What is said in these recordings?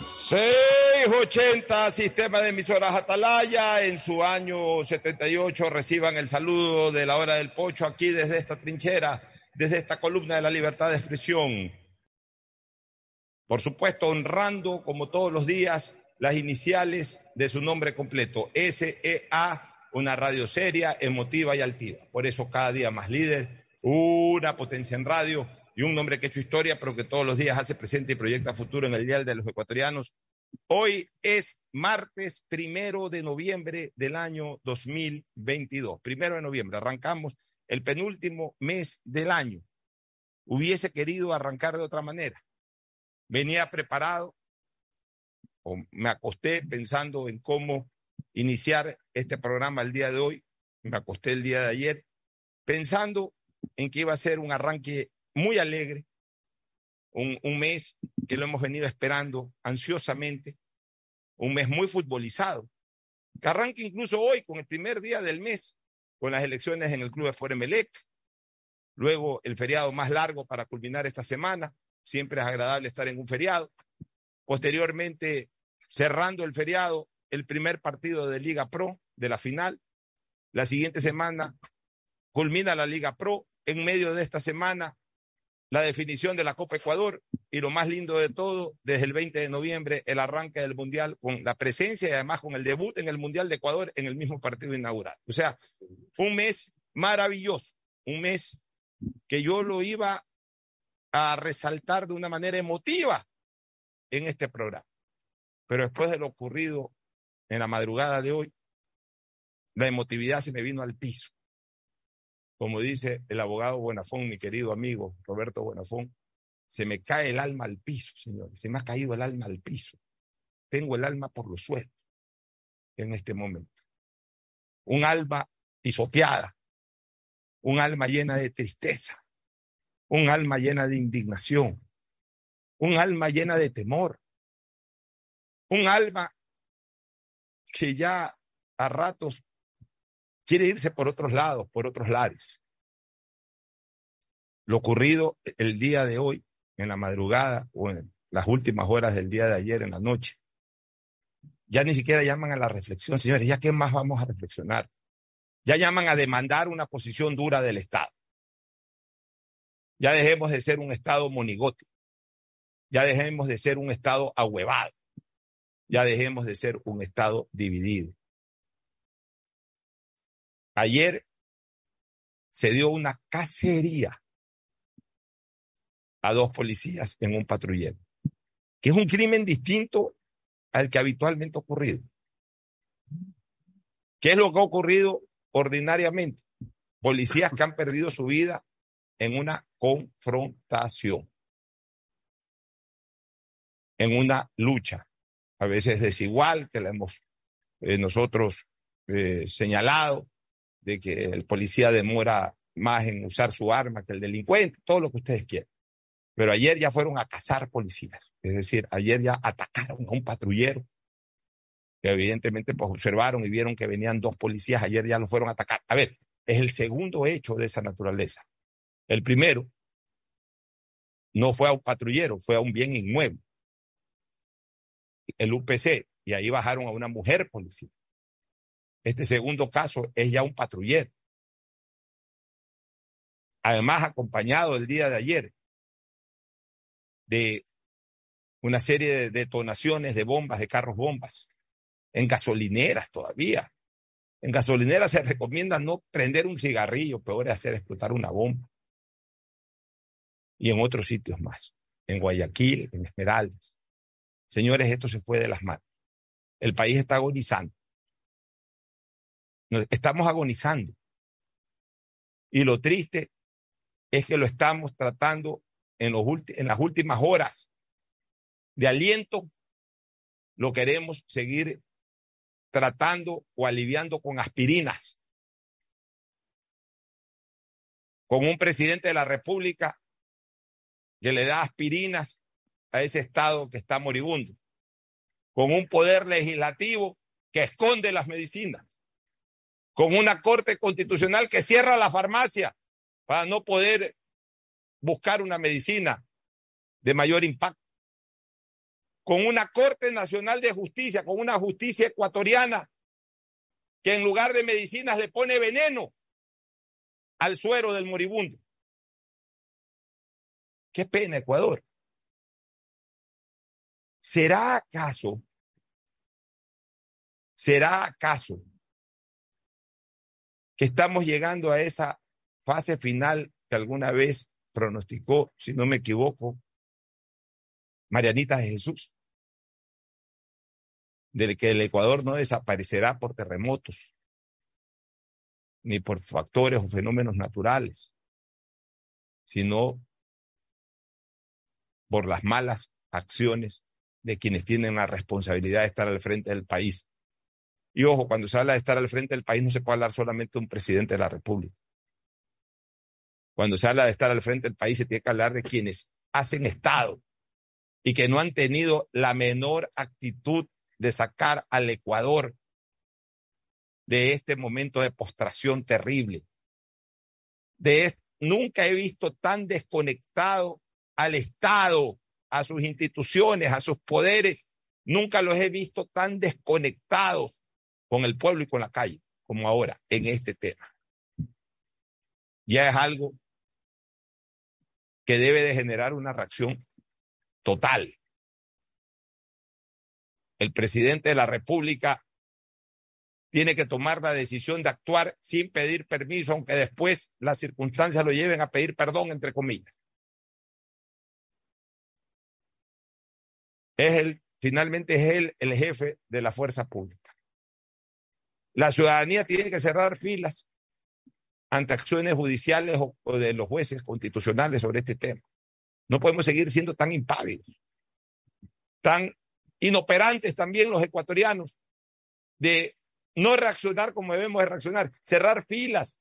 680, sistema de emisoras Atalaya, en su año 78 reciban el saludo de la hora del pocho aquí desde esta trinchera, desde esta columna de la libertad de expresión. Por supuesto, honrando como todos los días las iniciales de su nombre completo, SEA, una radio seria, emotiva y altiva. Por eso cada día más líder, una potencia en radio y un nombre que ha hecho historia, pero que todos los días hace presente y proyecta futuro en el Dial de los Ecuatorianos. Hoy es martes primero de noviembre del año 2022. Primero de noviembre, arrancamos el penúltimo mes del año. Hubiese querido arrancar de otra manera. Venía preparado, o me acosté pensando en cómo iniciar este programa el día de hoy. Me acosté el día de ayer pensando en que iba a ser un arranque muy alegre, un, un, mes que lo hemos venido esperando ansiosamente, un mes muy futbolizado, que arranca incluso hoy con el primer día del mes, con las elecciones en el Club de Foremelec, luego el feriado más largo para culminar esta semana, siempre es agradable estar en un feriado, posteriormente cerrando el feriado, el primer partido de Liga Pro de la final, la siguiente semana culmina la Liga Pro, en medio de esta semana la definición de la Copa Ecuador y lo más lindo de todo, desde el 20 de noviembre, el arranque del Mundial con la presencia y además con el debut en el Mundial de Ecuador en el mismo partido inaugural. O sea, un mes maravilloso, un mes que yo lo iba a resaltar de una manera emotiva en este programa. Pero después de lo ocurrido en la madrugada de hoy, la emotividad se me vino al piso como dice el abogado Buenafón, mi querido amigo Roberto Buenafón, se me cae el alma al piso, señores, se me ha caído el alma al piso. Tengo el alma por los suelos en este momento. Un alma pisoteada, un alma llena de tristeza, un alma llena de indignación, un alma llena de temor, un alma que ya a ratos quiere irse por otros lados, por otros lares. Lo ocurrido el día de hoy, en la madrugada o en las últimas horas del día de ayer, en la noche, ya ni siquiera llaman a la reflexión, señores, ¿ya qué más vamos a reflexionar? Ya llaman a demandar una posición dura del Estado. Ya dejemos de ser un Estado monigote. Ya dejemos de ser un Estado ahuevado. Ya dejemos de ser un Estado dividido. Ayer se dio una cacería a dos policías en un patrullero, que es un crimen distinto al que habitualmente ha ocurrido. ¿Qué es lo que ha ocurrido ordinariamente? Policías que han perdido su vida en una confrontación, en una lucha, a veces desigual, que la hemos eh, nosotros eh, señalado, de que el policía demora más en usar su arma que el delincuente, todo lo que ustedes quieran. Pero ayer ya fueron a cazar policías, es decir, ayer ya atacaron a un patrullero, que evidentemente pues observaron y vieron que venían dos policías, ayer ya lo fueron a atacar. A ver, es el segundo hecho de esa naturaleza. El primero no fue a un patrullero, fue a un bien inmueble, el UPC, y ahí bajaron a una mujer policía. Este segundo caso es ya un patrullero. Además, acompañado el día de ayer de una serie de detonaciones de bombas, de carros bombas, en gasolineras todavía. En gasolineras se recomienda no prender un cigarrillo, peor es hacer explotar una bomba. Y en otros sitios más, en Guayaquil, en Esmeraldas. Señores, esto se fue de las manos. El país está agonizando. Estamos agonizando. Y lo triste es que lo estamos tratando en, los en las últimas horas de aliento. Lo queremos seguir tratando o aliviando con aspirinas. Con un presidente de la República que le da aspirinas a ese Estado que está moribundo. Con un poder legislativo que esconde las medicinas con una corte constitucional que cierra la farmacia para no poder buscar una medicina de mayor impacto. con una Corte Nacional de Justicia, con una justicia ecuatoriana que en lugar de medicinas le pone veneno al suero del moribundo. Qué pena, Ecuador. ¿Será acaso, será acaso que estamos llegando a esa fase final que alguna vez pronosticó, si no me equivoco, Marianita de Jesús, del que el Ecuador no desaparecerá por terremotos, ni por factores o fenómenos naturales, sino por las malas acciones de quienes tienen la responsabilidad de estar al frente del país. Y ojo, cuando se habla de estar al frente del país no se puede hablar solamente de un presidente de la República. Cuando se habla de estar al frente del país se tiene que hablar de quienes hacen Estado y que no han tenido la menor actitud de sacar al Ecuador de este momento de postración terrible. De nunca he visto tan desconectado al Estado, a sus instituciones, a sus poderes. Nunca los he visto tan desconectados con el pueblo y con la calle como ahora en este tema. Ya es algo que debe de generar una reacción total. El presidente de la República tiene que tomar la decisión de actuar sin pedir permiso, aunque después las circunstancias lo lleven a pedir perdón, entre comillas. Es el, finalmente es él el jefe de la fuerza pública. La ciudadanía tiene que cerrar filas ante acciones judiciales o de los jueces constitucionales sobre este tema. No podemos seguir siendo tan impávidos, tan inoperantes también los ecuatorianos de no reaccionar como debemos de reaccionar, cerrar filas,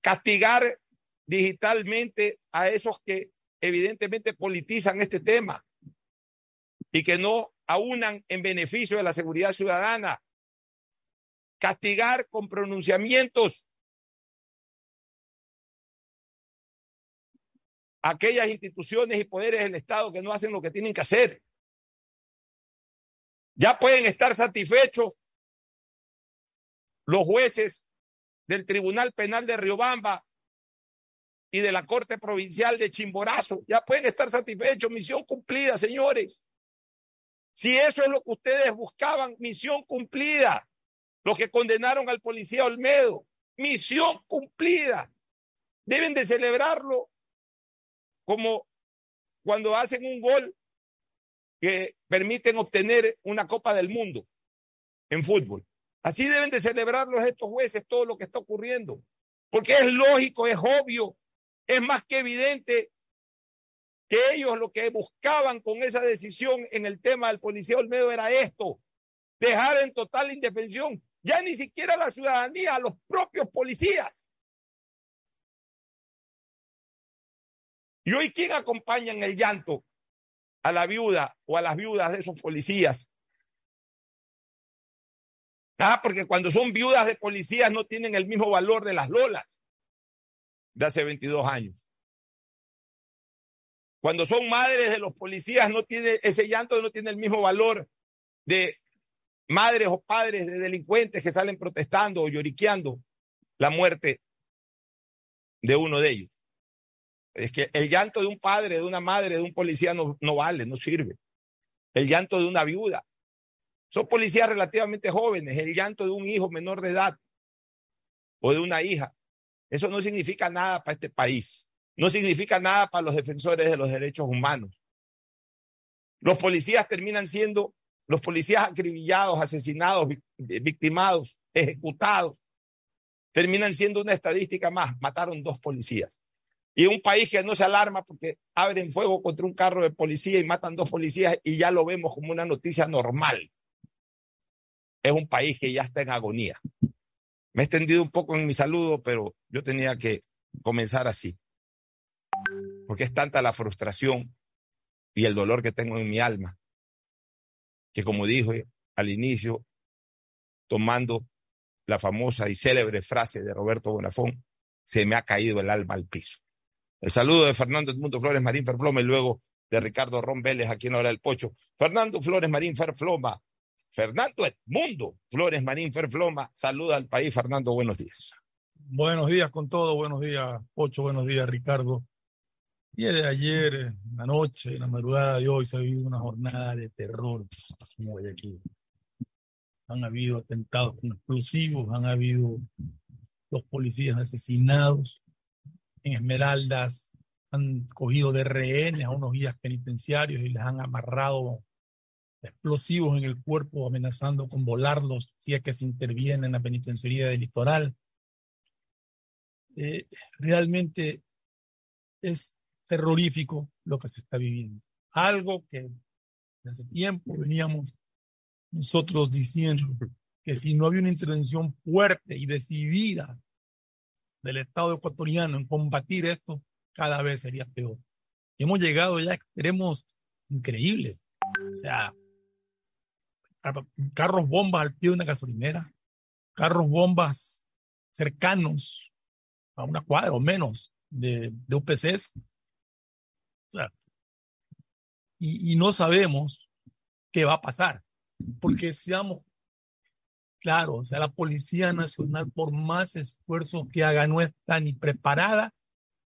castigar digitalmente a esos que evidentemente politizan este tema y que no aunan en beneficio de la seguridad ciudadana, castigar con pronunciamientos aquellas instituciones y poderes del Estado que no hacen lo que tienen que hacer. Ya pueden estar satisfechos los jueces del Tribunal Penal de Riobamba y de la Corte Provincial de Chimborazo. Ya pueden estar satisfechos. Misión cumplida, señores. Si eso es lo que ustedes buscaban, misión cumplida. Los que condenaron al policía Olmedo, misión cumplida. Deben de celebrarlo como cuando hacen un gol que permiten obtener una Copa del Mundo en fútbol. Así deben de celebrarlos estos jueces todo lo que está ocurriendo, porque es lógico, es obvio, es más que evidente que ellos lo que buscaban con esa decisión en el tema del policía Olmedo era esto, dejar en total indefensión ya ni siquiera la ciudadanía, a los propios policías. ¿Y hoy quién acompaña en el llanto a la viuda o a las viudas de esos policías? Ah, porque cuando son viudas de policías no tienen el mismo valor de las lolas de hace 22 años. Cuando son madres de los policías no tiene ese llanto no tiene el mismo valor de madres o padres de delincuentes que salen protestando o lloriqueando la muerte de uno de ellos. Es que el llanto de un padre, de una madre, de un policía no, no vale, no sirve. El llanto de una viuda. Son policías relativamente jóvenes. El llanto de un hijo menor de edad o de una hija. Eso no significa nada para este país. No significa nada para los defensores de los derechos humanos. Los policías terminan siendo los policías acribillados, asesinados, victimados, ejecutados. Terminan siendo una estadística más. Mataron dos policías. Y un país que no se alarma porque abren fuego contra un carro de policía y matan dos policías y ya lo vemos como una noticia normal. Es un país que ya está en agonía. Me he extendido un poco en mi saludo, pero yo tenía que comenzar así. Porque es tanta la frustración y el dolor que tengo en mi alma, que como dije al inicio, tomando la famosa y célebre frase de Roberto Bonafón, se me ha caído el alma al piso. El saludo de Fernando Edmundo Flores Marín Ferflome y luego de Ricardo Ron Vélez aquí en hora del pocho. Fernando Flores Marín Ferfloma. Fernando Edmundo Flores Marín Ferfloma. Saluda al país. Fernando, buenos días. Buenos días con todo. Buenos días, Pocho. Buenos días, Ricardo. Y de ayer, la noche, la madrugada de hoy, se ha vivido una jornada de terror en aquí. Han habido atentados con explosivos, han habido dos policías asesinados. En Esmeraldas han cogido de rehenes a unos guías penitenciarios y les han amarrado explosivos en el cuerpo, amenazando con volarlos si es que se interviene en la penitenciaría del litoral. Eh, realmente es terrorífico lo que se está viviendo. Algo que hace tiempo veníamos nosotros diciendo que si no había una intervención fuerte y decidida del Estado ecuatoriano en combatir esto, cada vez sería peor. Hemos llegado ya a extremos increíbles. O sea, carros bombas al pie de una gasolinera, carros bombas cercanos a una cuadra o menos de, de UPCs. Y no sabemos qué va a pasar, porque seamos claro, o sea, la Policía Nacional, por más esfuerzo que haga, no está ni preparada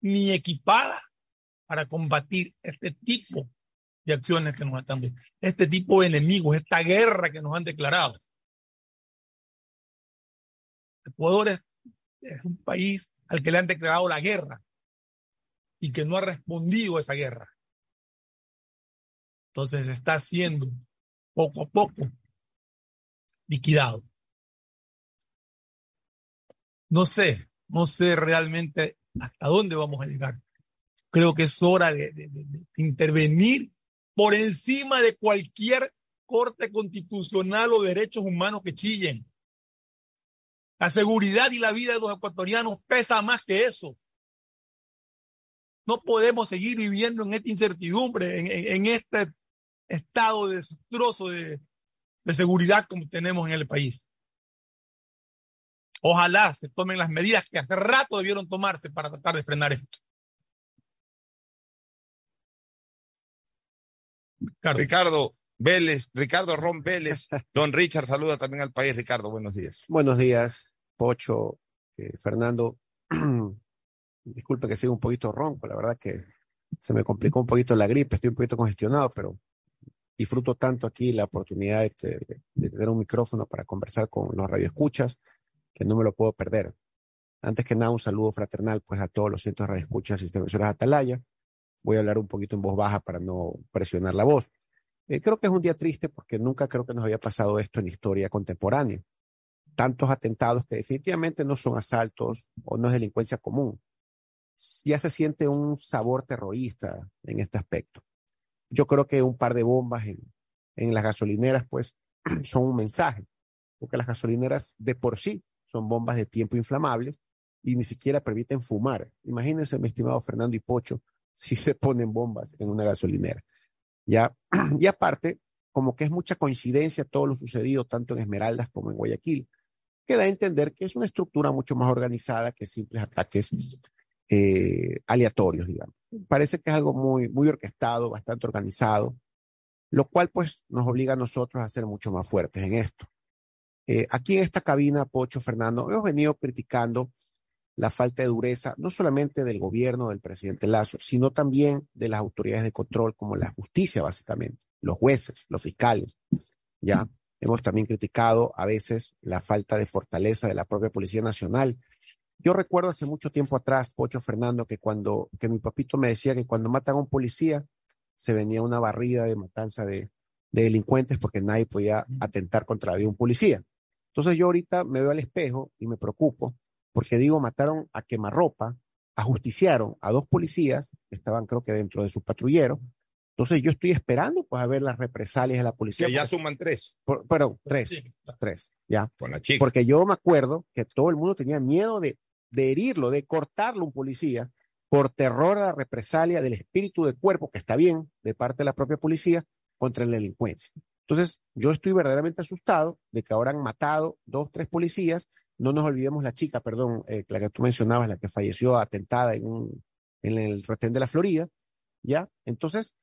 ni equipada para combatir este tipo de acciones que nos están viendo, este tipo de enemigos, esta guerra que nos han declarado. Ecuador es, es un país al que le han declarado la guerra y que no ha respondido a esa guerra. Entonces está siendo poco a poco liquidado. No sé, no sé realmente hasta dónde vamos a llegar. Creo que es hora de, intervenir por encima de cualquier corte constitucional o derechos humanos que chillen. La seguridad y la vida de los ecuatorianos pesa más que eso. No podemos seguir viviendo en esta incertidumbre, en, en, en este estado desastroso de, de seguridad como tenemos en el país. Ojalá se tomen las medidas que hace rato debieron tomarse para tratar de frenar esto. Ricardo, Ricardo Vélez, Ricardo Ron Vélez, don Richard saluda también al país. Ricardo, buenos días. Buenos días, Pocho, eh, Fernando. Disculpe que siga un poquito ronco, la verdad que se me complicó un poquito la gripe, estoy un poquito congestionado, pero disfruto tanto aquí la oportunidad de, tener un micrófono para conversar con los radioescuchas que no me lo puedo perder. Antes que nada, un saludo fraternal pues a todos los centros de radioescuchas y sistemas Atalaya. Voy a hablar un poquito en voz baja para no presionar la voz. Eh, creo que es un día triste porque nunca creo que nos había pasado esto en historia contemporánea. Tantos atentados que definitivamente no son asaltos o no es delincuencia común. Ya se siente un sabor terrorista en este aspecto. Yo creo que un par de bombas en, en las gasolineras pues son un mensaje, porque las gasolineras de por sí son bombas de tiempo inflamables y ni siquiera permiten fumar. Imagínense, mi estimado Fernando y Pocho, si se ponen bombas en una gasolinera. Ya, y aparte, como que es mucha coincidencia todo lo sucedido tanto en Esmeraldas como en Guayaquil, que da a entender que es una estructura mucho más organizada que simples ataques eh, aleatorios, digamos. Parece que es algo muy, muy orquestado, bastante organizado, lo cual pues nos obliga a nosotros a ser mucho más fuertes en esto. Eh, aquí en esta cabina, Pocho, Fernando, hemos venido criticando la falta de dureza, no solamente del gobierno del presidente Lazo, sino también de las autoridades de control, como la justicia, básicamente, los jueces, los fiscales. Ya hemos también criticado a veces la falta de fortaleza de la propia Policía Nacional. Yo recuerdo hace mucho tiempo atrás, Pocho Fernando, que cuando que mi papito me decía que cuando matan a un policía se venía una barrida de matanza de, de delincuentes porque nadie podía atentar contra la vida de un policía. Entonces yo ahorita me veo al espejo y me preocupo porque digo, mataron a quemarropa, ajusticiaron a dos policías que estaban creo que dentro de su patrullero. Entonces yo estoy esperando pues a ver las represalias de la policía. Que ya suman tres. Por, perdón, tres, sí. tres, ya. Con la chica. Porque yo me acuerdo que todo el mundo tenía miedo de, de herirlo, de cortarlo un policía por terror a la represalia del espíritu de cuerpo, que está bien, de parte de la propia policía, contra la delincuencia. Entonces, yo estoy verdaderamente asustado de que ahora han matado dos, tres policías. No nos olvidemos la chica, perdón, eh, la que tú mencionabas, la que falleció atentada en, un, en el retén de la Florida, ¿ya? Entonces,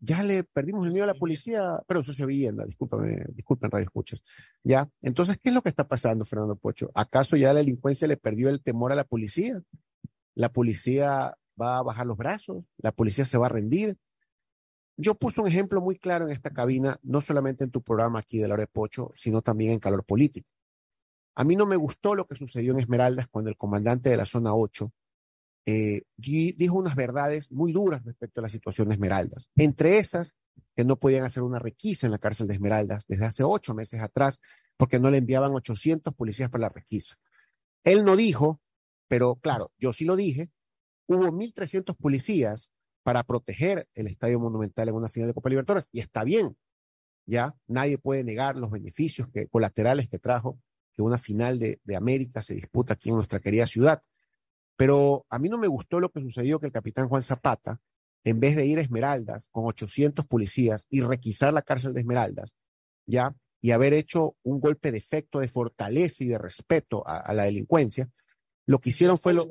ya le perdimos el miedo a la policía, pero eso se vivienda, discúlpame, disculpen radio escuchas. Ya, entonces, ¿qué es lo que está pasando, Fernando Pocho? ¿Acaso ya la delincuencia le perdió el temor a la policía? ¿La policía va a bajar los brazos? ¿La policía se va a rendir? Yo puse un ejemplo muy claro en esta cabina, no solamente en tu programa aquí de la hora de Pocho, sino también en Calor Político. A mí no me gustó lo que sucedió en Esmeraldas cuando el comandante de la zona 8 eh, dijo unas verdades muy duras respecto a la situación de Esmeraldas. Entre esas, que no podían hacer una requisa en la cárcel de Esmeraldas desde hace ocho meses atrás, porque no le enviaban 800 policías para la requisa. Él no dijo, pero claro, yo sí lo dije, hubo 1.300 policías para proteger el Estadio Monumental en una final de Copa Libertadores, y está bien, ya nadie puede negar los beneficios que, colaterales que trajo que una final de, de América se disputa aquí en nuestra querida ciudad. Pero a mí no me gustó lo que sucedió que el capitán Juan Zapata, en vez de ir a Esmeraldas con 800 policías y requisar la cárcel de Esmeraldas, ya, y haber hecho un golpe de efecto de fortaleza y de respeto a, a la delincuencia, lo que hicieron fue lo,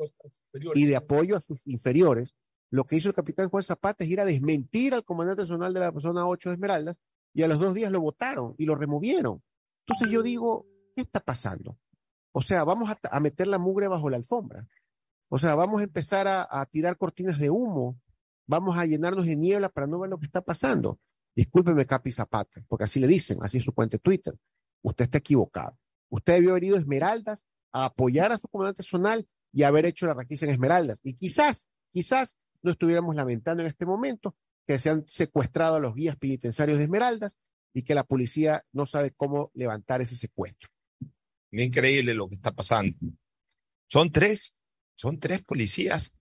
y de apoyo a sus inferiores, lo que hizo el capitán Juan Zapata es ir a desmentir al comandante nacional de la zona 8 de Esmeraldas y a los dos días lo votaron y lo removieron. Entonces yo digo, ¿qué está pasando? O sea, vamos a, a meter la mugre bajo la alfombra. O sea, vamos a empezar a, tirar cortinas de humo, vamos a llenarnos de niebla para no ver lo que está pasando. Discúlpeme, Capi Zapata, porque así le dicen, así es su cuenta de Twitter. Usted está equivocado. Usted debió haber ido a Esmeraldas a apoyar a su comandante zonal y haber hecho la raquiza en Esmeraldas. Y quizás, quizás no estuviéramos lamentando en este momento que se han secuestrado a los guías penitenciarios de Esmeraldas y que la policía no sabe cómo levantar ese secuestro. Increíble lo que está pasando. Son tres son tres policías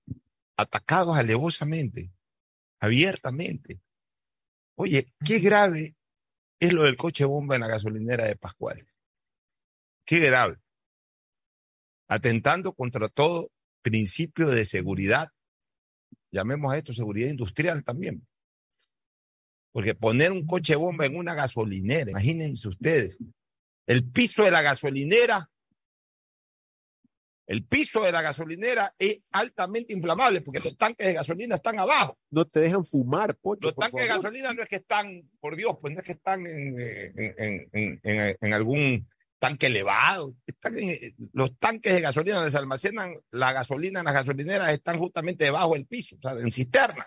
atacados alevosamente, abiertamente. Oye, qué grave es lo del coche bomba en la gasolinera de Pascual. Qué grave. Atentando contra todo principio de seguridad. Llamemos a esto seguridad industrial también. Porque poner un coche bomba en una gasolinera, imagínense ustedes, el piso de la gasolinera el piso de la gasolinera es altamente inflamable porque los tanques de gasolina están abajo. No te dejan fumar, Pocho. Los tanques de gasolina no es que están, por Dios, pues no es que están en, en, en, en algún tanque elevado. Están los tanques de gasolina donde se almacenan la gasolina en las gasolineras están justamente debajo del piso, o sea, en cisterna.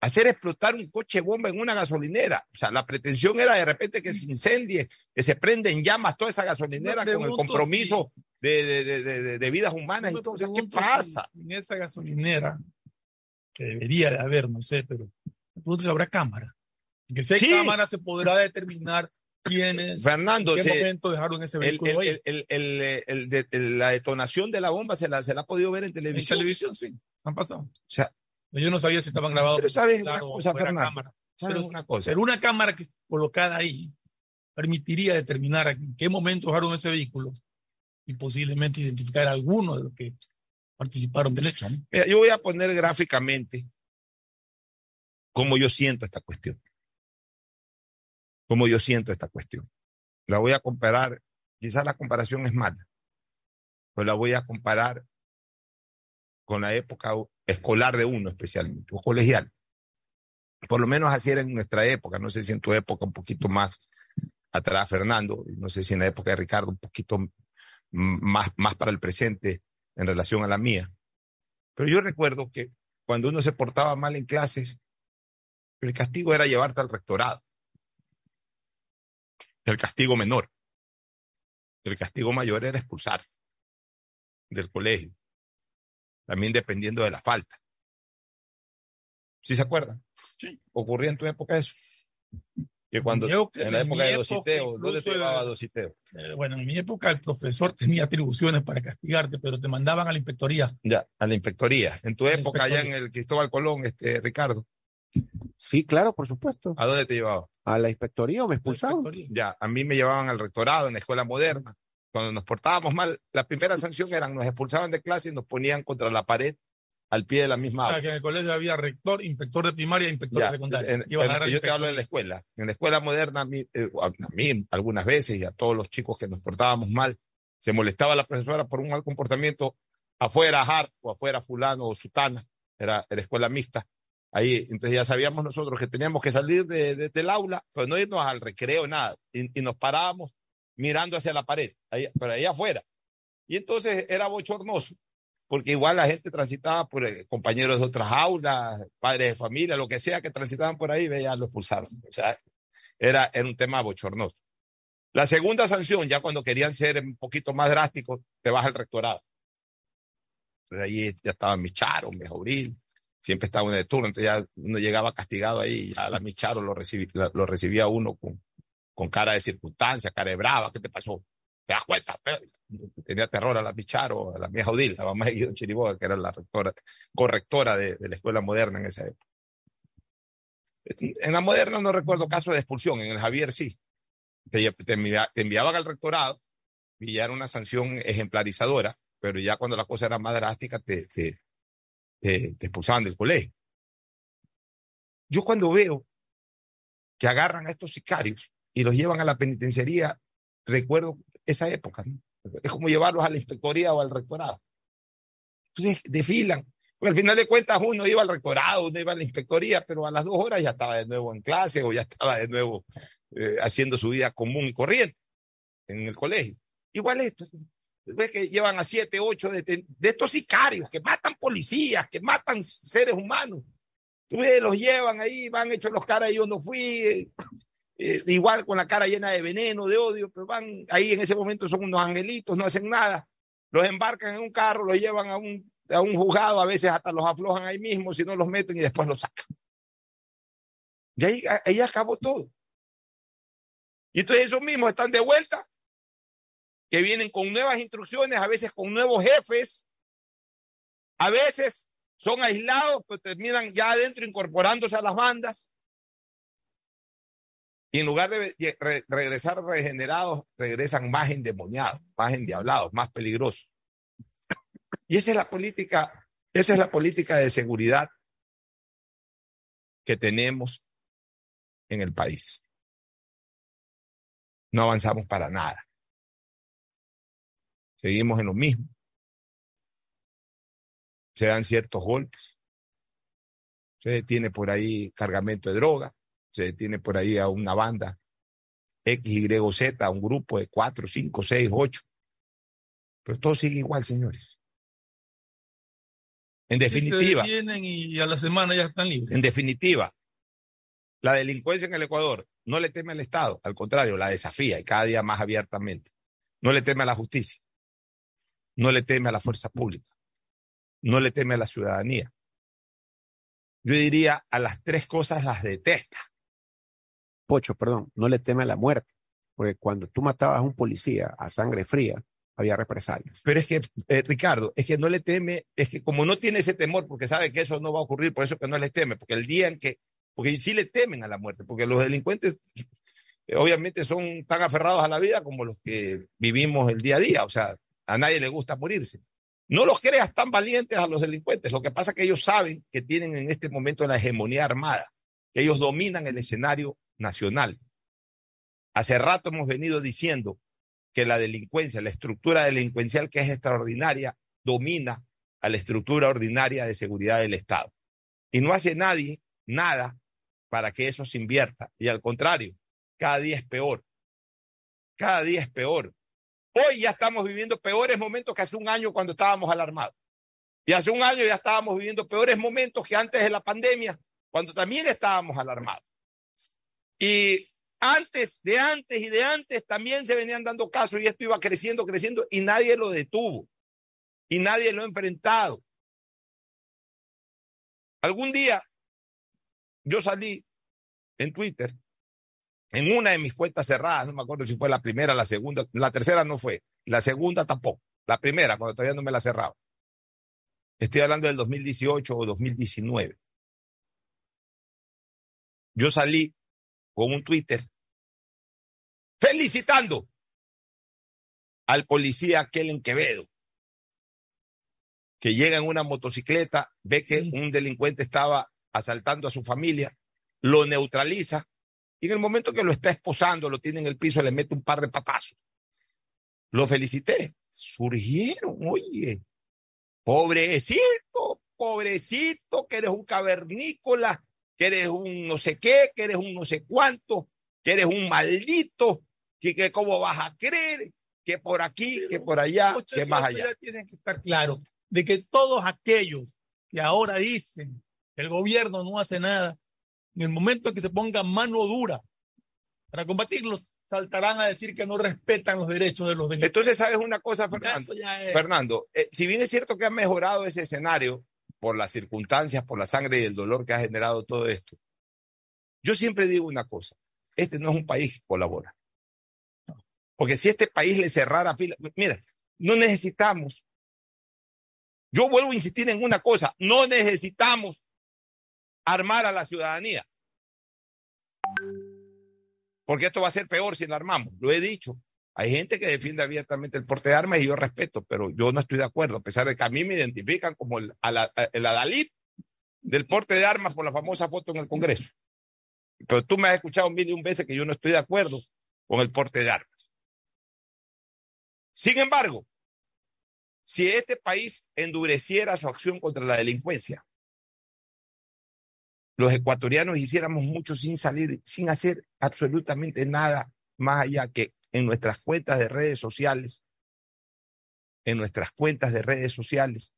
Hacer explotar un coche bomba en una gasolinera. O sea, la pretensión era de repente que se incendie, que se prende en llamas toda esa gasolinera con el compromiso si de, de, de, de, vidas humanas y todo. O sea, ¿Qué pasa? En esa gasolinera, que debería de haber, no sé, pero entonces habrá cámara. Que si hay sí. cámara se podrá determinar quiénes, Fernando, en qué se, momento dejaron ese vehículo el, el, el, el de, la detonación de la bomba se la, se la ha podido ver en televisión. En televisión, sí, han pasado. O sea, yo no sabía si estaban grabados. Pero sabes una cosa, Fernando. Cámara. ¿Sabes pero, una cosa? Pero una cámara que, colocada ahí permitiría determinar en qué momento dejaron ese vehículo y posiblemente identificar a alguno de los que participaron del hecho. ¿no? Mira, yo voy a poner gráficamente cómo yo siento esta cuestión. Cómo yo siento esta cuestión. La voy a comparar, quizás la comparación es mala, pero la voy a comparar con la época escolar de uno especialmente, o colegial. Por lo menos así era en nuestra época, no sé si en tu época un poquito más atrás, Fernando, no sé si en la época de Ricardo un poquito más, más para el presente en relación a la mía. Pero yo recuerdo que cuando uno se portaba mal en clases, el castigo era llevarte al rectorado. El castigo menor. El castigo mayor era expulsar del colegio. También dependiendo de la falta. ¿Sí se acuerdan? Sí. ¿Ocurría en tu época eso? que cuando Yo, en la época de Dositeo, ¿dónde te llevaba Dositeo? Eh, bueno, en mi época el profesor tenía atribuciones para castigarte, pero te mandaban a la inspectoría. Ya, a la inspectoría. En tu A época, allá en el Cristóbal Colón, este, Ricardo, Sí, claro, por supuesto. ¿a dónde te llevaba? A la inspectoría o me expulsaron. Inspectoría. Ya, a mí me llevaban al rectorado en la escuela moderna. Cuando nos portábamos mal, la primera sanción era nos expulsaban de clase y nos ponían contra la pared al pie de la misma O sea, que en el colegio había rector, inspector de primaria e inspector Ya, de secundaria. en- en- yo te hablo inspector. en la escuela. En la escuela moderna, a mí, eh, a mí algunas veces y a todos los chicos que nos portábamos mal, se molestaba la profesora por un mal comportamiento afuera Hart o afuera fulano o sutana, era, era escuela mixta, Ahí, entonces ya sabíamos nosotros que teníamos que salir de, del aula, pero no irnos al recreo, nada. Y, nos parábamos mirando hacia la pared, ahí, pero ahí afuera. Y entonces era bochornoso, porque igual la gente transitaba por eh, compañeros de otras aulas, padres de familia, lo que sea que transitaban por ahí, veía, lo expulsaron. O sea, era, era un tema bochornoso. La segunda sanción, ya cuando querían ser un poquito más drásticos, te vas al rectorado. Entonces ahí ya estaban Micharo, Mejobril, siempre estaba uno de turno, entonces ya uno llegaba castigado ahí, ya la Micharo lo, lo recibía uno con, con cara de circunstancia, cara de brava, ¿qué te pasó? ¿Te das cuenta? Tenía terror a la Micharo, a la mía Odil, la mamá de Guido Chiriboga, que era la rectora, correctora de, la escuela moderna en esa época. En la moderna no recuerdo caso de expulsión, en el Javier sí. Te, te, enviaban al rectorado y ya era una sanción ejemplarizadora, pero ya cuando la cosa era más drástica te, expulsaban del colegio. Yo cuando veo que agarran a estos sicarios y los llevan a la penitenciaría, recuerdo esa época. Es como llevarlos a la inspectoría o al rectorado. Entonces desfilan. Porque al final de cuentas uno iba al rectorado, uno iba a la inspectoría, pero a las dos horas ya estaba de nuevo en clase o ya estaba de nuevo eh, haciendo su vida común y corriente en el colegio. Igual esto, ves que llevan a siete, ocho de, estos sicarios que matan policías, que matan seres humanos. Tú los llevan ahí, van hechos los caras, yo no fui, eh, igual con la cara llena de veneno, de odio, pero van ahí en ese momento son unos angelitos, no hacen nada. Los embarcan en un carro, los llevan a un, a un juzgado, a veces hasta los aflojan ahí mismo, si no los meten y después los sacan. Y ahí, ahí acabó todo. Y entonces esos mismos están de vuelta que vienen con nuevas instrucciones, a veces con nuevos jefes, a veces son aislados, pero terminan ya adentro incorporándose a las bandas. Y en lugar de regresar regenerados, regresan más endemoniados, más endiablados, más peligrosos. Y esa es la política, esa es la política de seguridad que tenemos en el país. No avanzamos para nada. Seguimos en lo mismo. Se dan ciertos golpes. Se detiene por ahí cargamento de droga. Se detiene por ahí a una banda X, Y, Z, a un grupo de cuatro, cinco, seis, ocho. Pero todo sigue igual, señores. En definitiva. Se y a la semana ya están libres. En definitiva, la delincuencia en el Ecuador no le teme al Estado, al contrario, la desafía y cada día más abiertamente. No le teme a la justicia no le teme a la fuerza pública, no le teme a la ciudadanía. Yo diría a las tres cosas las detesta. Pocho, perdón, no le teme a la muerte, porque cuando tú matabas a un policía a sangre fría, había represalias. Pero es que, eh, Ricardo, es que no le teme, es que como no tiene ese temor, porque sabe que eso no va a ocurrir, por eso que no le teme, porque el día en que, porque sí le temen a la muerte, porque los delincuentes eh, obviamente son tan aferrados a la vida como los que vivimos el día a día, o sea, a nadie le gusta morirse. No los creas tan valientes a los delincuentes. Lo que pasa es que ellos saben que tienen en este momento la hegemonía armada, que ellos dominan el escenario nacional. Hace rato hemos venido diciendo que la delincuencia, la estructura delincuencial que es extraordinaria, domina a la estructura ordinaria de seguridad del Estado. Y no hace nadie nada para que eso se invierta. Y al contrario, cada día es peor. Cada día es peor. Hoy ya estamos viviendo peores momentos que hace un año cuando estábamos alarmados. Y hace un año ya estábamos viviendo peores momentos que antes de la pandemia, cuando también estábamos alarmados. Y antes, de antes y de antes también se venían dando casos y esto iba creciendo, creciendo y nadie lo detuvo. Y nadie lo ha enfrentado. Algún día yo salí en Twitter en una de mis cuentas cerradas, no me acuerdo si fue la primera, la segunda, la tercera no fue, la segunda tampoco, la primera, cuando todavía no me la cerraba. Estoy hablando del 2018 o 2019. Yo salí con un Twitter felicitando al policía aquel en Quevedo, que llega en una motocicleta, ve que un delincuente estaba asaltando a su familia, lo neutraliza y en el momento que lo está esposando, lo tiene en el piso, le mete un par de patazos. Lo felicité. Surgieron, oye, pobrecito, pobrecito, que eres un cavernícola, que eres un no sé qué, que eres un no sé cuánto, que eres un maldito, que, que cómo vas a creer, que por aquí, que por allá, que más allá. Tienen que estar claro de que todos aquellos que ahora dicen que el gobierno no hace nada, en el momento en que se ponga mano dura para combatirlos, saltarán a decir que no respetan los derechos de los delincuentes. Entonces, ¿sabes una cosa, Fernando? Fernando, eh, si bien es cierto que ha mejorado ese escenario por las circunstancias, por la sangre y el dolor que ha generado todo esto, yo siempre digo una cosa, este no es un país que colabora. Porque si este país le cerrara fila, mira, no necesitamos, yo vuelvo a insistir en una cosa, no necesitamos armar a la ciudadanía. Porque esto va a ser peor si lo armamos. Lo he dicho. Hay gente que defiende abiertamente el porte de armas y yo respeto, pero yo no estoy de acuerdo, a pesar de que a mí me identifican como el, el adalid del porte de armas por la famosa foto en el Congreso. Pero tú me has escuchado mil y un veces que yo no estoy de acuerdo con el porte de armas. Sin embargo, si este país endureciera su acción contra la delincuencia, los ecuatorianos hiciéramos mucho sin salir, sin hacer absolutamente nada más allá que en nuestras cuentas de redes sociales, en nuestras cuentas de redes sociales,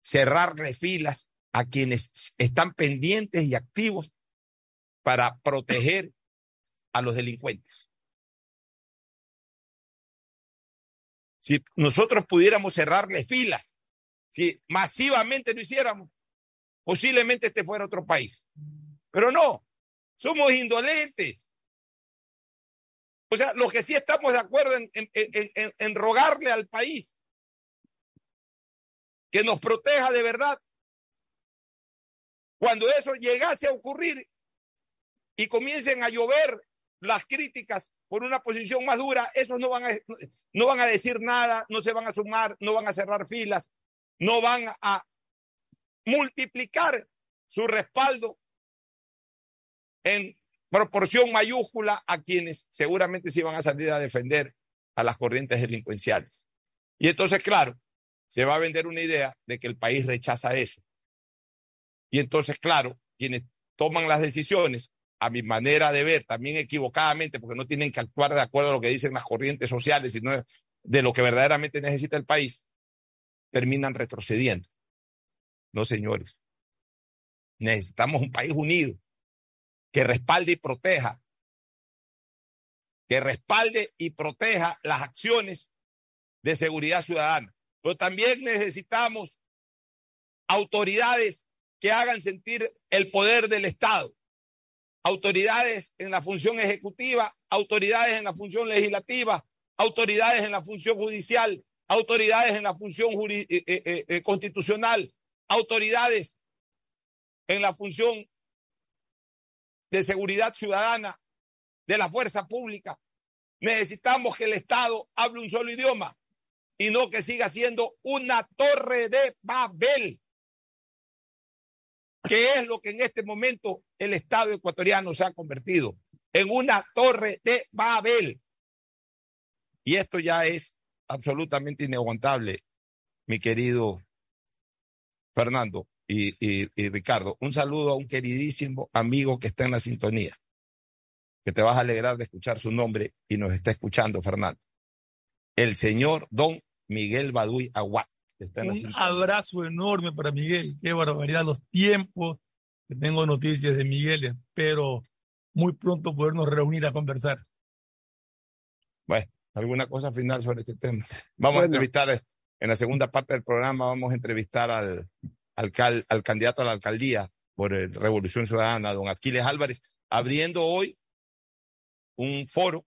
cerrarle filas a quienes están pendientes y activos para proteger a los delincuentes. Si nosotros pudiéramos cerrarle filas, si masivamente lo hiciéramos, posiblemente este fuera otro país. Pero no, somos indolentes. O sea, los que sí estamos de acuerdo en, en, rogarle al país que nos proteja de verdad. Cuando eso llegase a ocurrir y comiencen a llover las críticas por una posición más dura, esos no van a, no van a decir nada, no se van a sumar, no van a cerrar filas, no van a multiplicar su respaldo en proporción mayúscula a quienes seguramente se iban a salir a defender a las corrientes delincuenciales. Y entonces, claro, se va a vender una idea de que el país rechaza eso. Y entonces, claro, quienes toman las decisiones, a mi manera de ver, también equivocadamente, porque no tienen que actuar de acuerdo a lo que dicen las corrientes sociales, sino de lo que verdaderamente necesita el país, terminan retrocediendo. No, señores. Necesitamos un país unido que respalde y proteja, que respalde y proteja las acciones de seguridad ciudadana. Pero también necesitamos autoridades que hagan sentir el poder del Estado, autoridades en la función ejecutiva, autoridades en la función legislativa, autoridades en la función judicial, autoridades en la función eh, eh, eh, constitucional, autoridades en la función de seguridad ciudadana, de la fuerza pública. Necesitamos que el Estado hable un solo idioma y no que siga siendo una torre de Babel, que es lo que en este momento el Estado ecuatoriano se ha convertido en una torre de Babel. Y esto ya es absolutamente inaguantable, mi querido Fernando y, Ricardo, un saludo a un queridísimo amigo que está en la sintonía, que te vas a alegrar de escuchar su nombre y nos está escuchando, Fernando. El señor Don Miguel Baduy Aguat. un abrazo enorme para Miguel. Qué barbaridad los tiempos que tengo noticias de Miguel. Espero muy pronto podernos reunir a conversar. Bueno, alguna cosa final sobre este tema. Vamos a entrevistar en la segunda parte del programa vamos a entrevistar al, al candidato a la alcaldía por Revolución Ciudadana, don Aquiles Álvarez, abriendo hoy un foro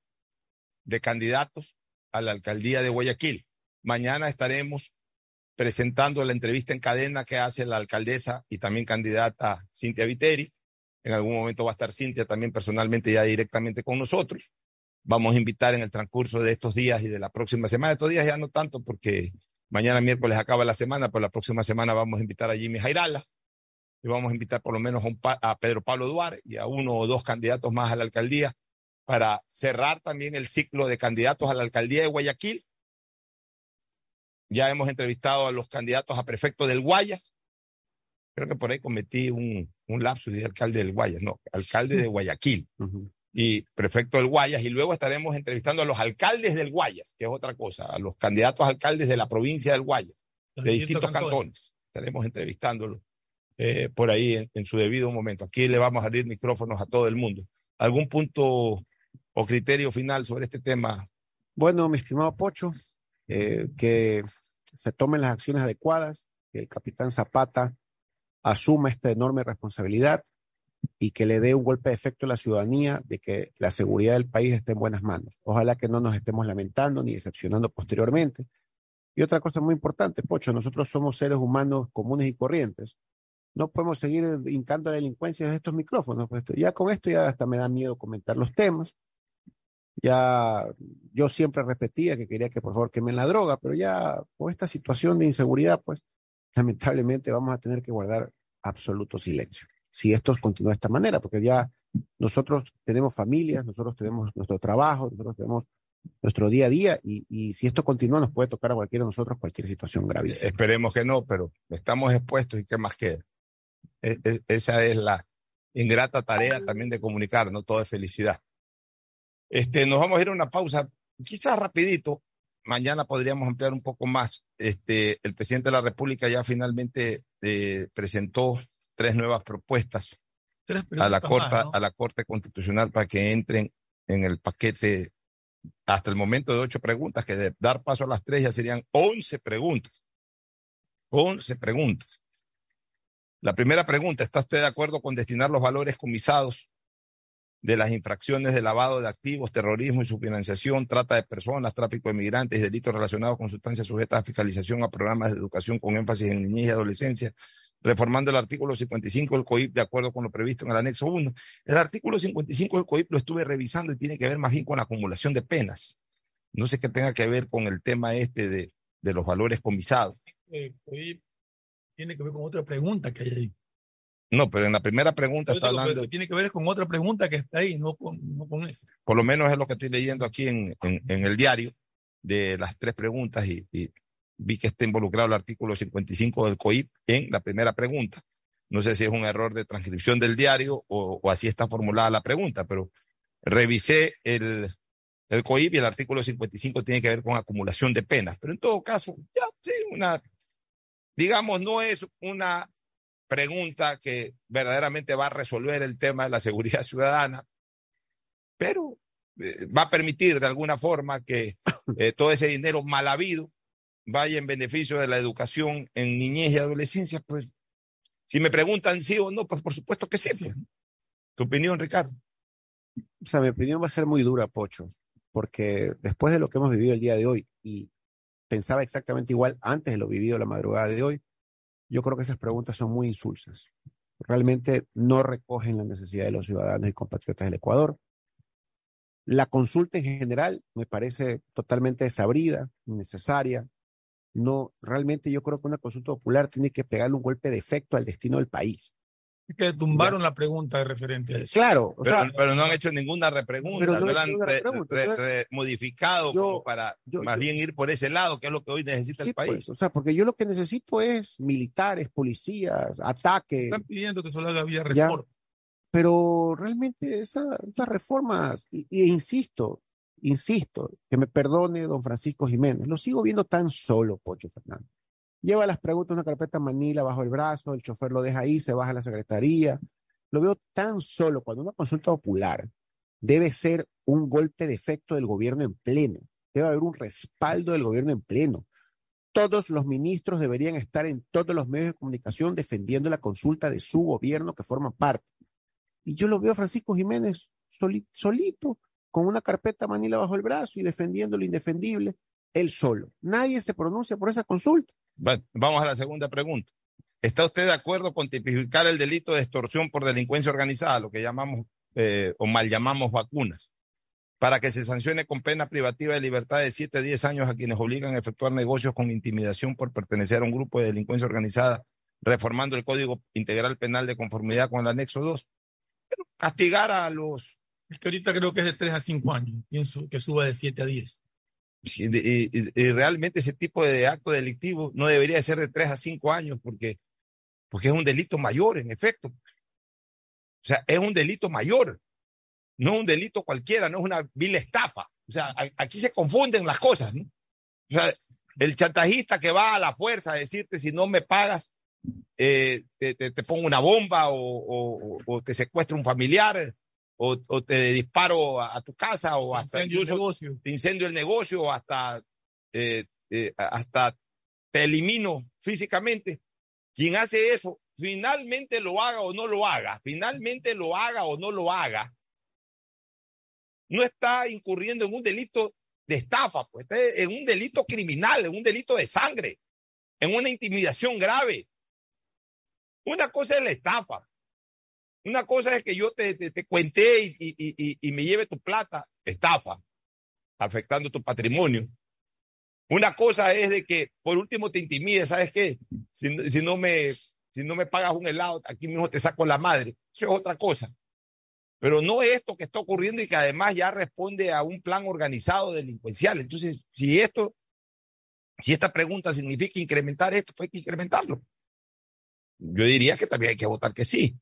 de candidatos a la alcaldía de Guayaquil. Mañana estaremos presentando la entrevista en cadena que hace la alcaldesa y también candidata Cintia Viteri. En algún momento va a estar Cintia también personalmente ya directamente con nosotros. Vamos a invitar en el transcurso de estos días y de la próxima semana. Estos días ya no tanto porque Mañana miércoles acaba la semana, pero la próxima semana vamos a invitar a Jimmy Jairala y vamos a invitar por lo menos a, Pedro Pablo Duarte y a uno o dos candidatos más a la alcaldía para cerrar también el ciclo de candidatos a la alcaldía de Guayaquil ya hemos entrevistado a los candidatos a prefecto del Guayas. Creo que por ahí cometí un, un lapsus de alcalde del Guayas, no, alcalde de Guayaquil. Y prefecto del Guayas. Y luego estaremos entrevistando a los alcaldes del Guayas, que es otra cosa, a los candidatos a alcaldes de la provincia del Guayas, Los de distintos cantones. Estaremos entrevistándolos eh, por ahí en, en su debido momento. Aquí le vamos a abrir micrófonos a todo el mundo. ¿Algún punto o criterio final sobre este tema? Bueno, mi estimado Pocho, eh, que se tomen las acciones adecuadas, que el capitán Zapata asuma esta enorme responsabilidad y que le dé un golpe de efecto a la ciudadanía de que la seguridad del país esté en buenas manos. Ojalá que no nos estemos lamentando ni decepcionando posteriormente. Y otra cosa muy importante, Pocho, nosotros somos seres humanos comunes y corrientes. No podemos seguir hincando la delincuencia desde estos micrófonos. Pues ya con esto ya hasta me da miedo comentar los temas. Ya yo siempre repetía que quería que por favor quemen la droga, pero ya con esta situación de inseguridad, pues lamentablemente vamos a tener que guardar absoluto silencio. Si esto continúa de esta manera, porque ya nosotros tenemos familias, nosotros tenemos nuestro trabajo, nosotros tenemos nuestro día a día y, si esto continúa nos puede tocar a cualquiera de nosotros cualquier situación gravísima. Esperemos que no, pero estamos expuestos y qué más queda. Es- esa es la ingrata tarea también de comunicar, no todo es felicidad. Este, nos vamos a ir a una pausa, quizás rapidito. Mañana podríamos ampliar un poco más. Este, el presidente de la República ya finalmente eh, presentó tres nuevas propuestas Tres a la, más, ¿no? a la Corte Constitucional para que entren en el paquete hasta el momento de ocho preguntas, que de dar paso a las tres ya serían once preguntas. Once preguntas. La primera pregunta, ¿está usted de acuerdo con destinar los valores comisados de las infracciones de lavado de activos, terrorismo y su financiación, trata de personas, tráfico de migrantes y delitos relacionados con sustancias sujetas a fiscalización a programas de educación con énfasis en niñez y adolescencia, reformando el artículo 55 del COIP de acuerdo con lo previsto en el anexo 1? El artículo 55 del COIP lo estuve revisando y tiene que ver más bien con la acumulación de penas. No sé qué tenga que ver con el tema este de, de los valores comisados. Ahí tiene que ver con otra pregunta que hay ahí. No, pero en la primera pregunta Yo está digo, pero hablando, tiene que ver con otra pregunta que está ahí, no con, no con eso. por lo menos es lo que estoy leyendo aquí en, en, en el diario, de las tres preguntas y, y vi que está involucrado el artículo 55 del COIP en la primera pregunta. No sé si es un error de transcripción del diario o, así está formulada la pregunta, pero revisé el, el COIP y el artículo 55 tiene que ver con acumulación de penas. Pero en todo caso, ya sí, una, digamos, no es una pregunta que verdaderamente va a resolver el tema de la seguridad ciudadana, pero eh, va a permitir de alguna forma que eh, todo ese dinero mal habido vaya en beneficio de la educación en niñez y adolescencia, pues si me preguntan sí o no, pues por supuesto que sí. pues. ¿Tu opinión, Ricardo? O sea, mi opinión va a ser muy dura, Pocho, porque después de lo que hemos vivido el día de hoy y pensaba exactamente igual antes de lo vivido la madrugada de hoy, yo creo que esas preguntas son muy insulsas. Realmente no recogen la necesidad de los ciudadanos y compatriotas del Ecuador. La consulta en general me parece totalmente desabrida, innecesaria. No, realmente yo creo que una consulta popular tiene que pegarle un golpe de efecto al destino del país. Que tumbaron la pregunta referente a eso. Claro, o Pero, sea, pero no han hecho ninguna repregunta, no no han re- modificado yo- como para yo- más yo- bien ir por ese lado, que es lo que hoy necesita sí, el país. pues, o sea, porque yo lo que necesito es militares, policías, ataque, Están pidiendo que solo haga vía Ya. reforma. pero realmente esa- esas reformas, y insisto, insisto, que me perdone don Francisco Jiménez, lo sigo viendo tan solo, Pocho Fernández. Lleva las preguntas una carpeta manila bajo el brazo, el chofer lo deja ahí, se baja a la secretaría. Lo veo tan solo cuando una consulta popular debe ser un golpe de efecto del gobierno en pleno. Debe haber un respaldo del gobierno en pleno. Todos los ministros deberían estar en todos los medios de comunicación defendiendo la consulta de su gobierno que forman parte. Y yo lo veo a Francisco Jiménez soli- solito, con una carpeta manila bajo el brazo y defendiendo lo indefendible, él solo. Nadie se pronuncia por esa consulta. Bueno, vamos a la segunda pregunta. ¿Está usted de acuerdo con tipificar el delito de extorsión por delincuencia organizada, lo que llamamos eh, o mal llamamos vacunas, para que se sancione con pena privativa de libertad de 7 a 10 años a quienes obligan a efectuar negocios con intimidación por pertenecer a un grupo de delincuencia organizada, reformando el Código Integral Penal de conformidad con el anexo 2? Pero castigar a los Es que ahorita creo que es de 3 a 5 años. Pienso que suba de 7 a 10. y, realmente ese tipo de acto delictivo no debería ser de tres a cinco años porque, porque es un delito mayor, en efecto. O sea, es un delito mayor, no un delito cualquiera, no es una vil estafa. O sea, aquí se confunden las cosas, ¿no? O sea, el chantajista que va a la fuerza a decirte si no me pagas, eh, te, pongo una bomba o, o, o, te secuestro un familiar o, o te disparo a, tu casa o hasta incendio el negocio. te incendio el negocio o hasta, eh, eh, hasta te elimino físicamente. Quien hace eso, finalmente lo haga o no lo haga, finalmente lo haga o no lo haga, no está incurriendo en un delito de estafa, pues está en un delito criminal, en un delito de sangre, en una intimidación grave. Una cosa es la estafa. Una cosa es que yo te, te, cuenté y, me lleve tu plata, estafa, afectando tu patrimonio. Una cosa es de que por último te intimide, ¿sabes qué? Si, si, no me, si no me pagas un helado, aquí mismo te saco la madre. Eso es otra cosa. Pero no esto que está ocurriendo y que además ya responde a un plan organizado delincuencial. Entonces, si esto, si esta pregunta significa incrementar esto, pues hay que incrementarlo. Yo diría que también hay que votar que sí.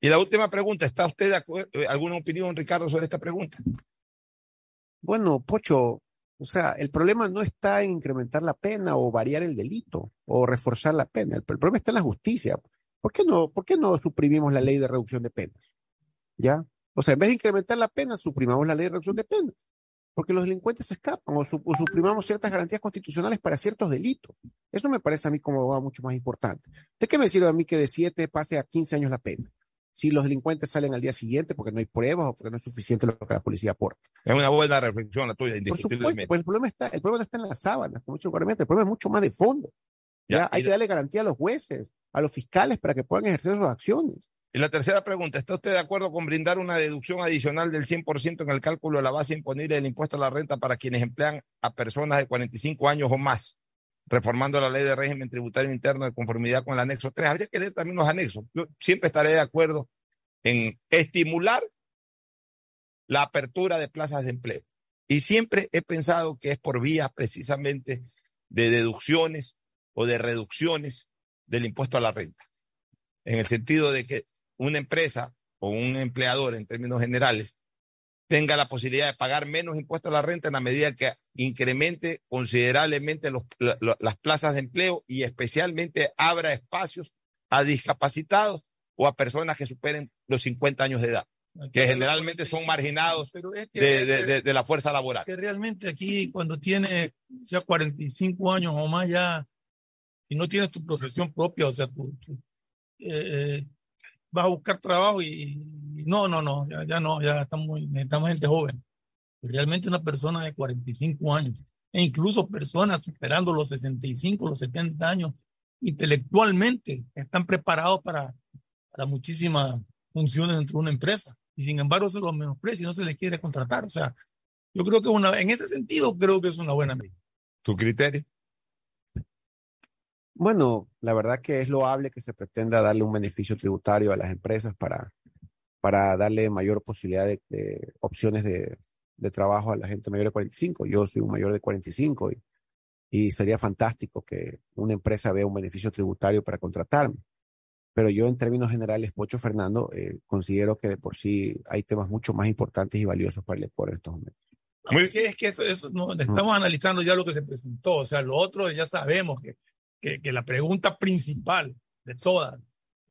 Y la última pregunta, ¿está usted de acuerdo? Eh, ¿Alguna opinión, Ricardo, sobre esta pregunta? Bueno, Pocho, o sea, el problema no está en incrementar la pena o variar el delito o reforzar la pena. El, problema está en la justicia. ¿Por qué no, por qué no suprimimos la ley de reducción de penas? ¿Ya? O sea, en vez de incrementar la pena, suprimamos la ley de reducción de penas, porque los delincuentes se escapan o, suprimamos ciertas garantías constitucionales para ciertos delitos. Eso me parece a mí como va mucho más importante. ¿De qué me sirve a mí que de 7 pase a 15 años la pena? Si los delincuentes salen al día siguiente porque no hay pruebas o porque no es suficiente lo que la policía aporta. Es una buena reflexión la tuya, supuesto, pues el problema, está, el problema no está en las sábanas, como el problema es mucho más de fondo. Ya, hay que darle garantía a los jueces, a los fiscales para que puedan ejercer sus acciones. Y la tercera pregunta, ¿está usted de acuerdo con brindar una deducción adicional del 100% en el cálculo de la base imponible del impuesto a la renta para quienes emplean a personas de 45 años o más, reformando la ley de régimen tributario interno de conformidad con el anexo 3? Habría que leer también los anexos. Yo siempre estaré de acuerdo en estimular la apertura de plazas de empleo. Y siempre he pensado que es por vía precisamente de deducciones o de reducciones del impuesto a la renta. En el sentido de que una empresa o un empleador en términos generales tenga la posibilidad de pagar menos impuestos a la renta en la medida que incremente considerablemente las plazas de empleo y especialmente abra espacios a discapacitados o a personas que superen los 50 años de edad, que generalmente son marginados de, la fuerza laboral. Que realmente aquí cuando tienes ya 45 años o más ya y no tienes tu profesión propia, o sea, tu, eh, eh, vas a buscar trabajo y, no, no, no, ya, ya no, ya estamos, necesitamos gente joven. Realmente una persona de 45 años e incluso personas superando los 65, los 70 años, intelectualmente están preparados para, para muchísimas funciones dentro de una empresa. Y sin embargo se los menosprecia y no se les quiere contratar. O sea, yo creo que una, en ese sentido creo que es una buena medida. ¿Tu criterio? Bueno, la verdad que es loable que se pretenda darle un beneficio tributario a las empresas para, para darle mayor posibilidad de, opciones de, trabajo a la gente mayor de 45. Yo soy un mayor de 45 y, y sería fantástico que una empresa vea un beneficio tributario para contratarme. Pero yo en términos generales, Pocho Fernando, eh, considero que de por sí hay temas mucho más importantes y valiosos para el Ecuador en estos momentos. Muy bien. Es que eso, eso no, estamos analizando ya lo que se presentó, o sea, lo otro ya sabemos que que, la pregunta principal de todas,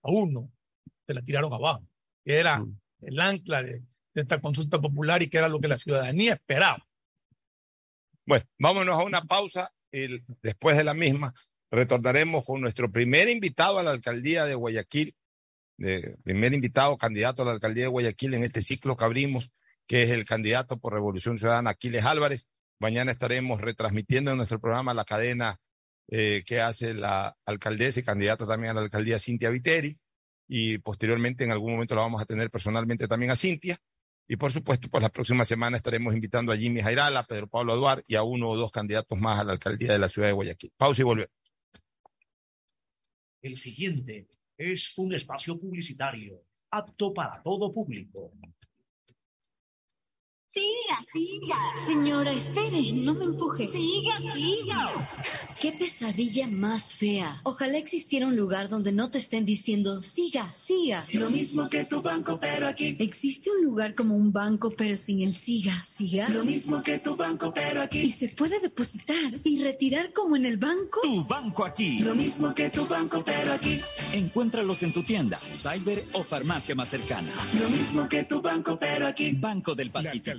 a uno, se la tiraron abajo, que era mm. el ancla de, esta consulta popular y que era lo que la ciudadanía esperaba. Bueno, vámonos a una pausa y después de la misma retornaremos con nuestro primer invitado a la alcaldía de Guayaquil, de, primer invitado candidato a la alcaldía de Guayaquil en este ciclo que abrimos, que es el candidato por Revolución Ciudadana Aquiles Álvarez. Mañana estaremos retransmitiendo en nuestro programa la cadena eh, que hace la alcaldesa y candidata también a la alcaldía Cintia Viteri. Y posteriormente en algún momento la vamos a tener personalmente también a Cintia. Y por supuesto, pues la próxima semana estaremos invitando a Jimmy Jairala, a Pedro Pablo Aduar y a uno o dos candidatos más a la alcaldía de la ciudad de Guayaquil. Pausa y volvemos. El siguiente es un espacio publicitario apto para todo público. Siga, siga. Señora, espere, no me empuje. Siga, siga. Qué pesadilla más fea. Ojalá existiera un lugar donde no te estén diciendo, siga, siga. Lo mismo que tu banco, pero aquí. ¿Existe un lugar como un banco, pero sin el siga, siga? Lo mismo que tu banco, pero aquí. Y se puede depositar y retirar como en el banco. Tu banco aquí. Lo mismo que tu banco, pero aquí. Encuéntralos en tu tienda, cyber o farmacia más cercana. Lo mismo que tu banco, pero aquí. Banco del Pacífico.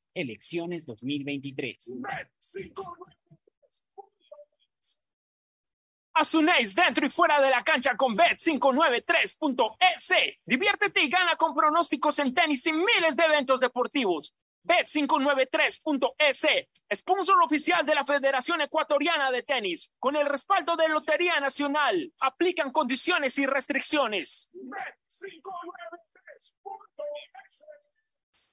elecciones 2023. Asunéis dentro y fuera de la cancha con Bet593.es. Diviértete y gana con pronósticos en tenis y miles de eventos deportivos. Bet593.es, sponsor oficial de la Federación Ecuatoriana de Tenis, con el respaldo de Lotería Nacional. Aplican condiciones y restricciones. Bet593.es.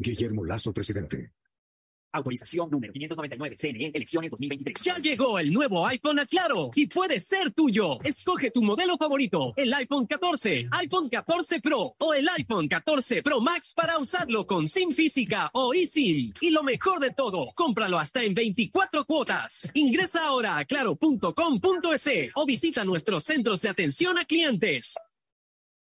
Guillermo Lazo, presidente. Autorización número 599, CNE, elecciones 2023. Ya llegó el nuevo iPhone a Claro y puede ser tuyo. Escoge tu modelo favorito, el iPhone 14, iPhone 14 Pro o el iPhone 14 Pro Max para usarlo con SIM física o eSIM. Y lo mejor de todo, cómpralo hasta en 24 cuotas. Ingresa ahora a claro.com.es o visita nuestros centros de atención a clientes.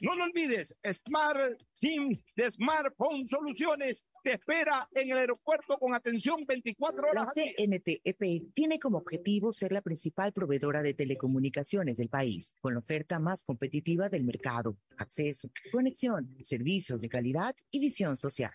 No lo olvides, Smart SIM de Smartphone Soluciones te espera en el aeropuerto con atención 24 horas. La CNTEP tiene como objetivo ser la principal proveedora de telecomunicaciones del país, con la oferta más competitiva del mercado, acceso, conexión, servicios de calidad y visión social.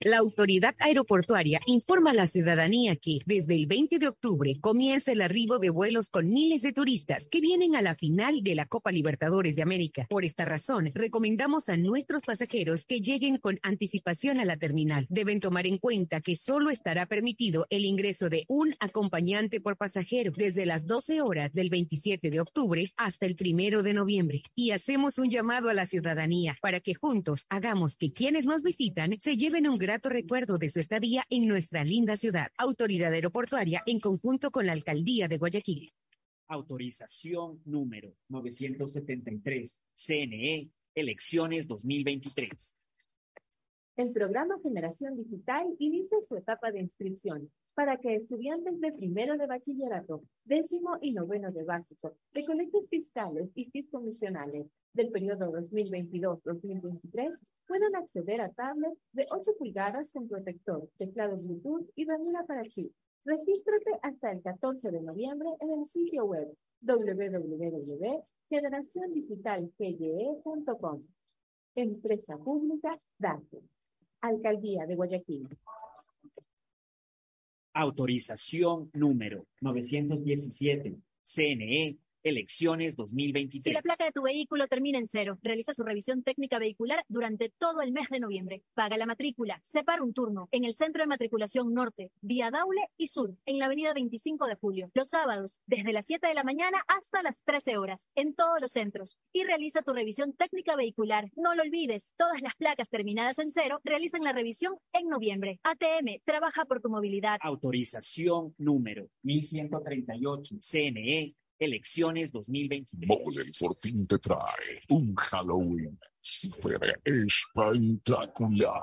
La autoridad aeroportuaria informa a la ciudadanía que desde el 20 de octubre comienza el arribo de vuelos con miles de turistas que vienen a la final de la Copa Libertadores de América. Por esta razón, recomendamos a nuestros pasajeros que lleguen con anticipación a la terminal. Deben tomar en cuenta que solo estará permitido el ingreso de un acompañante por pasajero desde las 12 horas del 27 de octubre hasta el primero de noviembre. Y hacemos un llamado a la ciudadanía para que juntos hagamos que quienes nos visitan se lleven un grato recuerdo de su estadía en nuestra linda ciudad. Autoridad Aeroportuaria en conjunto con la Alcaldía de Guayaquil. Autorización número 973, CNE, elecciones 2023. El programa Generación Digital inicia su etapa de inscripción para que estudiantes de primero de bachillerato, décimo y noveno de básico, de colegios fiscales y fiscomisionales del periodo 2022-2023 puedan acceder a tablets de 8 pulgadas con protector, teclado Bluetooth y ramera para chip. Regístrate hasta el 14 de noviembre en el sitio web www.generaciondigitalgye.com. Empresa Pública DASE. Alcaldía de Guayaquil. Autorización número 917, CNE, elecciones Si 2023. la placa de tu vehículo termina en cero, realiza su revisión técnica vehicular durante todo el mes de noviembre. Paga la matrícula, separa un turno en el Centro de Matriculación Norte, vía Daule y Sur, en la avenida 25 de Julio. Los sábados, desde las 7 de la mañana hasta las 13 horas, en todos los centros. Y realiza tu revisión técnica vehicular. No lo olvides, todas las placas terminadas en cero realizan la revisión en noviembre. ATM, trabaja por tu movilidad. Autorización número 1138, CNE, elecciones 2023. Mole el Fortín te trae un Halloween super espectacular.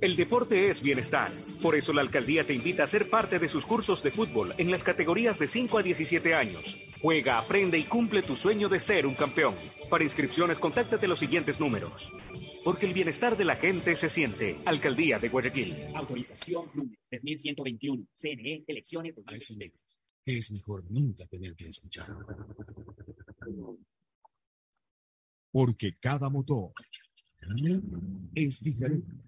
El deporte es bienestar. Por eso la alcaldía te invita a ser parte de sus cursos de fútbol en las categorías de 5 a 17 años. Juega, aprende y cumple tu sueño de ser un campeón. Para inscripciones, contáctate los siguientes números. Porque el bienestar de la gente se siente. Alcaldía de Guayaquil. Autorización número 3121. CNE, elecciones. A ese negro es mejor nunca tener que escuchar. Porque cada motor es diferente.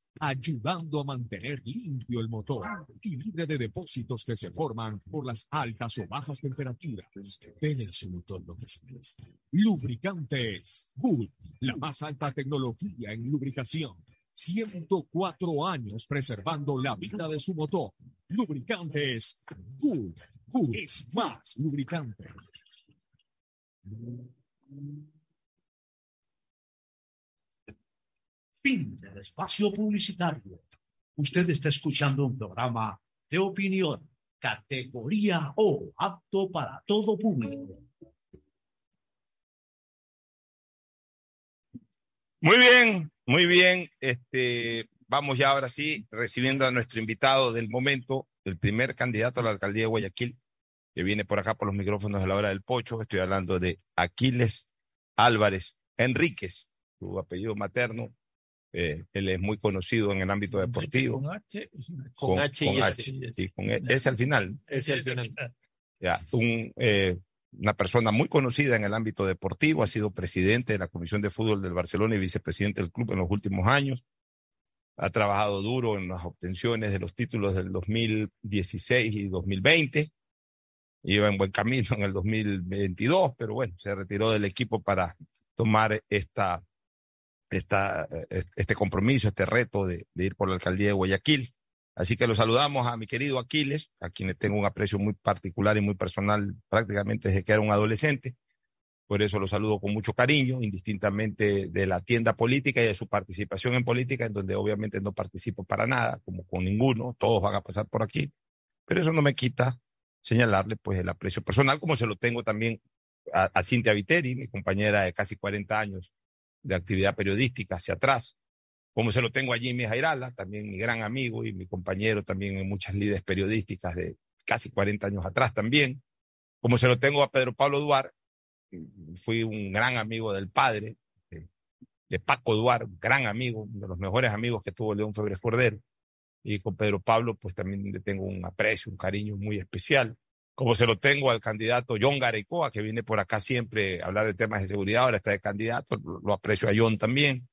ayudando a mantener limpio el motor y libre de depósitos que se forman por las altas o bajas temperaturas. Dele a su motor lo que se merece. Lubricantes Good, la más alta tecnología en lubricación. 104 años preservando la vida de su motor. Lubricantes Good. Good es más lubricante. Fin del espacio publicitario. Usted está escuchando un programa de opinión, categoría O, apto para todo público. Muy bien, muy bien. Este, vamos ya ahora sí recibiendo a nuestro invitado del momento, el primer candidato a la alcaldía de Guayaquil, que viene por acá por los micrófonos de la hora del pocho. Estoy hablando de Aquiles Álvarez Enríquez, su apellido materno. Eh, él es muy conocido en el ámbito deportivo. Con H, con H y con S. H, con E- S al final. Ese al final. Ya, un, eh, una persona muy conocida en el ámbito deportivo, ha sido presidente de la Comisión de Fútbol del Barcelona y vicepresidente del club en los últimos años. Ha trabajado duro en las obtenciones de los títulos del 2016 y 2020. Iba en buen camino en el 2022, pero bueno, se retiró del equipo para tomar esta, esta, eh, este compromiso, este reto de, ir por la alcaldía de Guayaquil. Así que lo saludamos a mi querido Aquiles, a quien tengo un aprecio muy particular y muy personal prácticamente desde que era un adolescente. Por eso lo saludo con mucho cariño, indistintamente de la tienda política y de su participación en política, en donde obviamente no participo para nada, como con ninguno, todos van a pasar por aquí. Pero eso no me quita señalarle pues el aprecio personal, como se lo tengo también a, a Cintia Viteri, mi compañera de casi 40 años de actividad periodística hacia atrás, como se lo tengo a Jimmy Jairala, también mi gran amigo y mi compañero también en muchas líderes periodísticas de casi 40 años atrás también, como se lo tengo a Pedro Pablo Duar, fui un gran amigo del padre, de, Paco Duar, gran amigo, uno de los mejores amigos que tuvo León Febres Cordero, y con Pedro Pablo pues también le tengo un aprecio, un cariño muy especial, como se lo tengo al candidato John Garecoa, que viene por acá siempre a hablar de temas de seguridad, ahora está de candidato, lo, aprecio a John también.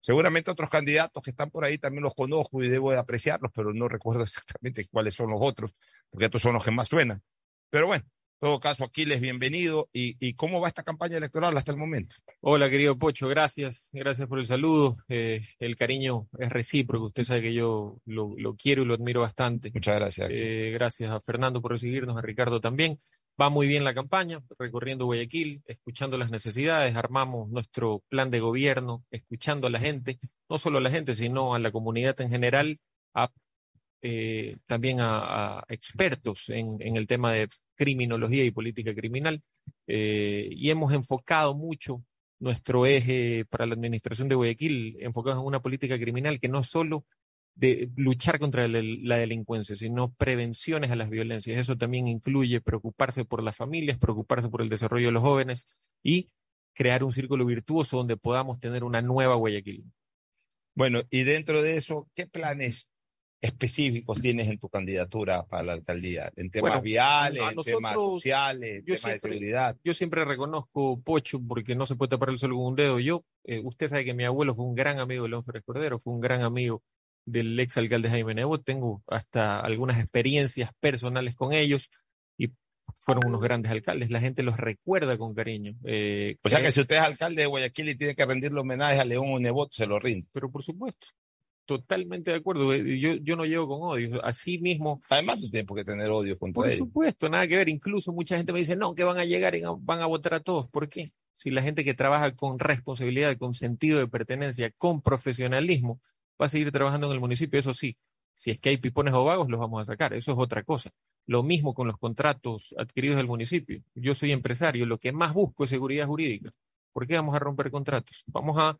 Seguramente otros candidatos que están por ahí también los conozco y debo de apreciarlos, pero no recuerdo exactamente cuáles son los otros, porque estos son los que más suenan. Pero bueno, en todo caso, Aquiles, bienvenido. ¿Y, y cómo va esta campaña electoral hasta el momento? Hola, querido Pocho, gracias. Gracias por el saludo. Eh, el cariño es recíproco. Usted sabe que yo lo, lo quiero y lo admiro bastante. Muchas gracias. Eh, gracias a Fernando por recibirnos, a Ricardo también. Va muy bien la campaña, recorriendo Guayaquil, escuchando las necesidades, armamos nuestro plan de gobierno, escuchando a la gente, no solo a la gente, sino a la comunidad en general, a, eh, también a, a expertos en, en, el tema de criminología y política criminal. Eh, y hemos enfocado mucho nuestro eje para la administración de Guayaquil, enfocados en una política criminal que no solo de luchar contra la, delincuencia, sino prevenciones a las violencias. Eso también incluye preocuparse por las familias, preocuparse por el desarrollo de los jóvenes y crear un círculo virtuoso donde podamos tener una nueva Guayaquil. Bueno, y dentro de eso, ¿qué planes específicos tienes en tu candidatura para la alcaldía? En temas Bueno, viales, en temas sociales, en temas de siempre- seguridad. Yo siempre reconozco Pocho porque no se puede tapar el sol con un dedo. Yo, eh, usted sabe que mi abuelo fue un gran amigo de León Férez Cordero, fue un gran amigo del ex alcalde Jaime Nebot. Tengo hasta algunas experiencias personales con ellos y fueron unos grandes alcaldes. La gente los recuerda con cariño. Eh, O sea que si usted es alcalde de Guayaquil y tiene que rendirle homenaje a León Nebot, se lo rinde. Pero por supuesto. Totalmente de acuerdo. Eh, Yo, yo no llego con odio. Así mismo. Además, tú tienes por qué tener odio contra Por supuesto, nada que ver. Incluso mucha gente me dice, no, que van a llegar y van a votar a todos. ¿Por qué? Si la gente que trabaja con responsabilidad, con sentido de pertenencia, con profesionalismo, va a seguir trabajando en el municipio, eso sí. Si es que hay pipones o vagos, los vamos a sacar. Eso es otra cosa. Lo mismo con los contratos adquiridos del municipio. Yo soy empresario, lo que más busco es seguridad jurídica. ¿Por qué vamos a romper contratos? Vamos a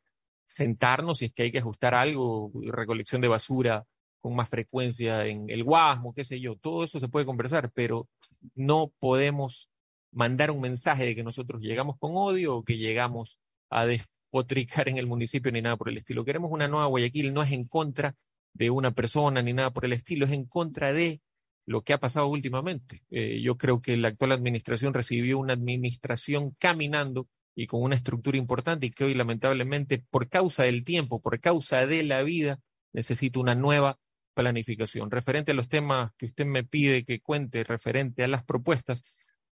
sentarnos si es que hay que ajustar algo, recolección de basura con más frecuencia en el Guasmo, qué sé yo. Todo eso se puede conversar, pero no podemos mandar un mensaje de que nosotros llegamos con odio o que llegamos a despotricar en el municipio ni nada por el estilo. Queremos una nueva Guayaquil, no es en contra de una persona ni nada por el estilo, es en contra de lo que ha pasado últimamente. Eh, yo creo que la actual administración recibió una administración caminando y con una estructura importante y que hoy lamentablemente por causa del tiempo, por causa de la vida, necesita una nueva planificación. Referente a los temas que usted me pide que cuente, referente a las propuestas,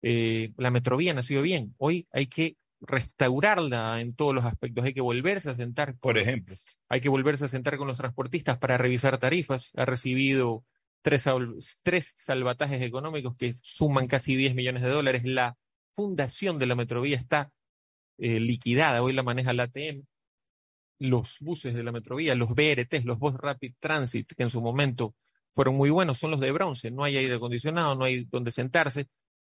eh, la metrovía nació bien. Hoy hay que restaurarla en todos los aspectos. Hay que volverse a sentar. Por ejemplo. Hay que volverse a sentar con los transportistas para revisar tarifas. Ha recibido tres, tres salvatajes económicos que suman casi 10 millones de dólares. La fundación de la metrovía está eh, liquidada. Hoy la maneja la ATM. Los buses de la metrovía, los BRTs, los Bus Rapid Transit, que en su momento fueron muy buenos, son los de bronce. No hay aire acondicionado, no hay donde sentarse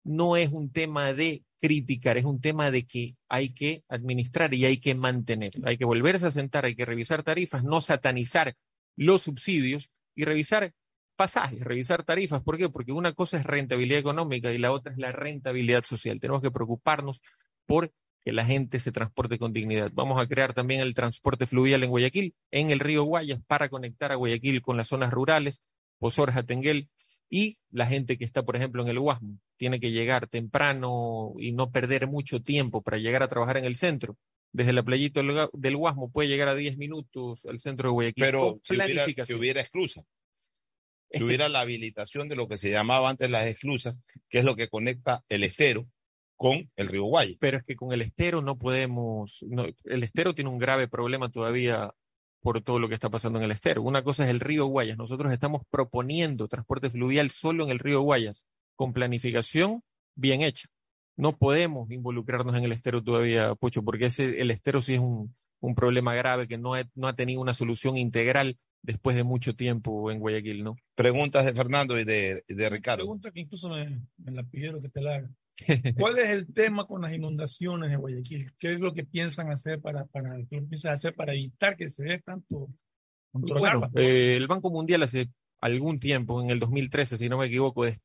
no es un tema de criticar, es un tema de que hay que administrar y hay que mantener. Hay que volverse a sentar, hay que revisar tarifas, no satanizar los subsidios y revisar pasajes, revisar tarifas. ¿Por qué? Porque una cosa es rentabilidad económica y la otra es la rentabilidad social. Tenemos que preocuparnos por que la gente se transporte con dignidad. Vamos a crear también el transporte fluvial en Guayaquil, en el río Guayas, para conectar a Guayaquil con las zonas rurales, Pozorja, Tenguel, y la gente que está, por ejemplo, en el Guasmo, tiene que llegar temprano y no perder mucho tiempo para llegar a trabajar en el centro. Desde la playita del Guasmo puede llegar a 10 minutos al centro de Guayaquil. Pero si hubiera, si hubiera esclusa. Es Si hubiera la habilitación de lo que se llamaba antes las esclusas, que es lo que conecta el estero con el río Guay. Pero es que con el estero no podemos, no, el estero tiene un grave problema todavía por todo lo que está pasando en el estero. Una cosa es el río Guayas. Nosotros estamos proponiendo transporte fluvial solo en el río Guayas, con planificación bien hecha. No podemos involucrarnos en el estero todavía, Pocho, porque ese, el estero sí es un, un problema grave que no ha, no ha tenido una solución integral después de mucho tiempo en Guayaquil, ¿no? Preguntas de Fernando y de, de Ricardo. pregunta que incluso me, me la pidieron que te la haga. ¿Cuál es el tema con las inundaciones de Guayaquil? ¿Qué es lo que piensan hacer para, para, qué piensan hacer para evitar que se dé tanto Bueno, eh, el Banco Mundial hace algún tiempo, en el 2013, si no me equivoco, des-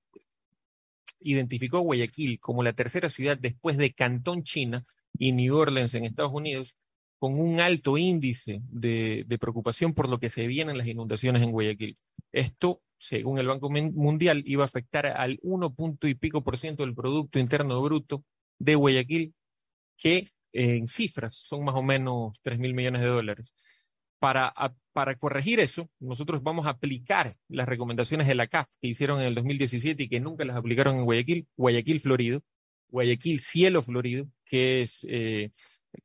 identificó a Guayaquil como la tercera ciudad después de Cantón, China, y New Orleans en Estados Unidos, con un alto índice de, de preocupación por lo que se vienen las inundaciones en Guayaquil. Esto, según el Banco Mun- Mundial, iba a afectar al 1 punto y pico por ciento del Producto Interno Bruto de Guayaquil, que eh, en cifras son más o menos 3 mil millones de dólares. Para, a- para corregir eso, nosotros vamos a aplicar las recomendaciones de la CAF que hicieron en el 2017 y que nunca las aplicaron en Guayaquil, Guayaquil Florido, Guayaquil Cielo Florido, que es eh,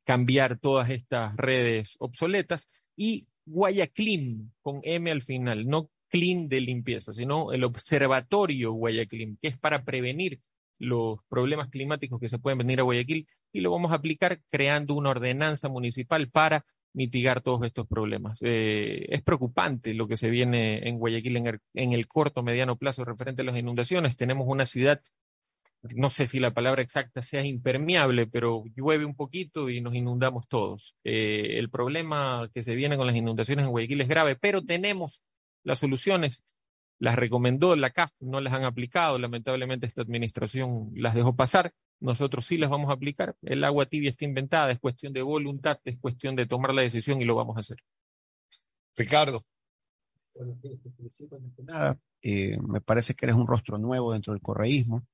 cambiar todas estas redes obsoletas, y Guayaclim, con M al final, no clean de limpieza, sino el observatorio Guayaclim, que es para prevenir los problemas climáticos que se pueden venir a Guayaquil, y lo vamos a aplicar creando una ordenanza municipal para mitigar todos estos problemas. Eh, es preocupante lo que se viene en Guayaquil en el, en el corto, mediano plazo referente a las inundaciones. Tenemos una ciudad, no sé si la palabra exacta sea impermeable, pero llueve un poquito y nos inundamos todos. Eh, el problema que se viene con las inundaciones en Guayaquil es grave, pero tenemos las soluciones. Las recomendó la CAF, no las han aplicado. Lamentablemente esta administración las dejó pasar. Nosotros sí las vamos a aplicar. El agua tibia está inventada, es cuestión de voluntad, es cuestión de tomar la decisión y lo vamos a hacer. Ricardo. Bueno, te- te felicito antes que nada. Eh, me parece que eres un rostro nuevo dentro del correísmo.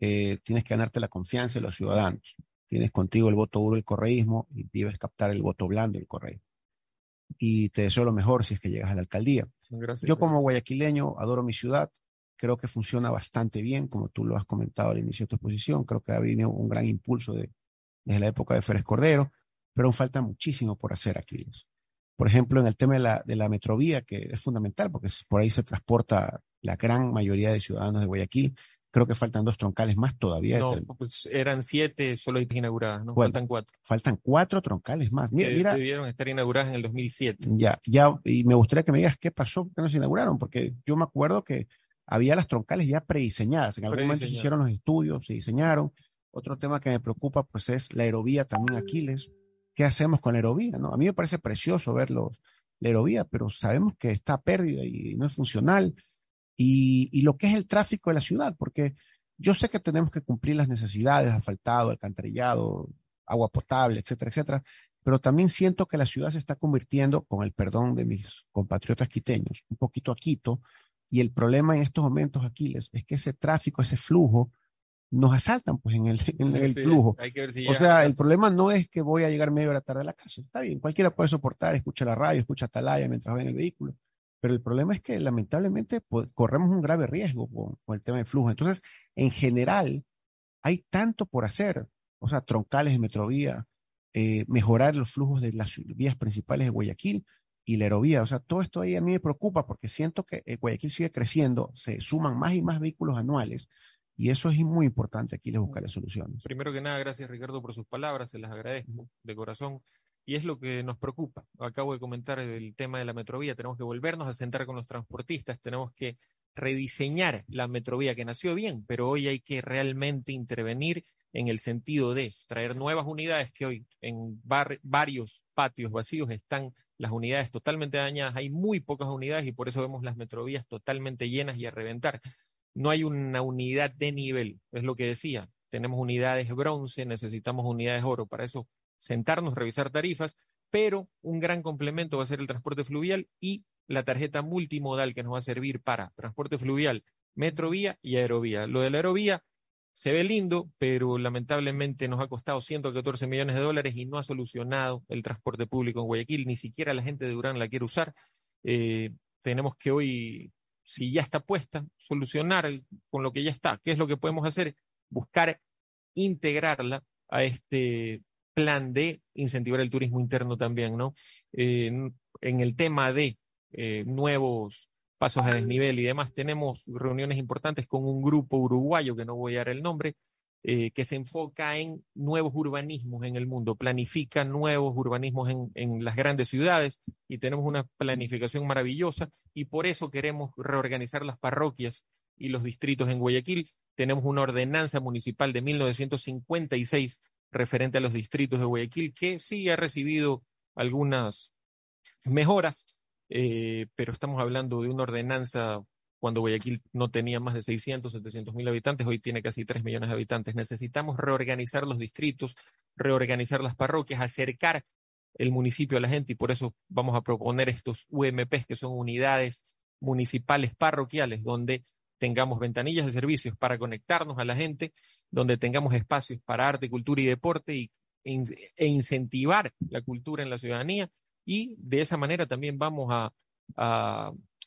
Eh, tienes que ganarte la confianza de los ciudadanos. Tienes contigo el voto duro del correísmo y debes captar el voto blando del correísmo. Y te deseo lo mejor si es que llegas a la alcaldía. Gracias. Yo como guayaquileño adoro mi ciudad. Creo que funciona bastante bien, como tú lo has comentado al inicio de tu exposición. Creo que ha habido un gran impulso de, desde la época de Férez Cordero, pero aún falta muchísimo por hacer, Aquiles. Por ejemplo, en el tema de la, de la metrovía, que es fundamental porque por ahí se transporta la gran mayoría de ciudadanos de Guayaquil. Creo que faltan dos troncales más todavía. No, pues eran siete, solo hay inauguradas, ¿no? Bueno, faltan cuatro. Faltan cuatro troncales más. Mira, que mira, debieron estar inauguradas en el 2007. ya, ya, y me gustaría que me digas qué pasó, qué no se inauguraron, porque yo me acuerdo que había las troncales ya prediseñadas. En algún momento se hicieron los estudios, se diseñaron. Otro tema que me preocupa, pues, es la aerovía también Aquiles. ¿Qué hacemos con la aerovía? No? A mí me parece precioso ver los, la aerovía, pero sabemos que está pérdida y no es funcional. Y, y lo que es el tráfico de la ciudad, porque yo sé que tenemos que cumplir las necesidades, asfaltado, alcantarillado, agua potable, etcétera, etcétera, pero también siento que la ciudad se está convirtiendo, con el perdón de mis compatriotas quiteños, un poquito a Quito, y el problema en estos momentos, Aquiles, es que ese tráfico, ese flujo, nos asaltan pues en el, en el Sí, flujo. hay que ver si o sea, el problema no es que voy a llegar media hora tarde a la casa. Está bien, cualquiera puede soportar, escucha la radio, escucha Atalaya mientras va en el vehículo. Pero el problema es que lamentablemente pues, corremos un grave riesgo con, con el tema del flujo. Entonces, en general, hay tanto por hacer. O sea, troncales de metrovía, eh, mejorar los flujos de las vías principales de Guayaquil y la aerovía. O sea, todo esto ahí a mí me preocupa porque siento que eh, Guayaquil sigue creciendo, se suman más y más vehículos anuales y eso es muy importante aquí les buscar soluciones. Primero que nada, gracias Ricardo por sus palabras, se las agradezco de corazón. Y es lo que nos preocupa. Acabo de comentar el tema de la metrovía. Tenemos que volvernos a sentar con los transportistas, tenemos que rediseñar la metrovía que nació bien, pero hoy hay que realmente intervenir en el sentido de traer nuevas unidades que hoy en varios patios vacíos están las unidades totalmente dañadas. Hay muy pocas unidades y por eso vemos las metrovías totalmente llenas y a reventar. No hay una unidad de nivel, es lo que decía. Tenemos unidades bronce, necesitamos unidades oro. Para eso sentarnos, revisar tarifas, pero un gran complemento va a ser el transporte fluvial y la tarjeta multimodal que nos va a servir para transporte fluvial, metrovía y aerovía. Lo de la aerovía se ve lindo, pero lamentablemente nos ha costado 114 millones de dólares y no ha solucionado el transporte público en Guayaquil, ni siquiera la gente de Durán la quiere usar. Eh, tenemos que hoy, si ya está puesta, solucionar con lo que ya está. ¿Qué es lo que podemos hacer? Buscar integrarla a este plan de incentivar el turismo interno también, ¿no? En el tema de eh, nuevos pasos a desnivel y demás, tenemos reuniones importantes con un grupo uruguayo, que no voy a dar el nombre, eh, que se enfoca en nuevos urbanismos en el mundo, planifica nuevos urbanismos en las grandes ciudades y tenemos una planificación maravillosa y por eso queremos reorganizar las parroquias y los distritos en Guayaquil. Tenemos una ordenanza municipal de 1956 referente a los distritos de Guayaquil que sí ha recibido algunas mejoras, eh, pero estamos hablando de una ordenanza cuando Guayaquil no tenía más de 600, 700 mil habitantes, hoy tiene casi 3 millones de habitantes. Necesitamos reorganizar los distritos, reorganizar las parroquias, acercar el municipio a la gente y por eso vamos a proponer estos UMPs que son unidades municipales parroquiales donde tengamos ventanillas de servicios para conectarnos a la gente, donde tengamos espacios para arte, cultura y deporte y, e incentivar la cultura en la ciudadanía y de esa manera también vamos a,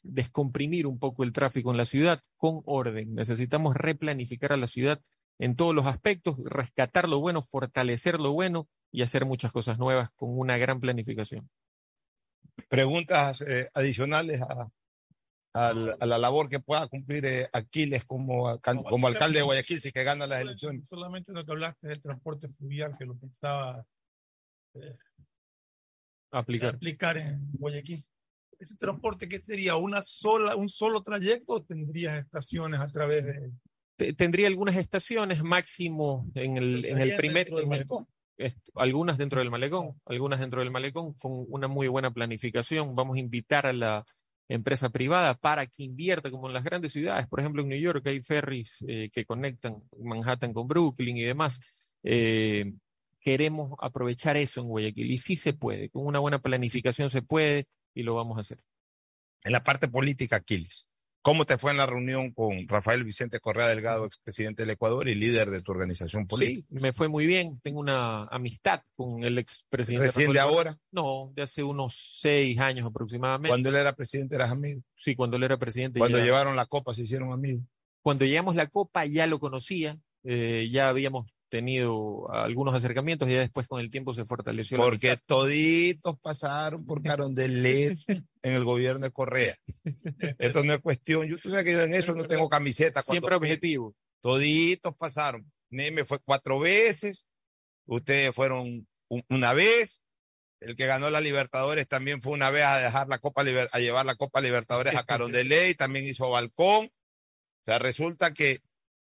descomprimir un poco el tráfico en la ciudad con orden. Necesitamos replanificar a la ciudad en todos los aspectos, rescatar lo bueno, fortalecer lo bueno y hacer muchas cosas nuevas con una gran planificación. Preguntas eh, adicionales a, al- a la labor que pueda cumplir eh, Aquiles como, can- como alcalde de Guayaquil si que gana las elecciones. Solamente lo que hablaste del transporte fluvial, que lo pensaba eh, Aplicar. aplicar en Guayaquil. ¿Ese transporte qué sería? ¿Una sola, ¿Un solo trayecto o tendrías estaciones a través de...? Te- Tendría algunas estaciones máximo en el, en el primer... dentro del en el- algunas dentro del malecón, algunas dentro del malecón con una muy buena planificación. Vamos a invitar a la empresa privada para que invierta como en las grandes ciudades. Por ejemplo, en New York hay ferries eh, que conectan Manhattan con Brooklyn y demás. Eh, queremos aprovechar eso en Guayaquil y sí se puede. Con una buena planificación se puede y lo vamos a hacer. En la parte política, Aquiles, ¿cómo te fue en la reunión con Rafael Vicente Correa Delgado, expresidente del Ecuador y líder de tu organización política? Sí, me fue muy bien. Tengo una amistad con el expresidente. ¿Recién de ahora? No, de hace unos seis años aproximadamente. Cuando él era presidente eras amigo. Sí, cuando él era presidente. Cuando ya- llevaron la copa se hicieron amigos. Cuando llegamos la Copa ya lo conocía, eh, ya habíamos tenido algunos acercamientos y ya después con el tiempo se fortaleció la Porque amistad. toditos pasaron por Carondelet en el gobierno de Correa. Esto no es cuestión. Yo tú sabes que yo en eso no tengo camiseta. cuando Siempre fui. objetivo. Toditos pasaron. Neme fue cuatro veces. Ustedes fueron un- una vez. El que ganó la Libertadores también fue una vez a dejar la Copa Liber- a llevar la Copa Libertadores a Carondelet. También hizo balcón. O sea, resulta que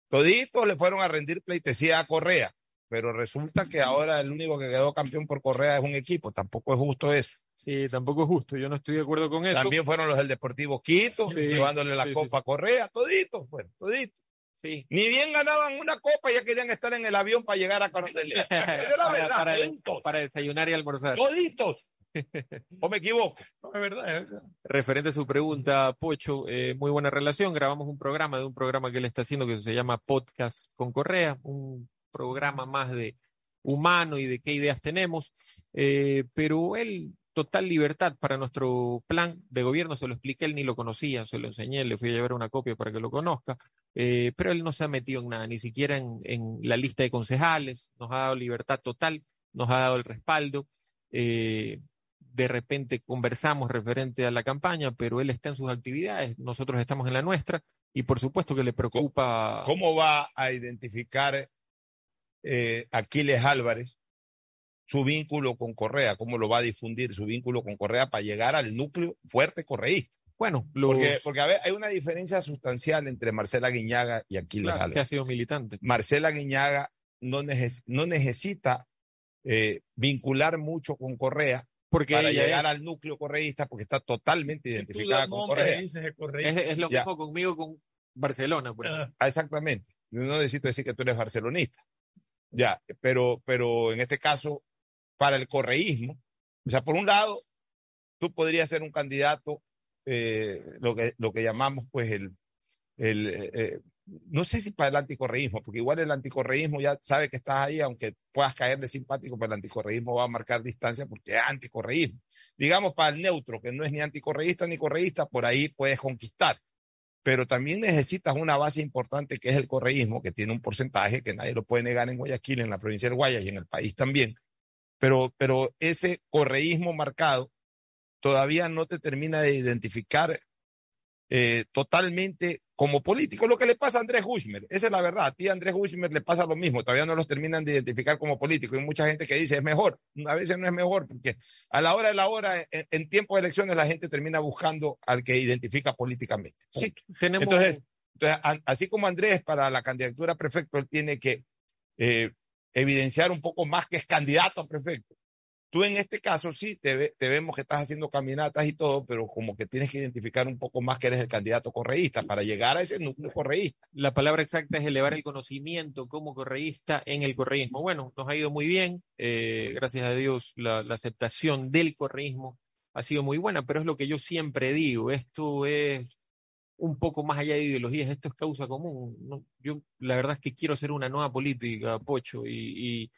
toditos le fueron a rendir pleitesía a Correa. Pero resulta que ahora el único que quedó campeón por Correa es un equipo. Tampoco es justo eso. Sí, tampoco es justo. Yo no estoy de acuerdo con eso. También fueron los del Deportivo Quito, Sí, llevándole la sí, sí, copa a Correa, toditos, bueno, toditos. Sí. Ni bien ganaban una copa, ya querían estar en el avión para llegar a la para, verdad, para- toditos, para desayunar y almorzar. toditos. ¿O me equivoco? Es verdad, es verdad. Referente a su pregunta, Pocho, eh, muy buena relación. Grabamos un programa de un programa que él está haciendo que se llama Podcast con Correa, un programa más de humano y de qué ideas tenemos, eh, pero él, total libertad para nuestro plan de gobierno, se lo expliqué, él ni lo conocía, se lo enseñé, le fui a llevar una copia para que lo conozca, eh, pero él no se ha metido en nada, ni siquiera en, en la lista de concejales, nos ha dado libertad total, nos ha dado el respaldo. eh, de repente conversamos referente a la campaña, pero él está en sus actividades, nosotros estamos en la nuestra, y por supuesto que le preocupa. ¿Cómo va a identificar eh, Aquiles Álvarez su vínculo con Correa? ¿Cómo lo va a difundir su vínculo con Correa para llegar al núcleo fuerte correísta? Bueno, los- Porque, porque a ver, hay una diferencia sustancial entre Marcela Guiñaga y Aquiles claro, Álvarez. que ha sido militante. Marcela Guiñaga no, neces- no necesita eh, vincular mucho con Correa Porque para llegar es- al núcleo correísta porque está totalmente identificada con Correa. Es, es lo Ya. mismo conmigo con Barcelona. por ejemplo. Ah, exactamente. Yo No necesito decir que tú eres barcelonista. Ya, pero, pero en este caso, para el correísmo, o sea, por un lado, tú podrías ser un candidato, eh, lo, que, lo que llamamos, pues, el, el eh, eh, no sé si para el anticorreísmo, porque igual el anticorreísmo ya sabe que estás ahí, aunque puedas caer de simpático, pero el anticorreísmo va a marcar distancia porque es anticorreísmo. Digamos, para el neutro, que no es ni anticorreísta ni correísta, por ahí puedes conquistar pero también necesitas una base importante que es el correísmo, que tiene un porcentaje que nadie lo puede negar en Guayaquil, en la provincia del Guayas y en el país también. Pero, pero ese correísmo marcado todavía no te termina de identificar eh, totalmente como político. Lo que le pasa a Andrés Hushmer, esa es la verdad. A ti, Andrés Hushmer, le pasa lo mismo. Todavía no los terminan de identificar como político. Hay mucha gente que dice es mejor. A veces no es mejor, porque a la hora de la hora, en, en tiempo de elecciones, la gente termina buscando al que identifica políticamente. Sí, tenemos. Entonces, entonces, a- así como Andrés para la candidatura a prefecto, él tiene que eh, evidenciar un poco más que es candidato a prefecto. Tú en este caso sí te, ve- te vemos que estás haciendo caminatas y todo, pero como que tienes que identificar un poco más que eres el candidato correísta para llegar a ese núcleo correísta. la palabra exacta es elevar el conocimiento como correísta en el correísmo. Bueno, nos ha ido muy bien, eh, gracias a Dios la, la aceptación del correísmo ha sido muy buena, pero es lo que yo siempre digo, esto es un poco más allá de ideologías, esto es causa común. ¿no? Yo la verdad es que quiero hacer una nueva política, Pocho, y, y,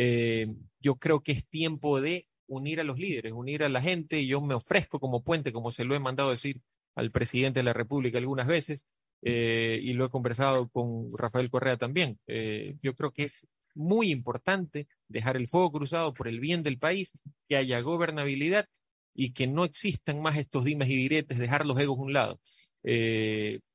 eh, yo creo que es tiempo de unir a los líderes, unir a la gente, yo me ofrezco como puente, como se lo he mandado decir al presidente de la República algunas veces, eh, y lo he conversado con Rafael Correa también. Eh, yo creo que es muy importante dejar el fuego cruzado por el bien del país, que haya gobernabilidad y que no existan más estos dimes y diretes, dejar los egos a un lado.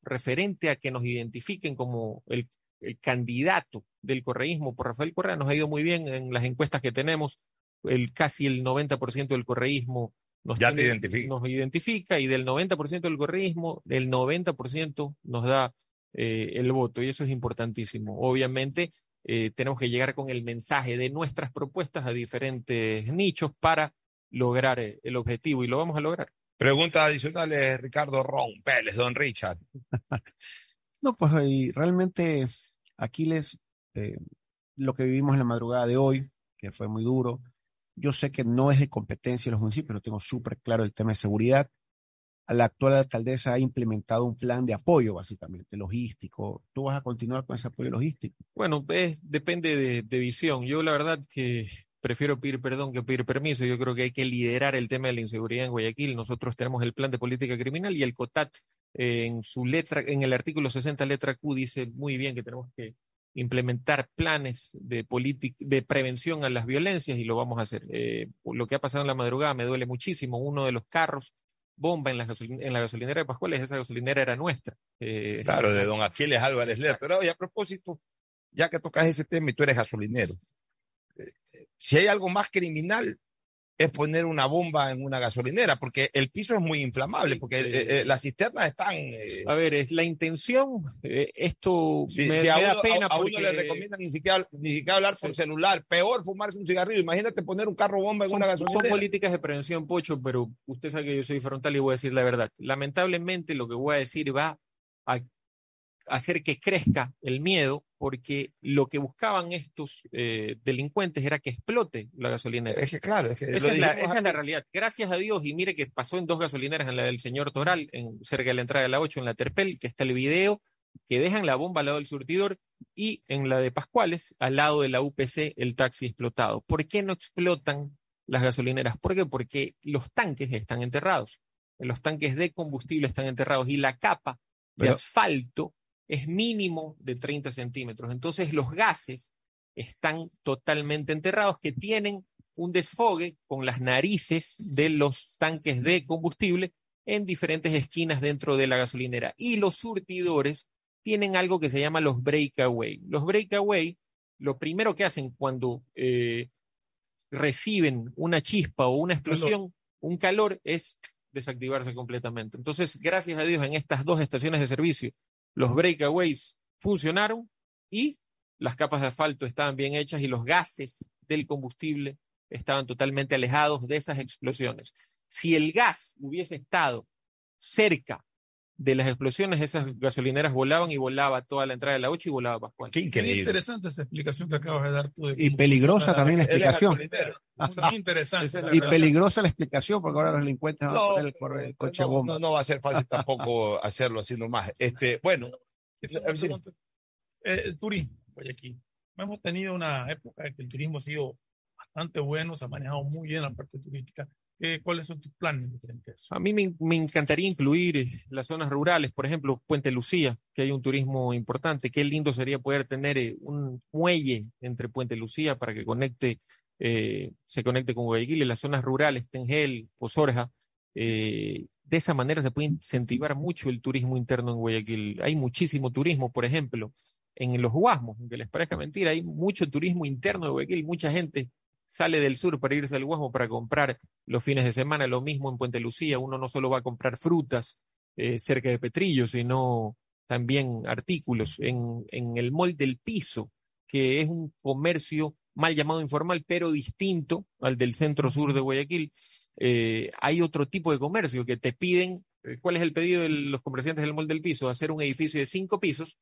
Referente a que nos identifiquen como el, el candidato del correísmo por Rafael Correa, nos ha ido muy bien en las encuestas que tenemos, el, casi el 90% del correísmo nos, Ya te tiene- identifica. nos identifica y del 90% del correísmo, el 90% nos da eh, el voto y eso es importantísimo. Obviamente eh, tenemos que llegar con el mensaje de nuestras propuestas a diferentes nichos para lograr eh, el objetivo y lo vamos a lograr. Preguntas adicionales, Ricardo Ron Pérez, don Richard. No, pues y realmente Aquiles, eh, lo que vivimos en la madrugada de hoy, que fue muy duro, yo sé que no es de competencia de los municipios, lo tengo súper claro el tema de seguridad. La actual alcaldesa ha implementado un plan de apoyo, básicamente, logístico. ¿Tú vas a continuar con ese apoyo logístico? Bueno, depende de, de visión. Yo la verdad que prefiero pedir perdón que pedir permiso. Yo creo que hay que liderar el tema de la inseguridad en Guayaquil. Nosotros tenemos el plan de política criminal y el COTAT eh, en su letra, en el artículo 60 letra Q dice muy bien que tenemos que implementar planes de, de prevención a las violencias y lo vamos a hacer. Eh, lo que ha pasado en la madrugada me duele muchísimo. Uno de los carros bomba en la, en la gasolinera de Pascuales, esa gasolinera era nuestra. Eh, claro, de don Aquiles Álvarez Ler. Pero oye, a propósito, ya que tocas ese tema y tú eres gasolinero, si hay algo más criminal es poner una bomba en una gasolinera, porque el piso es muy inflamable, porque eh, eh, las cisternas están... Eh, a ver, es la intención, esto me, a da uno, pena a, a porque... uno le recomiendan ni siquiera, ni siquiera hablar por celular, peor fumarse un cigarrillo, imagínate poner un carro bomba en son, una gasolinera. Son políticas de prevención, Pocho, pero usted sabe que yo soy frontal y voy a decir la verdad. Lamentablemente lo que voy a decir va a hacer que crezca el miedo, porque lo que buscaban estos eh, delincuentes era que explote la gasolinera. Es que claro, es que esa, es la, esa es la, realidad. Gracias a Dios, y mire que pasó en dos gasolineras, en la del señor Toral, en, cerca de la entrada de la 8, en la Terpel, que está el video, que dejan la bomba al lado del surtidor, y en la de Pascuales, al lado de la UPC, el taxi explotado. ¿Por qué no explotan las gasolineras? ¿Por qué? Porque los tanques están enterrados. Los tanques de combustible están enterrados y la capa de Pero- asfalto es mínimo de 30 centímetros. Entonces los gases están totalmente enterrados, que tienen un desfogue con las narices de los tanques de combustible en diferentes esquinas dentro de la gasolinera. Y los surtidores tienen algo que se llama los breakaway. Los breakaway, lo primero que hacen cuando eh, reciben una chispa o una explosión, un calor, es desactivarse completamente. Entonces, gracias a Dios, en estas dos estaciones de servicio, los breakaways funcionaron y las capas de asfalto estaban bien hechas y los gases del combustible estaban totalmente alejados de esas explosiones. Si el gas hubiese estado cerca de las explosiones, esas gasolineras volaban y volaba toda la entrada de la 8 y volaba Pascual. Qué interesante esa explicación que acabas de dar tú. de Y peligrosa también la explicación. Muy interesante. la Y verdad. peligrosa la explicación, porque ahora los delincuentes van a No, poner el, el coche no, bomba. no, no va a ser fácil tampoco hacerlo así nomás. Este, bueno. Eh, el turismo, Guayaquil. Hemos tenido una época en que el turismo ha sido bastante bueno, se ha manejado muy bien la parte turística. Eh, ¿Cuáles son tus planes a? A mí me, me encantaría incluir eh, las zonas rurales, por ejemplo, Puente Lucía, que hay un turismo importante. Qué lindo sería poder tener eh, un muelle entre Puente Lucía para que conecte, eh, se conecte con Guayaquil y las zonas rurales, Tengel, Pozorja. Eh, de esa manera se puede incentivar mucho el turismo interno en Guayaquil. Hay muchísimo turismo, por ejemplo, en los Guasmos, aunque les parezca mentira, hay mucho turismo interno de Guayaquil, mucha gente sale del sur para irse al Guasmo para comprar los fines de semana, lo mismo en Puente Lucía, uno no solo va a comprar frutas eh, cerca de Petrillo, sino también artículos en, el mall del piso, que es un comercio mal llamado informal, pero distinto al del centro sur de Guayaquil. Eh, hay otro tipo de comercio que te piden, eh, ¿cuál es el pedido de los comerciantes del mall del piso? Hacer un edificio de cinco pisos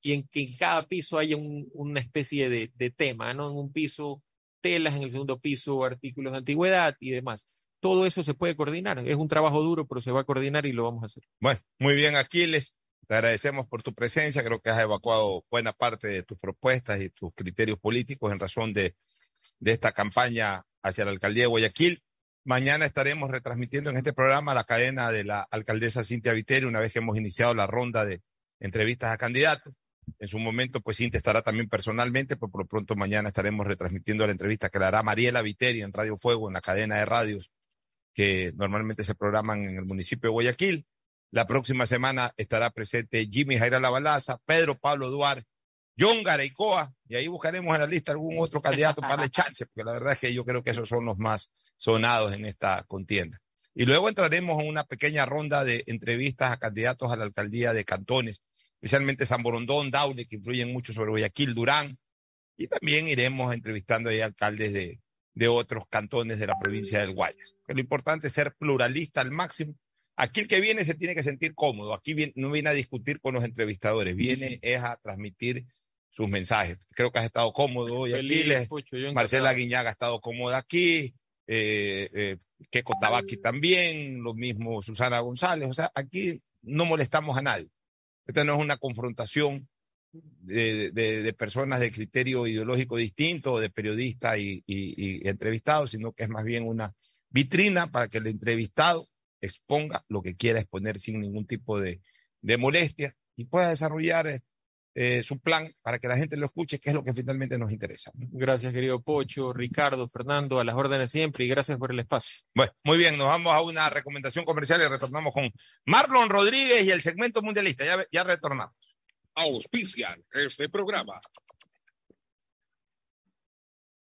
y en que en cada piso haya un- una especie de, de tema, ¿no? En un piso telas, en el segundo piso artículos de antigüedad y demás. Todo eso se puede coordinar. Es un trabajo duro, pero se va a coordinar y lo vamos a hacer. Bueno, muy bien, Aquiles. Te agradecemos por tu presencia. Creo que has evacuado buena parte de tus propuestas y tus criterios políticos en razón de, de esta campaña hacia la alcaldía de Guayaquil. Mañana estaremos retransmitiendo en este programa la cadena de la alcaldesa Cintia Viteri, una vez que hemos iniciado la ronda de entrevistas a candidatos. En su momento, pues Cintia estará también personalmente, pero por lo pronto mañana estaremos retransmitiendo la entrevista que le hará Mariela Viteri en Radio Fuego, en la cadena de radios que normalmente se programan en el municipio de Guayaquil. La próxima semana estará presente Jimmy Jaira Lavalaza, Pedro Pablo Duarte, John Gareicoa, y ahí buscaremos en la lista algún otro candidato para darle chance, porque la verdad es que yo creo que esos son los más sonados en esta contienda. Y luego entraremos en una pequeña ronda de entrevistas a candidatos a la alcaldía de cantones, especialmente San Borondón, Daule, que influyen mucho sobre Guayaquil, Durán, y también iremos entrevistando ahí alcaldes de, de otros cantones de la provincia del Guayas. Lo importante es ser pluralista al máximo. Aquí el que viene se tiene que sentir cómodo. Aquí viene- no viene a discutir con los entrevistadores, viene es a transmitir sus mensajes. Creo que has estado cómodo hoy aquí. Les- Marcela. Guiñaga ha estado cómoda aquí. Eh, eh, Keiko Tabaki también, lo mismo Susana González. O sea, aquí no molestamos a nadie. Esta no es una confrontación de, de- de personas de criterio ideológico distinto, de periodistas y, y- y entrevistados, sino que es más bien una vitrina para que el entrevistado exponga lo que quiera exponer sin ningún tipo de, de molestia y pueda desarrollar eh, eh, su plan para que la gente lo escuche, que es lo que finalmente nos interesa. Gracias, querido Pocho, Ricardo, Fernando, a las órdenes siempre y gracias por el espacio. Bueno, muy bien, nos vamos a una recomendación comercial y retornamos con Marlon Rodríguez y el segmento mundialista. Ya, ya retornamos. Auspician este programa.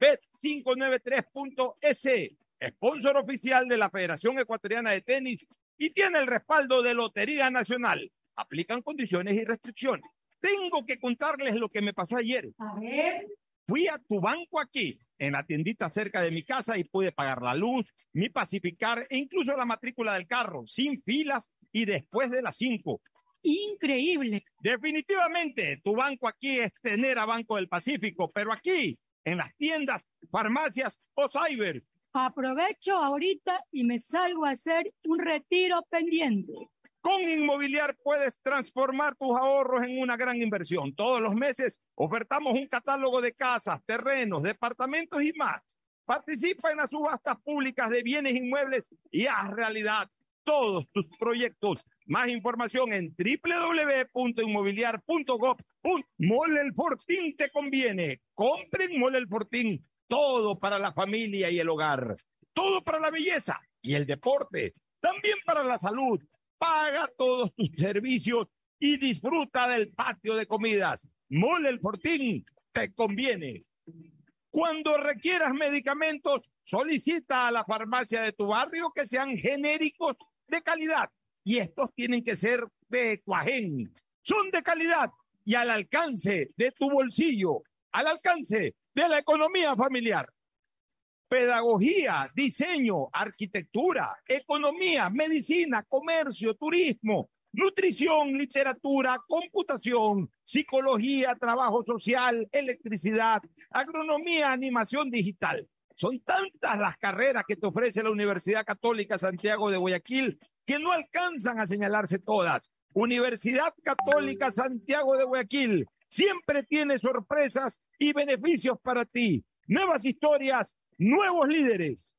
Bet593.es, sponsor oficial de la Federación Ecuatoriana de Tenis y tiene el respaldo de Lotería Nacional. Aplican condiciones y restricciones. Tengo que contarles lo que me pasó ayer. A ver. Fui a tu banco aquí, en la tiendita cerca de mi casa, y pude pagar la luz, mi pacificar e incluso la matrícula del carro, sin filas y después de las cinco. Increíble. Definitivamente, tu banco aquí es tener a Banco del Pacífico, pero aquí, en las tiendas, farmacias o cyber. Aprovecho ahorita y me salgo a hacer un retiro pendiente. Con Inmobiliar puedes transformar tus ahorros en una gran inversión. Todos los meses ofertamos un catálogo de casas, terrenos, departamentos y más. Participa en las subastas públicas de bienes inmuebles y haz realidad todos tus proyectos. Más información en www.inmobiliar.gov. Mole el Fortín te conviene. Compren Mole el Fortín. Todo para la familia y el hogar. Todo para la belleza y el deporte. También para la salud paga todos tus servicios y disfruta del patio de comidas. Mole el Fortín, te conviene. Cuando requieras medicamentos, solicita a la farmacia de tu barrio que sean genéricos de calidad. Y estos tienen que ser de Cuajén. Son de calidad y al alcance de tu bolsillo, al alcance de la economía familiar pedagogía, diseño, arquitectura, economía, medicina, comercio, turismo, nutrición, literatura, computación, psicología, trabajo social, electricidad, agronomía, animación digital. Son tantas las carreras que te ofrece la Universidad Católica Santiago de Guayaquil que no alcanzan a señalarse todas. Universidad Católica Santiago de Guayaquil siempre tiene sorpresas y beneficios para ti. Nuevas historias, nuevos líderes.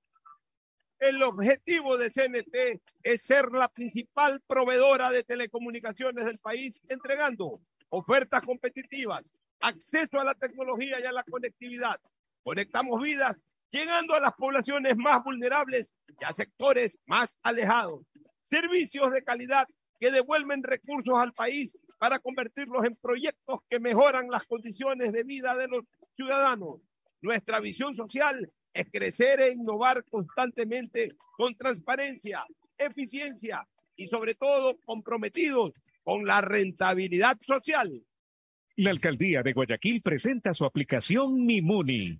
El objetivo de CNT es ser la principal proveedora de telecomunicaciones del país, entregando ofertas competitivas, acceso a la tecnología y a la conectividad. Conectamos vidas, llegando a las poblaciones más vulnerables y a sectores más alejados. Servicios de calidad que devuelven recursos al país para convertirlos en proyectos que mejoran las condiciones de vida de los ciudadanos. Nuestra visión social es crecer e innovar constantemente con transparencia, eficiencia y sobre todo comprometidos con la rentabilidad social. La alcaldía de Guayaquil presenta su aplicación Mimuni,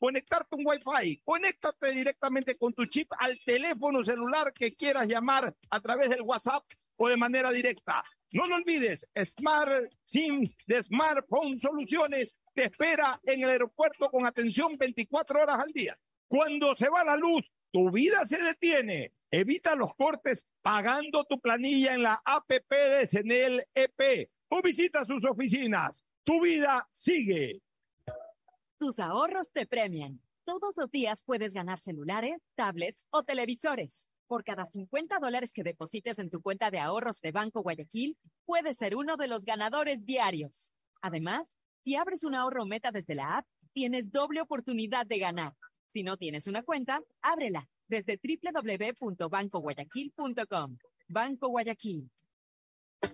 conectarte un Wi-Fi. Conéctate directamente con tu chip al teléfono celular que quieras llamar a través del WhatsApp o de manera directa. No lo olvides, Smart SIM de Smartphone Soluciones te espera en el aeropuerto con atención 24 horas al día. Cuando se va la luz, tu vida se detiene. Evita los cortes pagando tu planilla en la APP de Senel EP o visita sus oficinas. Tu vida sigue. Tus ahorros te premian. todos los días puedes ganar celulares, tablets o televisores. Por cada 50 dólares que deposites en tu cuenta de ahorros de Banco Guayaquil, puedes ser uno de los ganadores diarios. Además, si abres un ahorro meta desde la app, tienes doble oportunidad de ganar. Si no tienes una cuenta, ábrela desde www.bancoguayaquil.com. Banco Guayaquil.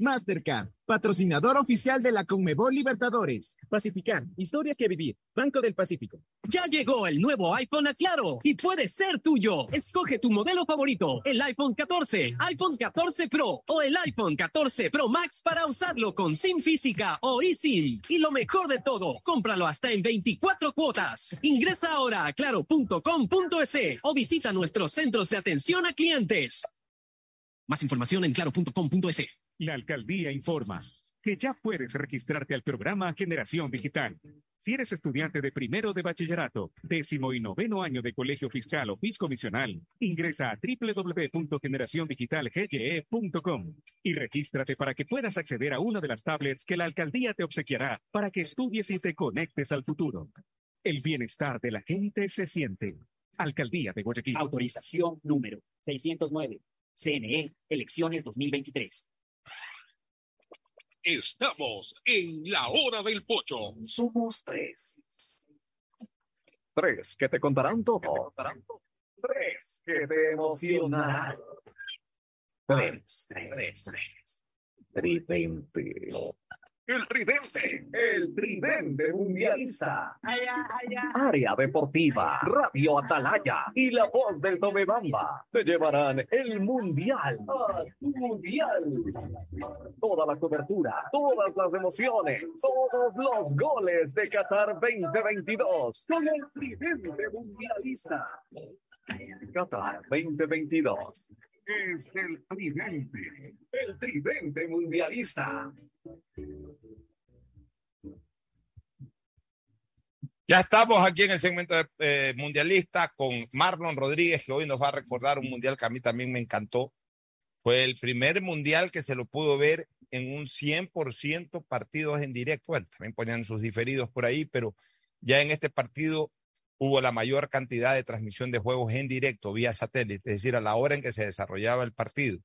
Mastercard, patrocinador oficial de la Conmebol Libertadores. Pacificar, historias que vivir. Banco del Pacífico. Ya llegó el nuevo iPhone a Claro y puede ser tuyo. Escoge tu modelo favorito, el iPhone 14, iPhone 14 Pro o el iPhone 14 Pro Max para usarlo con SIM física o eSIM. Y lo mejor de todo, cómpralo hasta en 24 cuotas. Ingresa ahora a claro.com.es o visita nuestros centros de atención a clientes. Más información en claro.com.es. La alcaldía informa que ya puedes registrarte al programa Generación Digital. Si eres estudiante de primero de bachillerato, décimo y noveno año de colegio fiscal o fiscomisional, ingresa a www.generaciondigitalgye.com y regístrate para que puedas acceder a una de las tablets que la alcaldía te obsequiará para que estudies y te conectes al futuro. El bienestar de la gente se siente. Alcaldía de Guayaquil. Autorización número 609. CNE, elecciones 2023. Estamos en la hora del pocho. Somos tres. Tres que te contarán todo. Tres que te emocionarán. Tres, tres, tres. Tridente. El tridente. El tridente mundialista. Área Deportiva, Radio Atalaya y la voz del Tomebamba te llevarán el Mundial. Mundial. Toda la cobertura, todas las emociones, todos los goles de Qatar 2022 con el tridente mundialista. Qatar 2022 es el tridente, el tridente mundialista. Ya estamos aquí en el segmento eh, mundialista con Marlon Rodríguez, que hoy nos va a recordar un mundial que a mí también me encantó. Fue el primer mundial que se lo pudo ver en un 100% partidos en directo. Bueno, también ponían sus diferidos por ahí, pero ya en este partido hubo la mayor cantidad de transmisión de juegos en directo vía satélite, es decir, a la hora en que se desarrollaba el partido.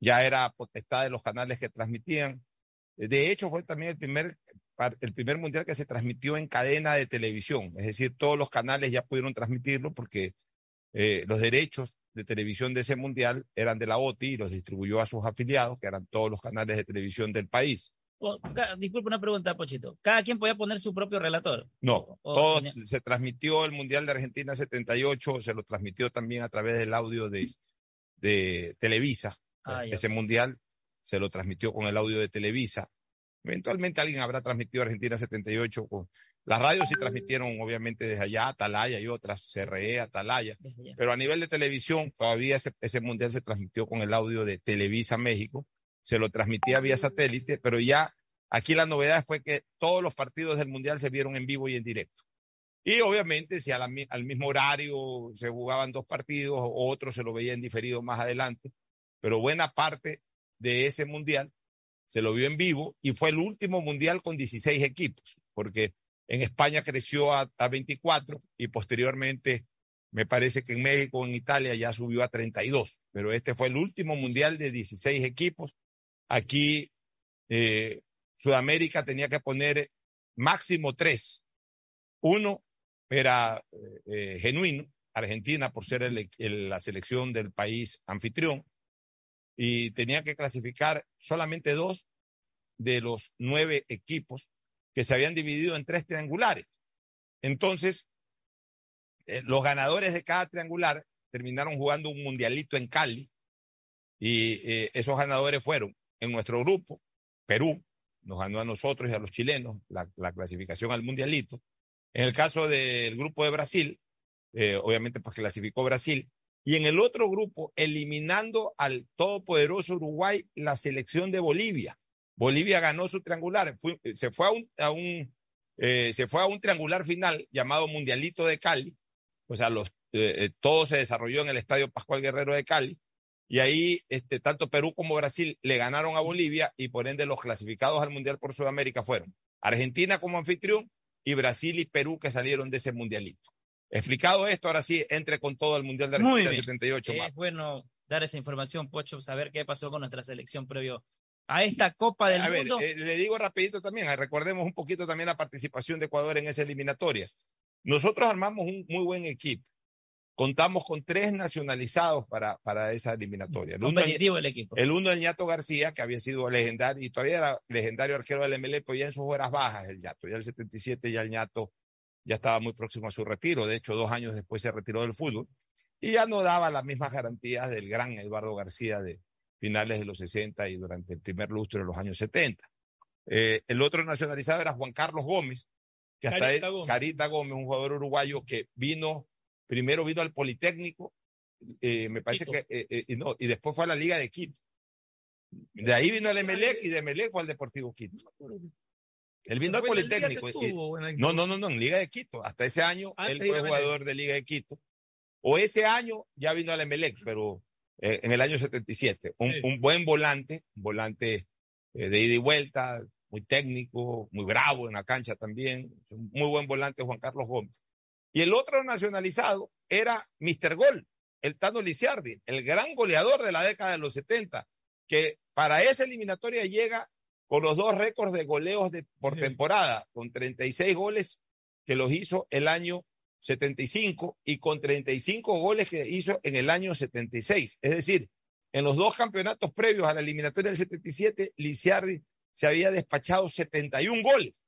Ya era potestad de los canales que transmitían. De hecho, fue también el primer, el primer mundial que se transmitió en cadena de televisión, es decir, todos los canales ya pudieron transmitirlo porque eh, los derechos de televisión de ese mundial eran de la OTI y los distribuyó a sus afiliados, que eran todos los canales de televisión del país. Disculpe una pregunta, Pochito. ¿Cada quien podía poner su propio relator? No, O- todo, se transmitió el Mundial de Argentina 78, se lo transmitió también a través del audio de, de Televisa. Ah, ya. Ese Mundial se lo transmitió con el audio de Televisa. Eventualmente alguien habrá transmitido Argentina 78. Con... Las radios sí transmitieron, obviamente, desde allá, Atalaya y otras, CRE, Atalaya. Pero a nivel de televisión, todavía ese, ese Mundial se transmitió con el audio de Televisa México. Se lo transmitía vía satélite, pero ya aquí la novedad fue que todos los partidos del Mundial se vieron en vivo y en directo. Y obviamente, si a la mi- al mismo horario se jugaban dos partidos, o otro se lo veía en diferido más adelante, pero buena parte de ese mundial se lo vio en vivo y fue el último mundial con 16 equipos, porque en España creció a, a 24 y posteriormente me parece que en México, en Italia ya subió a 32, pero este fue el último mundial de 16 equipos. Aquí eh, Sudamérica tenía que poner máximo tres. Uno era eh, eh, genuino, Argentina por ser el- la selección del país anfitrión, y tenía que clasificar solamente dos de los nueve equipos que se habían dividido en tres triangulares. Entonces, los ganadores de cada triangular terminaron jugando un mundialito en Cali y esos ganadores fueron en nuestro grupo, Perú, nos ganó a nosotros y a los chilenos la, la clasificación al mundialito. En el caso del grupo de Brasil, eh, obviamente pues clasificó Brasil. Y en el otro grupo, eliminando al todopoderoso Uruguay, la selección de Bolivia. Bolivia ganó su triangular, fue- se, fue a un, eh, se fue a un triangular final llamado Mundialito de Cali. O sea, los, eh, eh, todo se desarrolló en el Estadio Pascual Guerrero de Cali. Y ahí este, tanto Perú como Brasil le ganaron a Bolivia y por ende los clasificados al Mundial por Sudamérica fueron Argentina como anfitrión y Brasil y Perú que salieron de ese mundialito. Explicado esto, ahora sí, entre con todo el Mundial de Argentina bien. 78 Es más. bueno dar esa información, Pocho, saber qué pasó con nuestra selección previo a esta Copa del A ver, Mundo. eh, le digo rapidito también, eh, recordemos un poquito también la participación de Ecuador en esa eliminatoria. Nosotros armamos un muy buen equipo. Contamos con tres nacionalizados para, para esa eliminatoria. El uno, el equipo. el uno, el Ñato García, que había sido legendario y todavía era legendario arquero del MLE, pero ya en sus horas bajas el Ñato. Ya el 77 ya el Ñato ya estaba muy próximo a su retiro. De hecho, dos años después se retiró del fútbol y ya no daba las mismas garantías del gran Eduardo García de finales de los 60 y durante el primer lustro de los años 70. Eh, el otro nacionalizado era Juan Carlos Gómez, que hasta Carita él- Gómez. Carita Gómez, un jugador uruguayo que vino, primero vino al Politécnico, eh, me parece que, eh, eh, y, no, y después fue a la Liga de Quito. De ahí vino al Emelec y de Emelec fue al Deportivo Quito. Él vino al Politécnico. estuvo, no, no, no, no, en Liga de Quito. Hasta ese año Antes él fue jugador de Liga de Quito. O ese año ya vino al Emelec, pero en el año 77. Un, Sí. un buen volante, un volante de ida y vuelta, muy técnico, muy bravo en la cancha también. Muy buen volante Juan Carlos Gómez. Y el otro nacionalizado era Mr. Gol, el Tano Lisiardi, el gran goleador de la década de los 70, que para esa eliminatoria llega con los dos récords de goleos de, por temporada, con 36 goles que los hizo el año 75 y con 35 goles que hizo en el año 76. Es decir, en los dos campeonatos previos a la eliminatoria del 77, Lisiardi se había despachado 71 goles.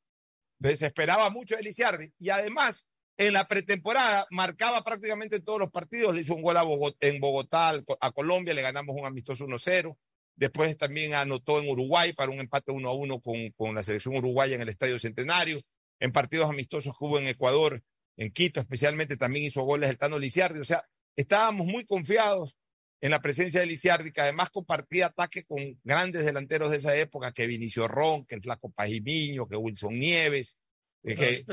Entonces se esperaba mucho de Lisiardi y además en la pretemporada marcaba prácticamente todos los partidos. Le hizo un gol en Bogotá, a Colombia, le ganamos un amistoso 1-0. Después también anotó en Uruguay para un empate 1 a 1 con, con la selección uruguaya en el Estadio Centenario. En partidos amistosos que hubo en Ecuador, en Quito especialmente, también hizo goles el Tano Lisiardi. O sea, estábamos muy confiados en la presencia de Lisiardi, que además compartía ataque con grandes delanteros de esa época, que Vinicio Ron, que el Flaco Pajimiño, que Wilson Nieves, eh,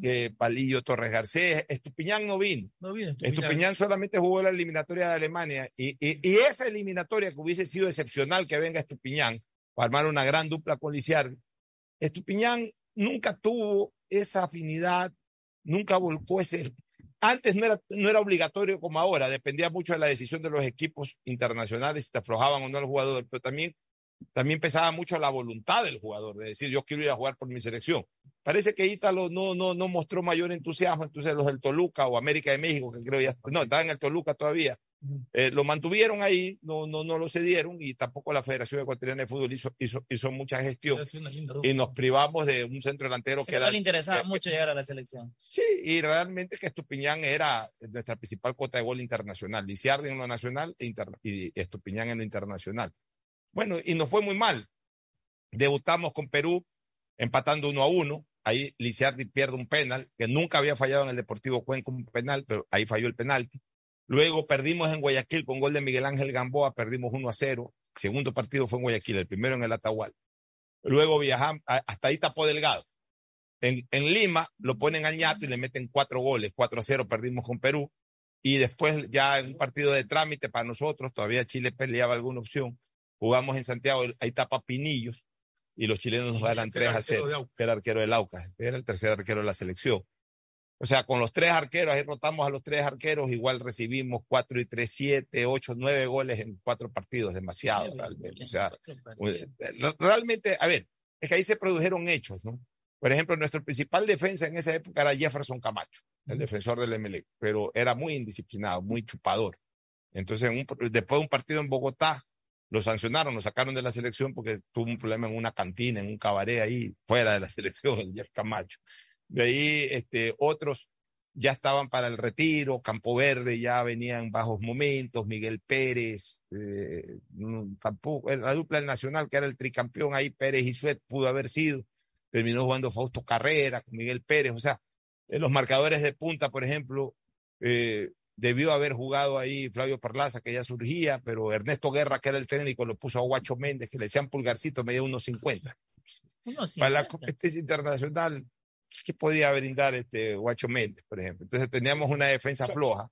que, Palillo Torres Garcés. Estupiñán no vino. No Estupiñán. Estupiñán solamente jugó la eliminatoria de Alemania y, y- y esa eliminatoria que hubiese sido excepcional que venga Estupiñán para armar una gran dupla con. Estupiñán nunca tuvo esa afinidad, nunca volcó ese. Antes no era, no era obligatorio como ahora, dependía mucho de la decisión de los equipos internacionales si te aflojaban o no al jugador, pero también, también pesaba mucho la voluntad del jugador, de decir yo quiero ir a jugar por mi selección. Parece que Ítalo no, no, no mostró mayor entusiasmo, entonces los del Toluca o América de México, que creo ya, no, estaba en el Toluca todavía, eh, lo mantuvieron ahí, no, no, no lo cedieron y tampoco la Federación Ecuatoriana de Fútbol hizo, hizo, hizo mucha gestión y nos privamos de un centro delantero que no era... le interesaba que- mucho llegar a la selección. Sí, y realmente que Estupiñán era nuestra principal cuota de gol internacional. Lisiardi en lo nacional e inter- y Estupiñán en lo internacional. Bueno, y nos fue muy mal. Debutamos con Perú empatando uno a uno. Ahí Lisiardi pierde un penal, que nunca había fallado en el Deportivo Cuenca un penal, pero ahí falló el penalti. Luego perdimos en Guayaquil con gol de Miguel Ángel Gamboa, perdimos 1 a 0. El segundo partido fue en Guayaquil, el primero en el Atahual. Luego viajamos, hasta ahí tapó Delgado. En, en Lima lo ponen al ñato y le meten cuatro goles, 4 a 0 perdimos con Perú. Y después ya en un partido de trámite para nosotros, todavía Chile peleaba alguna opción. Jugamos en Santiago, ahí tapa Pinillos y los chilenos nos ganan que era 3 a arquero 0. de Aucas. Que era arquero del Aucas, era el tercer arquero de la selección. O sea, con los tres arqueros, ahí rotamos a los tres arqueros, igual recibimos 4 y 3, 7, 8, 9 goles en cuatro partidos, demasiado realmente. O sea, eh, realmente, a ver, es que ahí se produjeron hechos, ¿no? Por ejemplo, nuestro principal defensa en esa época era Jefferson Camacho, el defensor del MLE, pero era muy indisciplinado, muy chupador. Entonces, un- después de un partido en Bogotá, lo sancionaron, lo sacaron de la selección porque tuvo un problema en una cantina, en un cabaret ahí, fuera de la selección, el Camacho. De ahí, este, otros ya estaban para el retiro, Campo Verde ya venía en bajos momentos, Miguel Pérez, eh, tampoco, la dupla del Nacional, que era el tricampeón ahí, Pérez y Suet pudo haber sido, terminó jugando Fausto Carrera con Miguel Pérez, o sea, en los marcadores de punta, por ejemplo, eh, debió haber jugado ahí Flavio Perlaza, que ya surgía, pero Ernesto Guerra, que era el técnico, lo puso a Guacho Méndez, que le decían pulgarcito, medía unos 50. Unos Para la 50. competencia internacional, ¿qué podía brindar este Guacho Méndez, por ejemplo? Entonces teníamos una defensa floja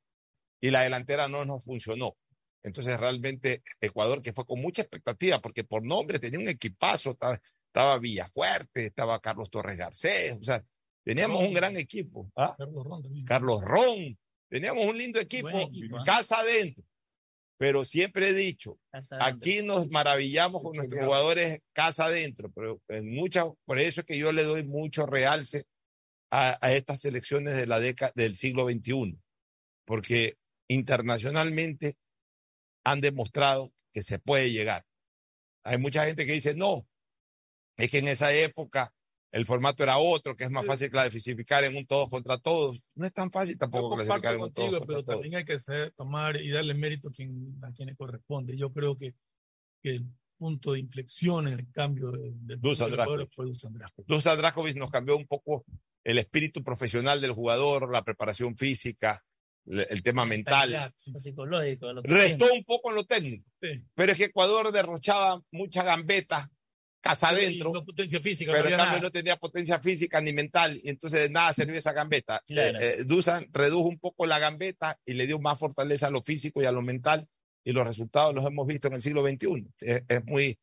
y la delantera no nos funcionó. Entonces realmente Ecuador, que fue con mucha expectativa, porque por nombre tenía un equipazo, estaba, estaba Villafuerte, estaba Carlos Torres Garcés, o sea, teníamos Ron. un gran equipo. ¿ah? Carlos Ron también. Carlos Ron, teníamos un lindo equipo, ¿ah? casa adentro. Pero siempre he dicho, aquí nos maravillamos con nuestros jugadores casa adentro, pero en muchas, por eso es que yo le doy mucho realce a, a estas selecciones de la década del siglo XXI, porque internacionalmente han demostrado que se puede llegar. Hay mucha gente que dice, no, es que en esa época el formato era otro, que es más fácil clasificar en un todos contra todos. No es tan fácil tampoco clasificar en un todos contigo, contra pero todos. también hay que ser- tomar y darle mérito a, quien, a quienes corresponde. Yo creo que, que el punto de inflexión en el cambio de, del Dusan jugador Dracovic. fue Dusan Dracovic. Dusan Dracovic nos cambió un poco el espíritu profesional del jugador, la preparación física, le- el tema mental. Lo psicológico. lo que Restó tiene. un poco en lo técnico, pero es que Ecuador derrochaba mucha gambeta casa adentro. No potencia física, pero no en había cambio nada. no tenía potencia física ni mental, y entonces de nada servía esa gambeta. Claro. Eh, eh, Dusan redujo un poco la gambeta y le dio más fortaleza a lo físico y a lo mental, y los resultados los hemos visto en el siglo XXI. Es, es muy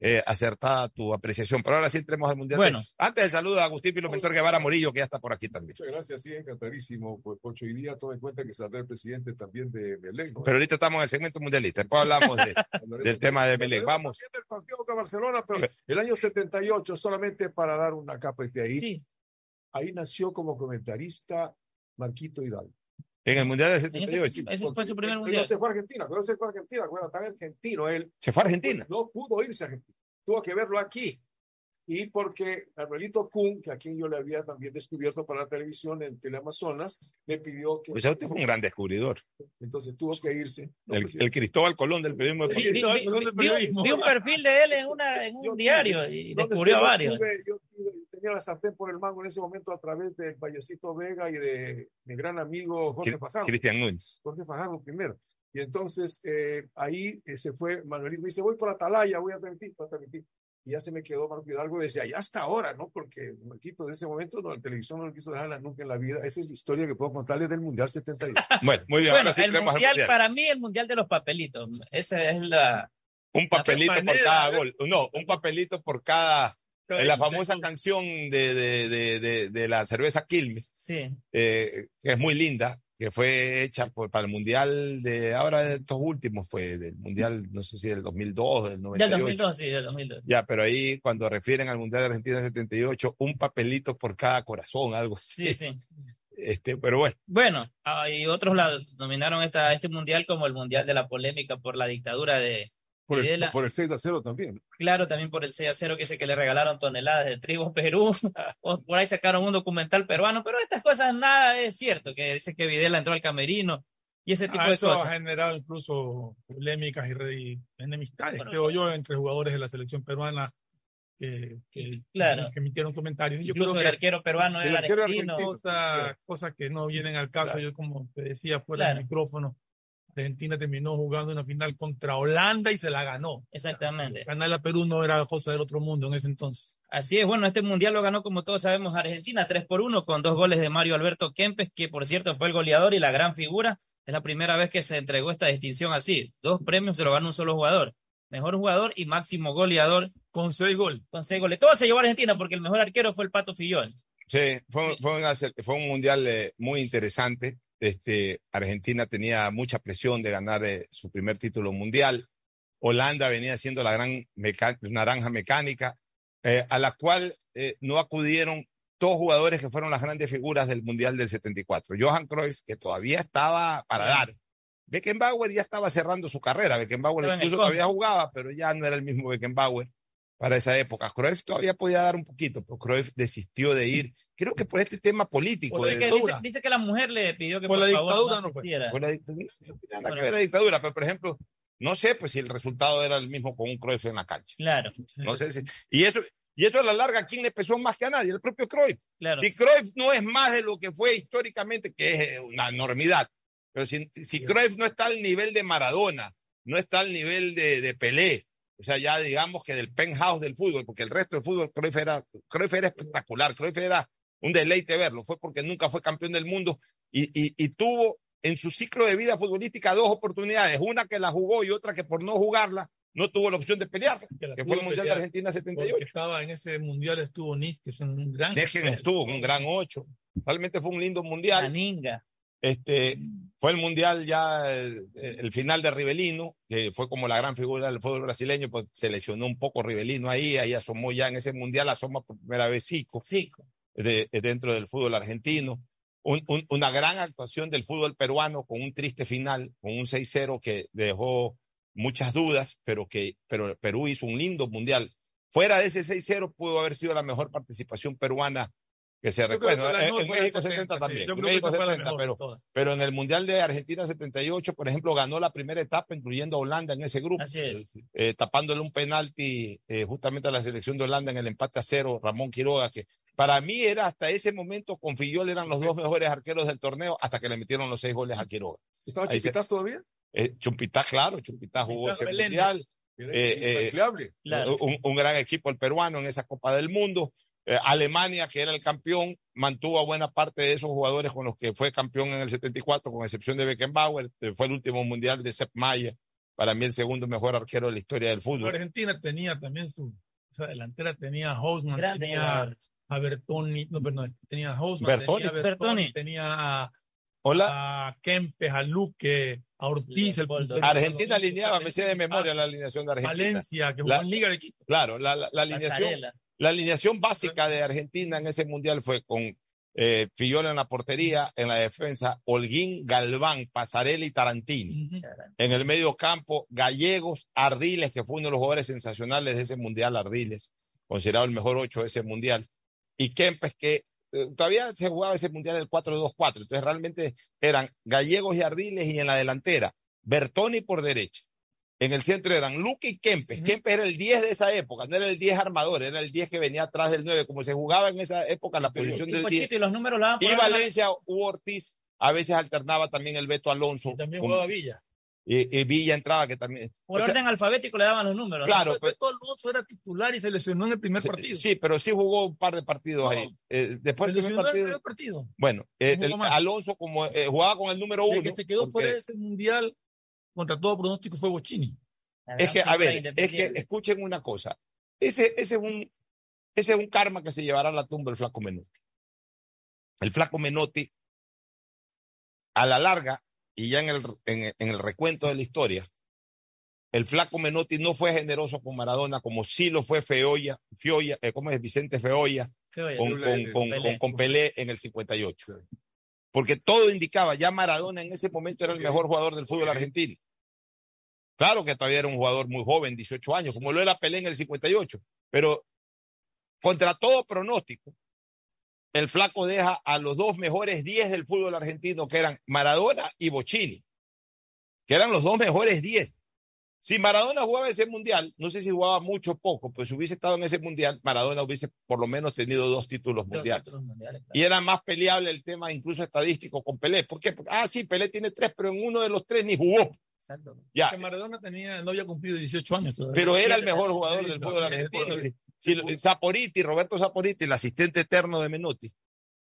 eh, acertada tu apreciación. Pero ahora sí entremos al Mundial. Bueno. Antes el saludo a Agustín Pilomentor Guevara Morillo, que ya está por aquí también. Muchas gracias, sí, encantadísimo. Pues, Pocho, hoy día toma en cuenta que saldrá el presidente también de Belén. ¿no? Pero ahorita estamos en el segmento mundialista. Después hablamos de- del tema de Belén. Vamos. Del partido de Barcelona, pero el año 78, solamente para dar una capa de ahí, ahí nació como comentarista Marquito Hidalgo. En el Mundial del ese- 78. ese fue su primer mundial. no se fue a Argentina, pero se fue a Argentina, bueno, tan argentino él. ¿Se fue a Argentina? No pudo irse a Argentina, tuvo que verlo aquí. Y porque Manuelito Kuhn, que a quien yo le había también descubierto para la televisión en Teleamazonas, le pidió que... Pues usted fue un gran descubridor. Entonces tuvo que irse. No, El, pues, el Cristóbal Colón del periodismo. Vi, vi- vi- vi- vi un perfil de él en, una, en un diario y descubrió yo varios. tuve- yo tuve- tenía la sartén por el mango en ese momento a través de Vallecito Vega y de mi gran amigo Jorge Fajardo. Cristian Núñez. Jorge Fajardo primero. Y entonces eh, ahí eh, se fue Manuelito. Me dice, voy por Atalaya, voy a transmitir, voy a transmitir. Y ya se me quedó Marco Hidalgo desde allá hasta ahora, ¿no? Porque Marquito de ese momento, no, la televisión no lo quiso dejarla nunca en la vida. Esa es la historia que puedo contarles del Mundial 78. Bueno, muy bien. Bueno, ahora sí el mundial, Mundial. para mí, el mundial de los papelitos. Esa es la. Un papelito por manera, cada gol. No, un papelito por cada. En la famosa canción de, de, de, de, la cerveza Quilmes, Sí. eh, que es muy linda, que fue hecha por, para el Mundial de ahora de estos últimos, fue del Mundial, no sé si del 2002, del Del 98. 2002, sí, del 2002. Ya, pero ahí cuando refieren al Mundial de Argentina 78, un papelito por cada corazón, algo así. Sí, sí. Este, pero bueno, Bueno, y otros la nominaron esta, este mundial como el mundial de la polémica por la dictadura de Por el, Videla. por el 6 a 0 también. Claro, también por el 6 a 0 que dice que le regalaron toneladas de trigo a Perú. o por ahí sacaron un documental peruano, pero estas cosas nada es cierto, que dice que Videla entró al camerino y ese tipo Ah, de eso cosas. ha generado incluso polémicas y, y enemistades, creo yo, entre jugadores de la selección peruana que, que, Claro. que emitieron comentarios. Yo Incluso creo el que arquero peruano el era arquero argentino. Cosas cosas que no vienen al caso. Yo, como te decía fuera Claro. del micrófono, Argentina terminó jugando una final contra Holanda y se la ganó. Exactamente. Ganar a Perú no era cosa del otro mundo en ese entonces. Así es, bueno, este mundial lo ganó, como todos sabemos, Argentina 3 por 1 con dos goles de Mario Alberto Kempes, que por cierto fue el goleador y la gran figura. Es la primera vez que se entregó esta distinción así. Dos premios se lo ganó un solo jugador. Mejor jugador y máximo goleador. Con seis goles. Con seis goles. Todo se llevó a Argentina porque el mejor arquero fue el Pato Fillol. Sí, fue, fue, una- fue un mundial eh, muy interesante. Este, Argentina tenía mucha presión de ganar eh, su primer título mundial. Holanda venía siendo la gran meca- naranja mecánica. eh, a la cual eh, no acudieron dos jugadores que fueron las grandes figuras del Mundial del 74. Johan Cruyff, que todavía estaba para dar. Beckenbauer ya estaba cerrando su carrera. Beckenbauer incluso todavía jugaba, pero ya no era el mismo Beckenbauer para esa época. Cruyff todavía podía dar un poquito, pero Cruyff desistió de ir. Creo que por este tema político. Dice de- que, dice, dice que la mujer le pidió que Por por, la favor dictadura no no fue. Por la dictadura, no tiene nada que ver la dictadura, pero por ejemplo, no sé pues si el resultado era el mismo con un Cruyff en la cancha. Claro. No sé si. Y eso, y eso a la larga, ¿a quién le pesó más que a nadie? El propio Cruyff. Claro. Si Cruyff no es más de lo que fue históricamente, que es eh, una enormidad, pero si, si Cruyff no está al nivel de Maradona, no está al nivel de, de Pelé, o sea, ya digamos que del penthouse del fútbol, porque el resto del fútbol, Cruyff era, Cruyff era espectacular, Cruyff era un deleite verlo, fue porque nunca fue campeón del mundo y, y, y tuvo en su ciclo de vida futbolística dos oportunidades, una que la jugó y otra que por no jugarla no tuvo la opción de pelear, que, fue el Mundial de Argentina 78. Porque estaba en ese mundial, estuvo Nis, que es un gran. Dejen estuvo, un gran ocho. Realmente fue un lindo mundial. Ninga. Este, fue el mundial ya, el, el final de Rivelino, que fue como la gran figura del fútbol brasileño, pues se lesionó un poco Rivelino ahí, ahí asomó ya en ese mundial, asoma por primera vez Zico, de- dentro del fútbol argentino. Un- un- una gran actuación del fútbol peruano con un triste final, con un 6-0 que dejó muchas dudas, pero que pero Perú hizo un lindo mundial. Fuera de ese 6-0 pudo haber sido la mejor participación peruana que se recuerda. la En, en México 70, 70 sí. también. Yo en creo que México esa fue la 70, mejor de pero, en el Mundial de Argentina 78, por ejemplo, ganó la primera etapa, incluyendo a Holanda en ese grupo, Así es. eh, tapándole un penalti eh, justamente a la selección de Holanda en el empate a cero, Ramón Quiroga, que para mí era hasta ese momento, con Fillol eran los dos mejores arqueros del torneo, hasta que le metieron los seis goles a Quiroga. ¿Estaba Ahí se- Chiquitas todavía? eh, claro, Chumpitá jugó Chumpitá ese mundial. Eh, eh. Claro. un gran equipo el peruano en esa Copa del Mundo. Eh, Alemania, que era el campeón, mantuvo a buena parte de esos jugadores con los que fue campeón en el 74, con excepción de Beckenbauer. Fue el último mundial de Sepp Maier, para mí el segundo mejor arquero de la historia del fútbol. Argentina tenía también su. Esa delantera tenía a Hausmann, Grandes tenía a Bertoni, no, perdón, tenía a Hausmann, Bertoni. tenía a Bertoni, Bertoni. tenía a, Hola. a Kempes, a Luque, a Ortiz, el. Argentina alineaba, me sé de memoria la alineación de Argentina. Valencia, que La- jugó en Liga de Quito. Claro, la, la- la alineación, Pasarela. La alineación básica de Argentina en ese mundial fue con eh, Fillol en la portería, en la defensa, Holguín, Galván, Pasarela y Tarantini. En el medio campo, Gallegos, Ardiles, que fue uno de los jugadores sensacionales de ese mundial, Ardiles, considerado el mejor ocho de ese mundial, y Kempes, que eh, todavía se jugaba ese mundial el 4-2-4, entonces realmente eran Gallegos y Ardiles y en la delantera, Bertoni por derecha. En el centro eran Luque y Kempes. Kempes era el 10 de esa época, no era el 10 armador, era el 10 que venía atrás del 9, como se jugaba en esa época la posición Y del 10. Pochito, y los números Y Valencia u Ortiz, a veces alternaba también el Beto Alonso. También con- jugaba Villa. y, y Villa entraba que también. Por o sea, orden alfabético le daban los números. ¿no? Claro, pero- Beto Alonso era titular y se lesionó en el primer partido. sí, pero sí jugó un par de partidos ahí. Eh, después Se lesionó en el primer partido. Bueno, eh, No el-. Alonso como eh, jugaba con el número El uno. que se quedó porque- fuera de ese mundial contra todo pronóstico fue Bochini. Es que, a ver, es que escuchen una cosa. Ese, ese, es un, ese es un karma que se llevará a la tumba el flaco Menotti. El flaco Menotti, a la larga, y ya en el, en, en el recuento de la historia, el flaco Menotti no fue generoso con Maradona como sí lo fue Feoya, Fioya, eh, ¿cómo es? Vicente Feoya, Feoya, con, con, con, Pelé. con- con Pelé en el 58. Porque todo indicaba, ya Maradona en ese momento era el mejor jugador del fútbol argentino. Claro que todavía era un jugador muy joven, 18 años, como lo era Pelé en el 58, pero contra todo pronóstico, el flaco deja a los dos mejores 10 del fútbol argentino, que eran Maradona y Bochini, que eran los dos mejores 10. Si Maradona jugaba ese mundial, no sé si jugaba mucho o poco, pues si hubiese estado en ese mundial, Maradona hubiese por lo menos tenido dos títulos Dos mundiales. títulos mundiales, claro. Y era más peleable el tema incluso estadístico con Pelé. ¿Por qué? Porque, ah, sí, Pelé tiene tres, pero en uno de los tres ni jugó. Exacto. Ya, Que Maradona tenía, no había cumplido 18 años todavía. pero era el mejor jugador siete, del fútbol argentino. Si, si Saporiti, Roberto Saporiti, el asistente eterno de Menotti,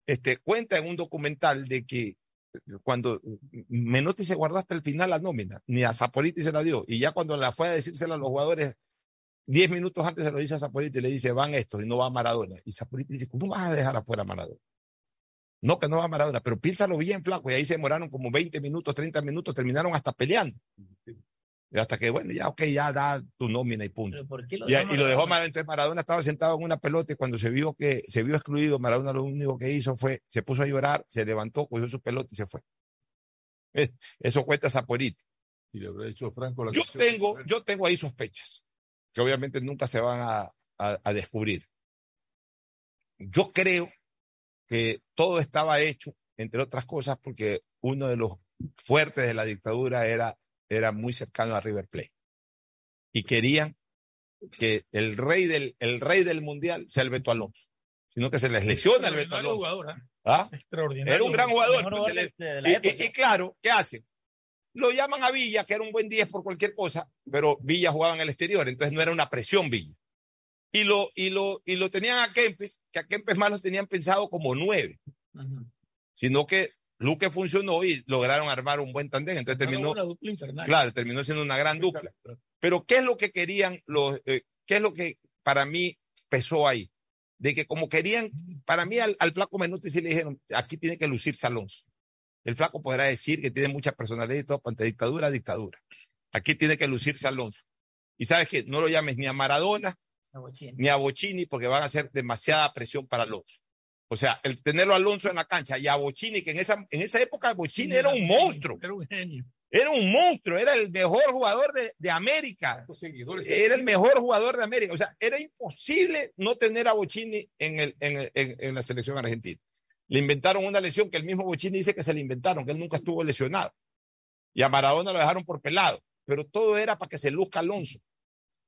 este, cuenta en un documental de que cuando Menotti se guardó hasta el final la nómina, ni a Saporiti se la dio, y ya cuando la fue a decírsela a los jugadores, diez minutos antes se lo dice a Saporiti y le dice, van estos y no va Maradona. Y Saporiti dice, ¿cómo vas a dejar afuera a Maradona? No, que no va Maradona, pero piénsalo bien, flaco, y ahí se demoraron como 20 minutos, 30 minutos, terminaron hasta peleando. Y hasta que, bueno, ya, ok, ya da tu nómina y punto. ¿Pero por qué lo Y, lo dejó Maradona? Entonces Maradona estaba sentado en una pelota y cuando se vio que se vio excluido, Maradona lo único que hizo fue, se puso a llorar, se levantó, cogió su pelota y se fue. Eso cuenta Zaporiti. Y le habrá dicho Franco la Yo tengo, yo tengo ahí sospechas, que obviamente nunca se van a, a- a descubrir. Yo creo que todo estaba hecho, entre otras cosas, porque uno de los fuertes de la dictadura era, era muy cercano a River Plate. Y querían que el rey del, el rey del mundial sea el Beto Alonso, sino que se les lesiona el Beto Alonso. jugador, ¿ah? ¿Ah? Extraordinario. Era un gran jugador. Pues, y claro, ¿qué hacen? Lo llaman a Villa, que era un buen 10 por cualquier cosa, pero Villa jugaba en el exterior, entonces no era una presión Villa. Y lo, y lo, y lo tenían a Kempes, que a Kempes más lo tenían pensado como nueve, sino que Luque funcionó y lograron armar un buen tandem, entonces terminó, Una dupla infernal. claro, terminó siendo una gran dupla. Pero ¿qué es lo que querían los, eh, qué es lo que para mí pesó ahí? De que como querían, para mí al, al flaco Menuti sí le dijeron, aquí tiene que lucirse Alonso. El flaco podrá decir que tiene mucha personalidad y todo, ante dictadura, dictadura. Aquí tiene que lucirse Alonso. Y sabes que no lo llames ni a Maradona Ni a Bocini porque van a hacer demasiada presión para Alonso. O sea, el tenerlo a Alonso en la cancha y a Bocini, que en esa, en esa época Bocini era un monstruo. Era un genio. Era un monstruo, era el mejor jugador de, de América. Era el mejor jugador de América. O sea, era imposible no tener a Bocini en, el, en, el- en- en la selección argentina. Le inventaron una lesión que el mismo Bocini dice que se le inventaron, que él nunca estuvo lesionado. Y a Maradona lo dejaron por pelado. Pero todo era para que se luzca Alonso.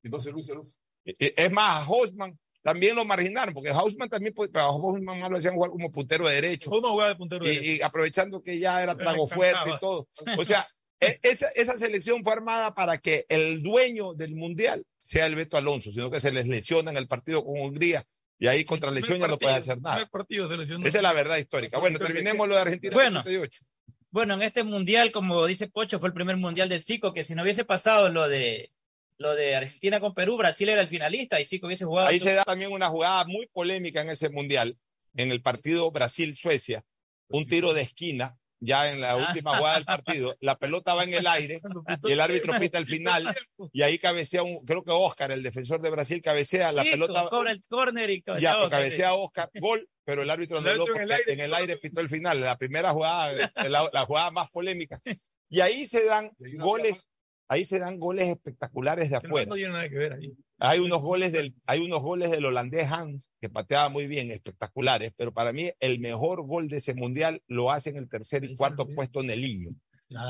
Entonces Luis Alonso. Es más, a Hausmann también lo marginaron, porque Hausmann también, pues, pero a Hausmann más lo hacían jugar como puntero de derecho. Uno jugaba de puntero Y, derecho. y aprovechando que ya era trago fuerte y todo. O sea, e- esa, esa selección fue armada para que el dueño del mundial sea el Beto Alonso, sino que se les lesiona en el partido con Hungría y ahí contra lesión ya no puede hacer nada. Partido. Esa es la verdad histórica. Bueno, terminemos lo de Argentina Bueno. 68. Bueno, en este mundial, como dice Pocho, fue el primer mundial del Zico, que si no hubiese pasado lo de lo de Argentina con Perú, Brasil era el finalista y Zico hubiese jugado. Ahí su- se da también una jugada muy polémica en ese mundial, en el partido Brasil-Suecia, un tiro de esquina, ya en la última jugada del partido, la pelota va en el aire y el árbitro pita el final y ahí cabecea un, creo que Oscar, el defensor de Brasil, cabecea la pelota. cobra el córner y Ya, cabecea pues, Oscar, cabecea sí. Oscar, gol, pero el árbitro El en el aire en el aire pitó el final, la primera jugada, la, la jugada más polémica. Y ahí se dan goles, ahí se dan goles espectaculares de afuera. No tiene nada que ver ahí. Hay unos goles del, hay unos goles del holandés Hans que pateaba muy bien, espectaculares, pero para mí el mejor gol de ese mundial lo hace en el tercer y cuarto puesto Neliño,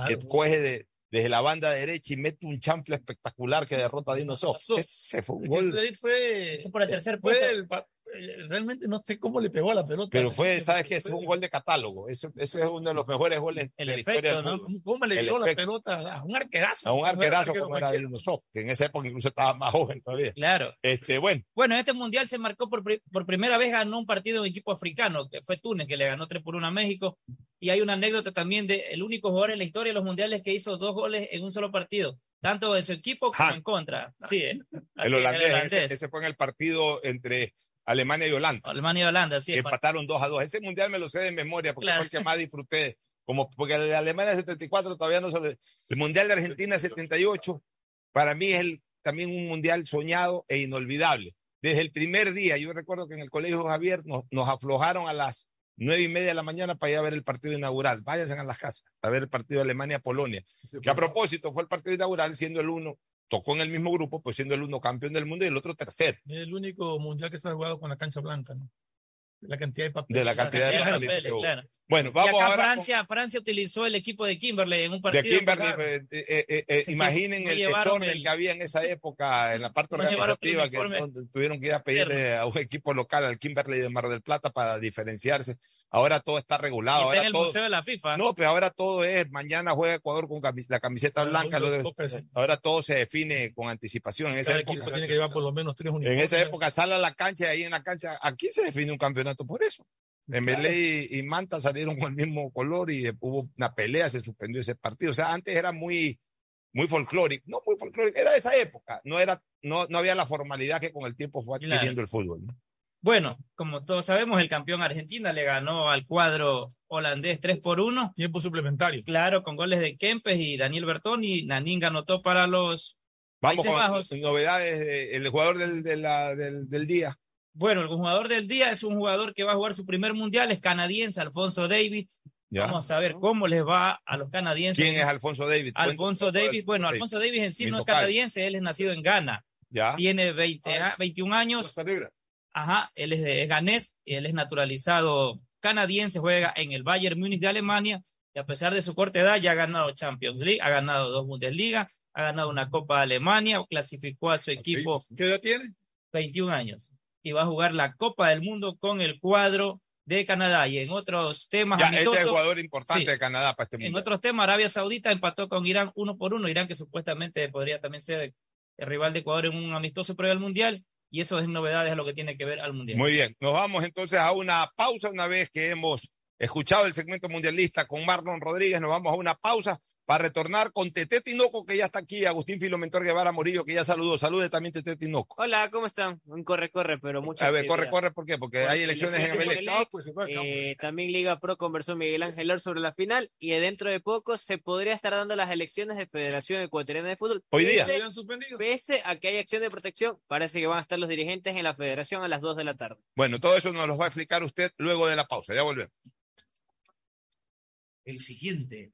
que coge de- desde la banda derecha y mete un chanfle espectacular que derrota a Dino Sof. Ese fue un gol. ese fue, por el tercer fue puesto. el realmente no sé cómo le pegó a la pelota. Pero fue, ¿sabes qué? Es un gol de catálogo. Eso, ese es uno de los mejores goles de la historia del fútbol. ¿Cómo le El dio la efecto. pelota a un arquerazo? A un arquerazo como era Sof, que en esa época incluso estaba más joven todavía. Claro. Este, bueno, Bueno, en este mundial se marcó por, por primera vez, ganó un partido un equipo africano, que fue Túnez, que le ganó 3 por 1 a México. Y hay una anécdota también de el único jugador en la historia de los mundiales que hizo dos goles en un solo partido, tanto de su equipo como en contra. Sí, eh. Así el holandés, Ese, ese fue en el partido entre Alemania y Holanda. Alemania y Holanda, sí. que empataron 2 a 2. Ese mundial me lo sé de memoria porque Claro. fue el que más disfruté. Como, porque el de Alemania 74 todavía no se lo- El mundial de Argentina 78 para mí es el, también un mundial soñado e inolvidable. Desde el primer día, yo recuerdo que en el Colegio Javier nos, nos aflojaron a las nueve y media de la mañana para ir a ver el partido inaugural. Váyanse a las casas a ver el partido de Alemania-Polonia. Que a propósito fue el partido inaugural siendo el uno, tocó en el mismo grupo, pues siendo el uno campeón del mundo y el otro tercero. Es el único mundial que se ha jugado con la cancha blanca, ¿no? De la cantidad de papeles. De la cantidad de papeles claro. Bueno, y vamos acá ahora con- Francia, Francia utilizó el equipo de Kimberley en un de partido. Kimberly, claro. eh, eh, eh, eh, Ese imaginen el desorden el- que había en esa época en la parte organizativa, que tuvieron que ir a pedirle a un equipo local, al Kimberley de Mar del Plata, para diferenciarse. Ahora todo está regulado. Y está Ahora en el todo, Museo de la FIFA. no, pero ahora todo es, mañana juega Ecuador con la camiseta blanca. lo de- ahora todo se define con anticipación. En esa Cada época, tiene que llevar por lo menos tres en esa época sale a la cancha y ahí en la cancha, aquí se define un campeonato por eso. Emelec y, y Manta salieron con el mismo color y hubo una pelea, se suspendió ese partido. O sea, antes era muy, muy folclórico, no muy folclórico, era de esa época, no, era, no, no había la formalidad que con el tiempo fue adquiriendo Claro. el fútbol. ¿no? Bueno, como todos sabemos, el campeón Argentina le ganó al cuadro holandés 3 por 1. Tiempo suplementario. Claro, con goles de Kempes y Daniel Bertoni. Nanín anotó para los Vamos Países con Bajos. novedades, de- el jugador del, de la- del, del día. Bueno, el jugador del día es un jugador que va a jugar su primer mundial, es canadiense, Alfonso Davis. Ya. Vamos a ver cómo les va a los canadienses. ¿Quién es Alfonso David? Alfonso Davis, bueno, Davis. Alfonso Davis en sí Mi no es canadiense, él es nacido en Ghana. Ya. Tiene 20, a- 21 años. Ajá, él es, de, es ganés, él es naturalizado canadiense, juega en el Bayern Múnich de Alemania y a pesar de su corta edad ya ha ganado Champions League, ha ganado dos Bundesliga, ha ganado una Copa de Alemania, clasificó a su equipo. ¿Qué edad tiene? 21 años y va a jugar la Copa del Mundo con el cuadro de Canadá y en otros temas Ya, ese es el amistosos, jugador importante sí. de Canadá para este en mundial. otros temas, Arabia Saudita empató con Irán uno por uno. Irán, que supuestamente podría también ser el rival de Ecuador en un amistoso previo al Mundial. Y eso es novedades a lo que tiene que ver al Mundial. Muy bien, nos vamos entonces a una pausa una vez que hemos escuchado el segmento mundialista con Marlon Rodríguez, nos vamos a una pausa para retornar con Tete Tinoco que ya está aquí, Agustín Filomentor Guevara Morillo que ya saludó, salude también Tete Tinoco. Hola, ¿cómo están? Un corre, corre, pero mucha A ver, corre, actividad. corre, ¿por qué? Porque hay elecciones en Emelec, Emelec. eh, también Liga Pro conversó Miguel Ángel Or sobre la final y dentro de poco se podría estar dando las elecciones de Federación Ecuatoriana de Fútbol. Hoy día. Pese, pese a que hay acción de protección, parece que van a estar los dirigentes en la Federación a las 2 de la tarde. Bueno, todo eso nos lo va a explicar usted luego de la pausa, ya volvemos. El siguiente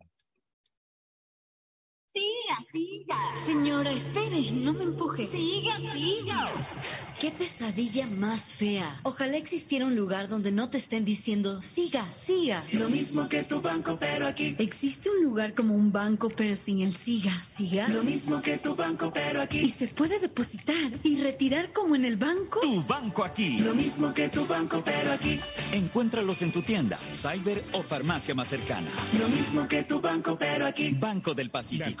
Siga, siga. Señora, espere, no me empuje. Siga, siga. Qué pesadilla más fea. Ojalá existiera un lugar donde no te estén diciendo, siga, siga. Lo mismo que tu banco, pero aquí. ¿Existe un lugar como un banco, pero sin el siga, siga? Lo mismo que tu banco, pero ¿Y aquí. se puede depositar y retirar como en el banco? Tu banco aquí. Lo mismo que tu banco, pero aquí. Encuéntralos en tu tienda, cyber o farmacia más cercana. Lo mismo que tu banco, pero aquí. Banco del Pacífico.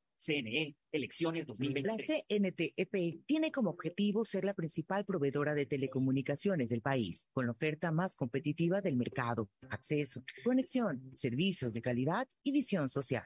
CNE, elecciones La 2023. CNTEP tiene como objetivo ser la principal proveedora de telecomunicaciones del país, con la oferta más competitiva del mercado, acceso, conexión, servicios de calidad y visión social.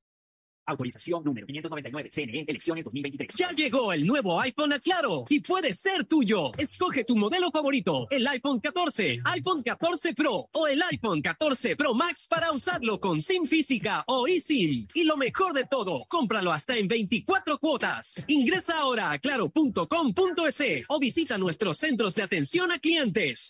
Autorización número 599, CNE, elecciones 2023. Ya llegó el nuevo iPhone a Claro y puede ser tuyo. Escoge tu modelo favorito, el iPhone 14, iPhone 14 Pro o el iPhone 14 Pro Max para usarlo con SIM física o eSIM. Y lo mejor de todo, cómpralo hasta en 24 cuotas. Ingresa ahora a claro.com.es o visita nuestros centros de atención a clientes.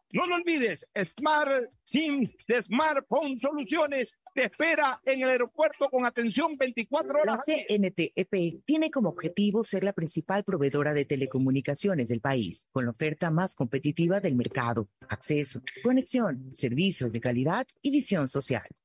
No lo olvides, Smart SIM de Smartphone Soluciones te espera en el aeropuerto con atención 24 horas. La CNTEP tiene como objetivo ser la principal proveedora de telecomunicaciones del país, con la oferta más competitiva del mercado, acceso, conexión, servicios de calidad y visión social.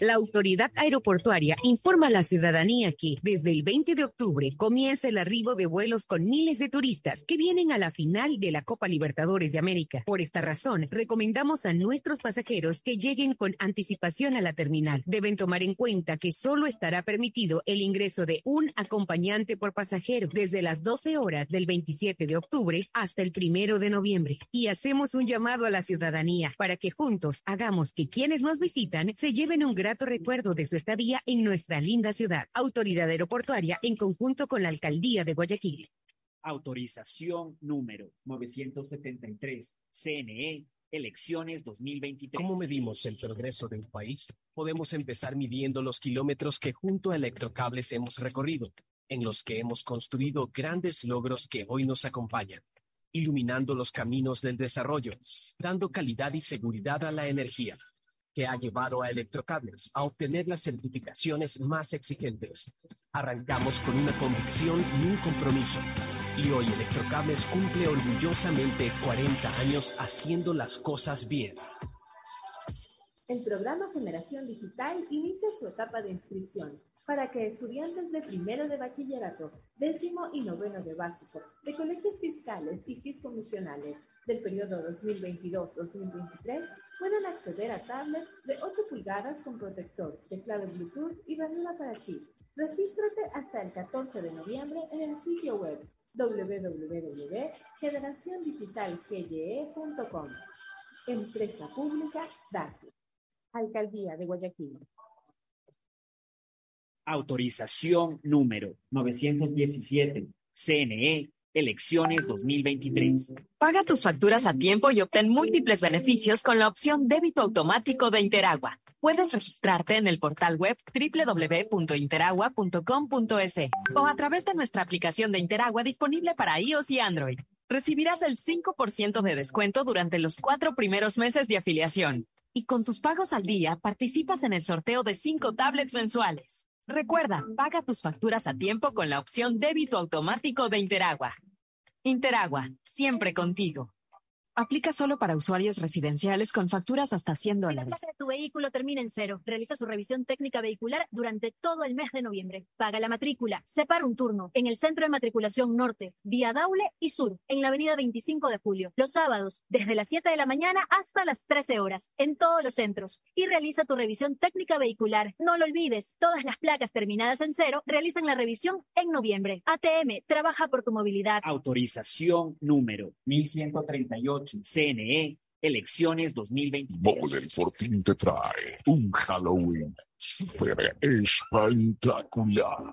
La autoridad aeroportuaria informa a la ciudadanía que desde el 20 de octubre comienza el arribo de vuelos con miles de turistas que vienen a la final de la Copa Libertadores de América. Por esta razón, recomendamos a nuestros pasajeros que lleguen con anticipación a la terminal. Deben tomar en cuenta que solo estará permitido el ingreso de un acompañante por pasajero desde las 12 horas del 27 de octubre hasta el primero de noviembre. Y hacemos un llamado a la ciudadanía para que juntos hagamos que quienes nos visitan se lleven un grato recuerdo de su estadía en nuestra linda ciudad. Autoridad Aeroportuaria en conjunto con la Alcaldía de Guayaquil. Autorización número 973, CNE, elecciones 2023. ¿Cómo medimos el progreso de un país? Podemos empezar midiendo los kilómetros que junto a Electrocables hemos recorrido, en los que hemos construido grandes logros que hoy nos acompañan, iluminando los caminos del desarrollo, dando calidad y seguridad a la energía que ha llevado a Electrocables a obtener las certificaciones más exigentes. Arrancamos con una convicción y un compromiso. Y hoy Electrocables cumple orgullosamente 40 años haciendo las cosas bien. El programa Generación Digital inicia su etapa de inscripción. para que estudiantes de primero de bachillerato, décimo y noveno de básico, de colegios fiscales y fiscomisionales del periodo 2022-2023 puedan acceder a tablets de 8 pulgadas con protector, teclado Bluetooth y ranura para chip. Regístrate hasta el 14 de noviembre en el sitio web www.generaciondigitalgye.com. Empresa Pública DASI. Alcaldía de Guayaquil. Autorización número 917. CNE, elecciones 2023. Paga tus facturas a tiempo y obtén múltiples beneficios con la opción débito automático de Interagua. Puedes registrarte en el portal web www.interagua.com.es o a través de nuestra aplicación de Interagua disponible para iOS y Android. Recibirás el 5% de descuento durante los cuatro primeros meses de afiliación. Y con tus pagos al día participas en el sorteo de cinco tablets mensuales. Recuerda, paga tus facturas a tiempo con la opción débito automático de Interagua. Interagua, siempre contigo. Aplica solo para usuarios residenciales con facturas hasta 100 dólares. placa de tu vehículo termina en cero. Realiza su revisión técnica vehicular durante todo el mes de noviembre. Paga la matrícula. Separa un turno en el Centro de Matriculación Norte, vía Daule y Sur, en la avenida 25 de Julio. Los sábados, desde las 7 de la mañana hasta las 13 horas, en todos los centros. Y realiza tu revisión técnica vehicular. No lo olvides, todas las placas terminadas en cero realizan la revisión en noviembre. ATM, trabaja por tu movilidad. Autorización número 1138. CNE, elecciones 2023. Model Fortín te trae un Halloween super espectacular.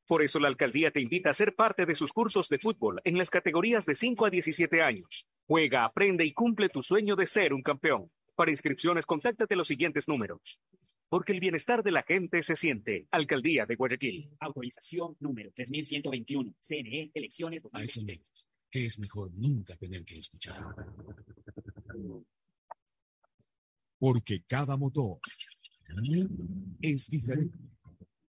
Por eso la alcaldía te invita a ser parte de sus cursos de fútbol en las categorías de 5 a 17 años. Juega, aprende y cumple tu sueño de ser un campeón. Para inscripciones, contáctate los siguientes números. Porque el bienestar de la gente se siente. Alcaldía de Guayaquil. Autorización número 3121. CNE, elecciones A esos negros, que es mejor nunca tener que escuchar. Porque cada motor es diferente.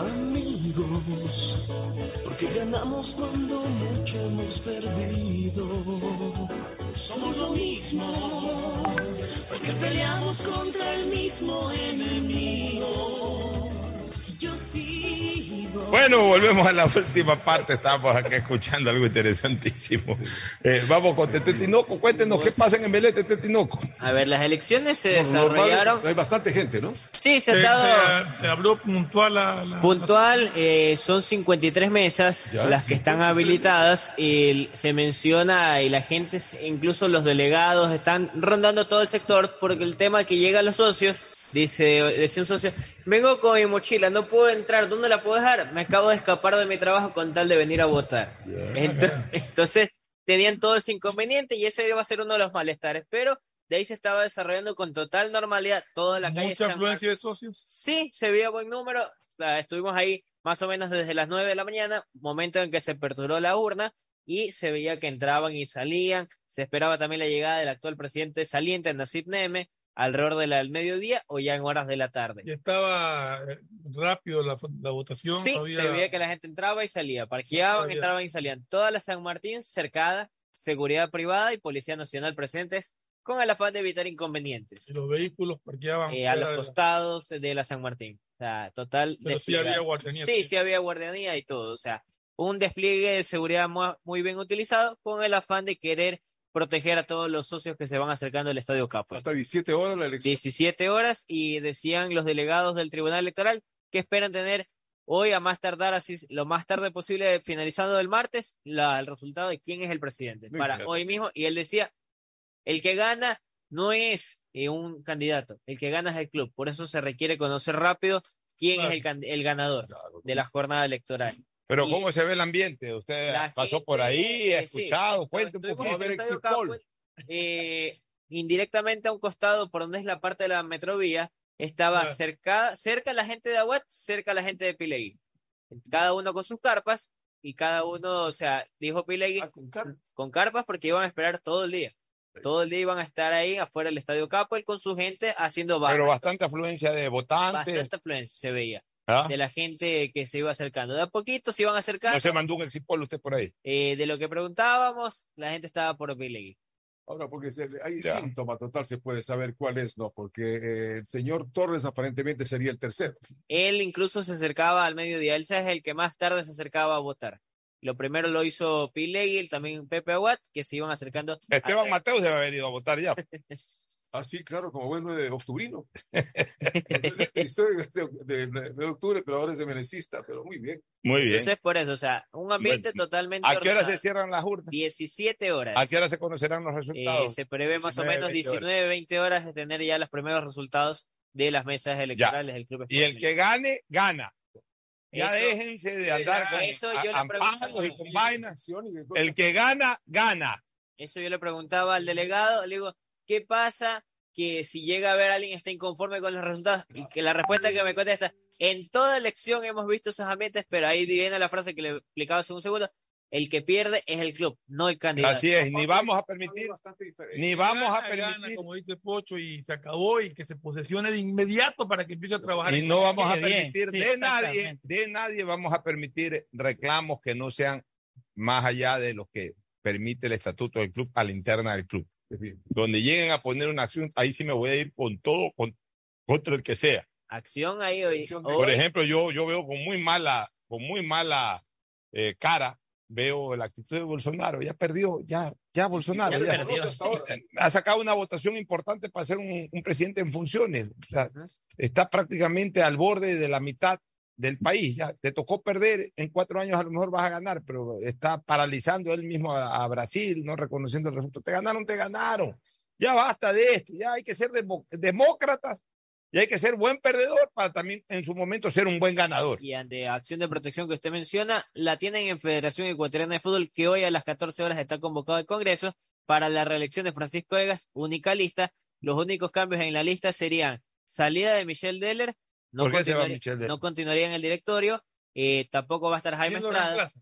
Amigos, porque ganamos cuando mucho hemos perdido. Somos lo mismo, porque peleamos contra el mismo enemigo. Yo sigo. Bueno, volvemos a la última parte. Estábamos aquí escuchando algo interesantísimo. Eh, vamos con Tete Tinoco. Cuéntenos qué pasa en Embelé, Tete Tinoco. A ver, las elecciones se desarrollaron. Hay bastante gente, ¿no? Sí, se ha dado. se habló puntual la, la- Puntual, eh, son 53 mesas Ya. las que están habilitadas y se menciona y la gente, incluso los delegados, están rondando todo el sector porque el tema que llegan los socios Dice, decía un socio, vengo con mi mochila, no puedo entrar, ¿dónde la puedo dejar? Me acabo de escapar de mi trabajo con tal de venir a votar. Entonces, entonces, tenían todo ese inconveniente y ese iba a ser uno de los malestares, pero de ahí se estaba desarrollando con total normalidad toda la calle. Mucha San afluencia de socios. Sí, se veía buen número. O sea, estuvimos ahí más o menos desde las 9 de la mañana, momento en que se aperturó la urna y se veía que entraban y salían. Se esperaba también la llegada del actual presidente saliente, Nasib Neme, alrededor de del mediodía o ya en horas de la tarde. Y estaba eh, rápido la, la votación. Sí, había- se veía que la gente entraba y salía, parqueaban, entraban y salían. Toda la San Martín cercada, seguridad privada y Policía Nacional presentes con el afán de evitar inconvenientes. Y los vehículos parqueaban Eh, a los costados de la San Martín. O sea, total. Pero sí había guardianía. Sí, sí había guardianía y todo. O sea, un despliegue de seguridad mu- muy bien utilizado con el afán de querer proteger a todos los socios que se van acercando al Estadio Capo. Hasta 17 horas la elección. 17 horas y decían los delegados del Tribunal Electoral que esperan tener hoy a más tardar, así lo más tarde posible, finalizando el martes, la- el resultado de quién es el presidente Muy para hoy mismo. Y él decía, el que gana no es eh, un candidato, el que gana es el club. Por eso se requiere conocer rápido quién es el, el ganador de la jornada electoral. Pero Y- ¿cómo se ve el ambiente? Usted pasó por ahí, ha eh, sí, escuchado, cuente un Estuvimos poquito. en el Capel, eh, indirectamente a un costado por donde es la parte de la metrovía, estaba Ya. cerca, cerca la gente de Aguat, cerca la gente de Pilegui. Cada uno con sus carpas y cada uno, o sea, dijo Pilegui con, carpas porque iban a esperar todo el día. Todo el día iban a estar ahí afuera del Estadio Capel con su gente haciendo barra. Pero bastante afluencia de votantes. Bastante afluencia se veía ¿Ah? de la gente que se iba acercando. De a poquito se iban acercando. No se mandó un exipol usted por ahí. Eh, de lo que preguntábamos, la gente estaba por Pilegui. Ahora, porque se- hay Ya. síntoma total, se puede saber cuál es, ¿no? Porque eh, el señor Torres aparentemente sería el tercero. Él incluso se acercaba al mediodía. Él es el que más tarde se acercaba a votar. Lo primero lo hizo Pilegui, también Pepe Aguat, que se iban acercando. Esteban Mateus debe haber ido a votar ya. Ah, sí, claro, como bueno de octubrino. Historia de, de- de octubre, pero ahora es de menecista, pero muy bien. Muy bien. Entonces, por eso, o sea, un ambiente totalmente. ¿A qué hora se cierran las urnas? 17 horas. ¿A qué hora se conocerán los Eh, resultados? se prevé más o 19, menos 20 horas. 19, 20 horas de tener ya los primeros resultados de las mesas electorales del Club Y el que gane, gana. Ya Eso- déjense de andar con Eso yo le a- preguntaba. y con vainas. El que gana, gana. Eso yo le preguntaba al delegado, le digo, ¿qué pasa que si llega a ver a alguien está inconforme con los resultados? Y que la respuesta que me contesta, en toda elección hemos visto esos ambientes, pero ahí viene la frase que le explicaba hace un segundo, el que pierde es el club, no el candidato. Así es, ni vamos a permitir, ni vamos a permitir, como dice Pocho, y se acabó y que se posesione de inmediato para que empiece a trabajar. y no vamos a permitir de nadie, de nadie vamos a permitir reclamos que no sean más allá de lo que permite el estatuto del club a la interna del club. Donde lleguen a poner una acción, ahí sí me voy a ir con todo, con, contra el que sea. Acción ahí hoy. Por hoy- ejemplo, yo, yo veo con muy mala, con muy mala eh, cara, veo la actitud de Bolsonaro. Ya perdió, ya, ya Bolsonaro. Ya ya. perdió. Ha sacado una votación importante para ser un, un presidente en funciones. O sea, está prácticamente al borde de la mitad del país. Ya te tocó perder, en cuatro años a lo mejor vas a ganar, pero está paralizando él mismo a, a Brasil, no reconociendo el resultado. Te ganaron, te ganaron. Ya basta de esto, ya hay que ser demócratas y hay que ser buen perdedor para también en su momento ser un buen ganador. Y ante acción de protección que usted menciona, la tienen en Federación Ecuatoriana de Fútbol, que hoy a las 14 horas está convocado el Congreso para la reelección de Francisco Egas, única lista. Los únicos cambios en la lista serían salida de Michelle Deller, no, ¿Por qué se va continuaría- Michelle Deller? no continuaría en el directorio, eh, tampoco va a estar Jaime ¿Quién lo Estrada.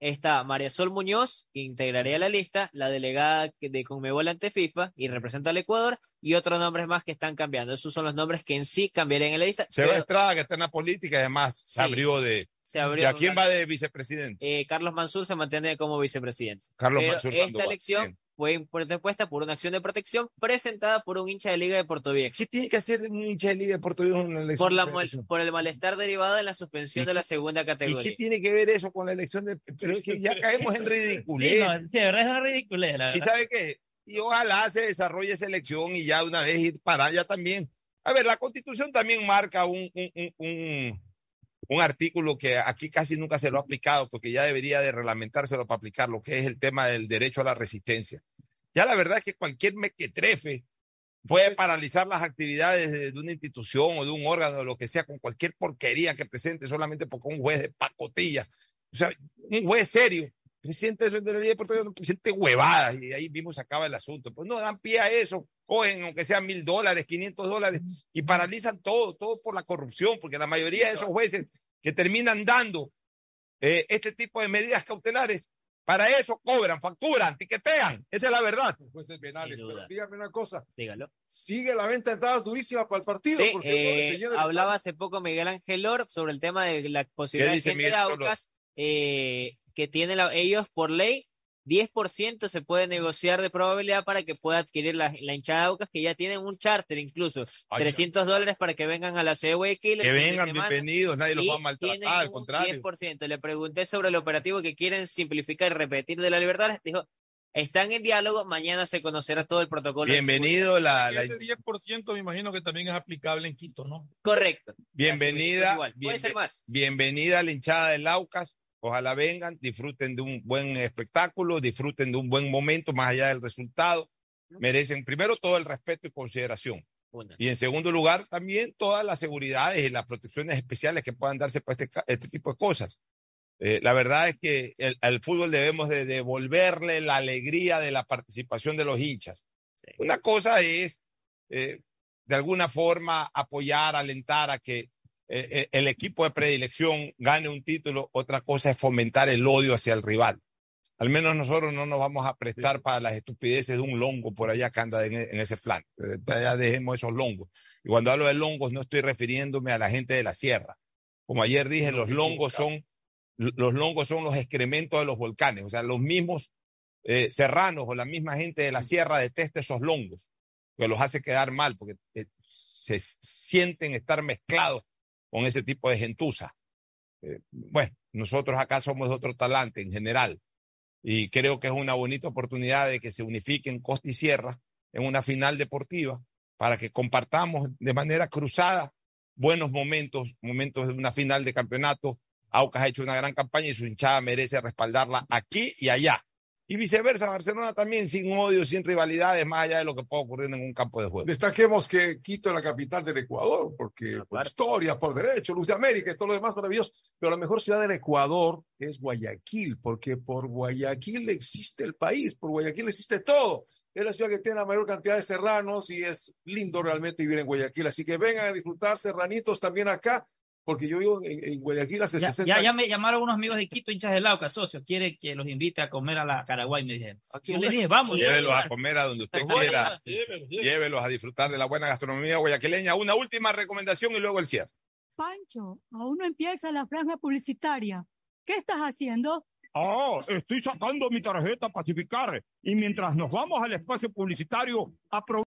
Está María Sol Muñoz, que integraría la lista, la delegada de Conmebol ante FIFA y representa al Ecuador, y otros nombres más que están cambiando. Esos son los nombres que en sí cambiarían en la lista. Se va Estrada, que está en la política, y además se abrió de. se abrió ¿Y a quién va de vicepresidente? eh, Carlos Mansur se mantiene como vicepresidente. Carlos Pero Mansur esta elección. Fue interpuesta por una acción de protección presentada por un hincha de Liga de Puerto Viejo. ¿Qué tiene que hacer un hincha de Liga de Puerto Viejo en una elección? Por, la, de por el malestar derivado de la suspensión ¿Y de la segunda ¿Y categoría. qué tiene que ver eso con la elección de.? Pero es que ya caemos en ridiculez. Sí, no, de verdad es una ridiculez, la ¿Y sabe qué? Y ojalá se desarrolle esa elección y ya una vez ir para allá también. A ver, la constitución también marca un, un, un, un- un artículo que aquí casi nunca se lo ha aplicado, porque ya debería de reglamentárselo para aplicarlo, que es el tema del derecho a la resistencia. Ya la verdad es que cualquier mequetrefe puede paralizar las actividades de, una institución o de un órgano, de lo que sea, con cualquier porquería que presente solamente porque un juez de pacotilla. O sea, un juez serio, presidente de la Liga Deportiva, no presente huevadas y ahí mismo se acaba el asunto. Pues no dan pie a eso, cogen aunque sean mil dólares, 500 dólares y paralizan todo, todo por la corrupción, porque la mayoría de esos jueces que terminan dando eh, este tipo de medidas cautelares, para eso cobran, facturan, tiquetean. Esa es la verdad. Jueces penales. Pero dígame una cosa. Dígalo. Sigue la venta de entradas durísima para el partido. Sí, porque eh, el hablaba hace poco Miguel Ángel Or sobre el tema de la posibilidad de gente de? Aucas eh, que tiene la- ellos por ley 10% se puede negociar de probabilidad para que pueda adquirir la, la hinchada de Aucas, que ya tienen un charter incluso, Ay, 300 dólares para que vengan a la ciudad de Guayaquil. Que vengan, semana, bienvenidos, nadie los va a maltratar, tienen al contrario. 10%. Le pregunté sobre el operativo que quieren simplificar y repetir de la libertad. les Dijo, están en diálogo, mañana se conocerá todo el protocolo. Bienvenido la, la- Ese 10% me imagino que también es aplicable en Quito, ¿no? Correcto. bienvenida, puede ser más. bienvenida a la hinchada del Aucas. Ojalá vengan, disfruten de un buen espectáculo, disfruten de un buen momento más allá del resultado. Merecen primero todo el respeto y consideración. Y en segundo lugar, también todas las seguridades y las protecciones especiales que puedan darse para este, este tipo de cosas. Eh, la verdad es que el- al fútbol debemos de devolverle la alegría de la participación de los hinchas. Una cosa es, eh, de alguna forma, apoyar, alentar a que eh, eh, el equipo de predilección gane un título. Otra cosa es fomentar el odio hacia el rival. Al menos nosotros no nos vamos a prestar para las estupideces de un longo por allá que anda en, e- en ese plan. Eh, ya dejemos esos longos. Y cuando hablo de longos no estoy refiriéndome a la gente de la sierra. Como ayer dije, los longos son los longos son los excrementos de los volcanes. O sea, los mismos eh, serranos o la misma gente de la sierra detesta esos longos, que los hace quedar mal porque eh, se sienten estar mezclados con ese tipo de gentuza. Eh, bueno, nosotros acá somos otro talante en general y creo que es una bonita oportunidad de que se unifiquen Costa y Sierra en una final deportiva para que compartamos de manera cruzada buenos momentos, momentos de una final de campeonato. Aucas ha hecho una gran campaña y su hinchada merece respaldarla aquí y allá. Y viceversa, Barcelona también sin odio, sin rivalidades, más allá de lo que pueda ocurrir en un campo de juego. Destaquemos que Quito es la capital del Ecuador, porque por historia, por derecho, luz de América y todo lo demás maravilloso. Pero la mejor ciudad del Ecuador es Guayaquil, porque por Guayaquil existe el país, por Guayaquil existe todo. Es la ciudad que tiene la mayor cantidad de serranos y es lindo realmente vivir en Guayaquil. Así que vengan a disfrutar serranitos también acá, porque yo vivo en, en Guayaquil hace Ya, 60 ya, ya años. me llamaron unos amigos de Quito, hinchas del Lauca, socio. Quiere que los invite a comer a la Caraguay, me dijeron. Yo les dije, vamos. Llévelos a comer a donde usted quiera. Llévelos a disfrutar de la buena gastronomía guayaquileña. Una última recomendación y luego el cierre. Pancho, aún no empieza la franja publicitaria. ¿Qué estás haciendo? Ah, estoy sacando mi tarjeta Pacificar y mientras nos vamos al espacio publicitario, aprovecho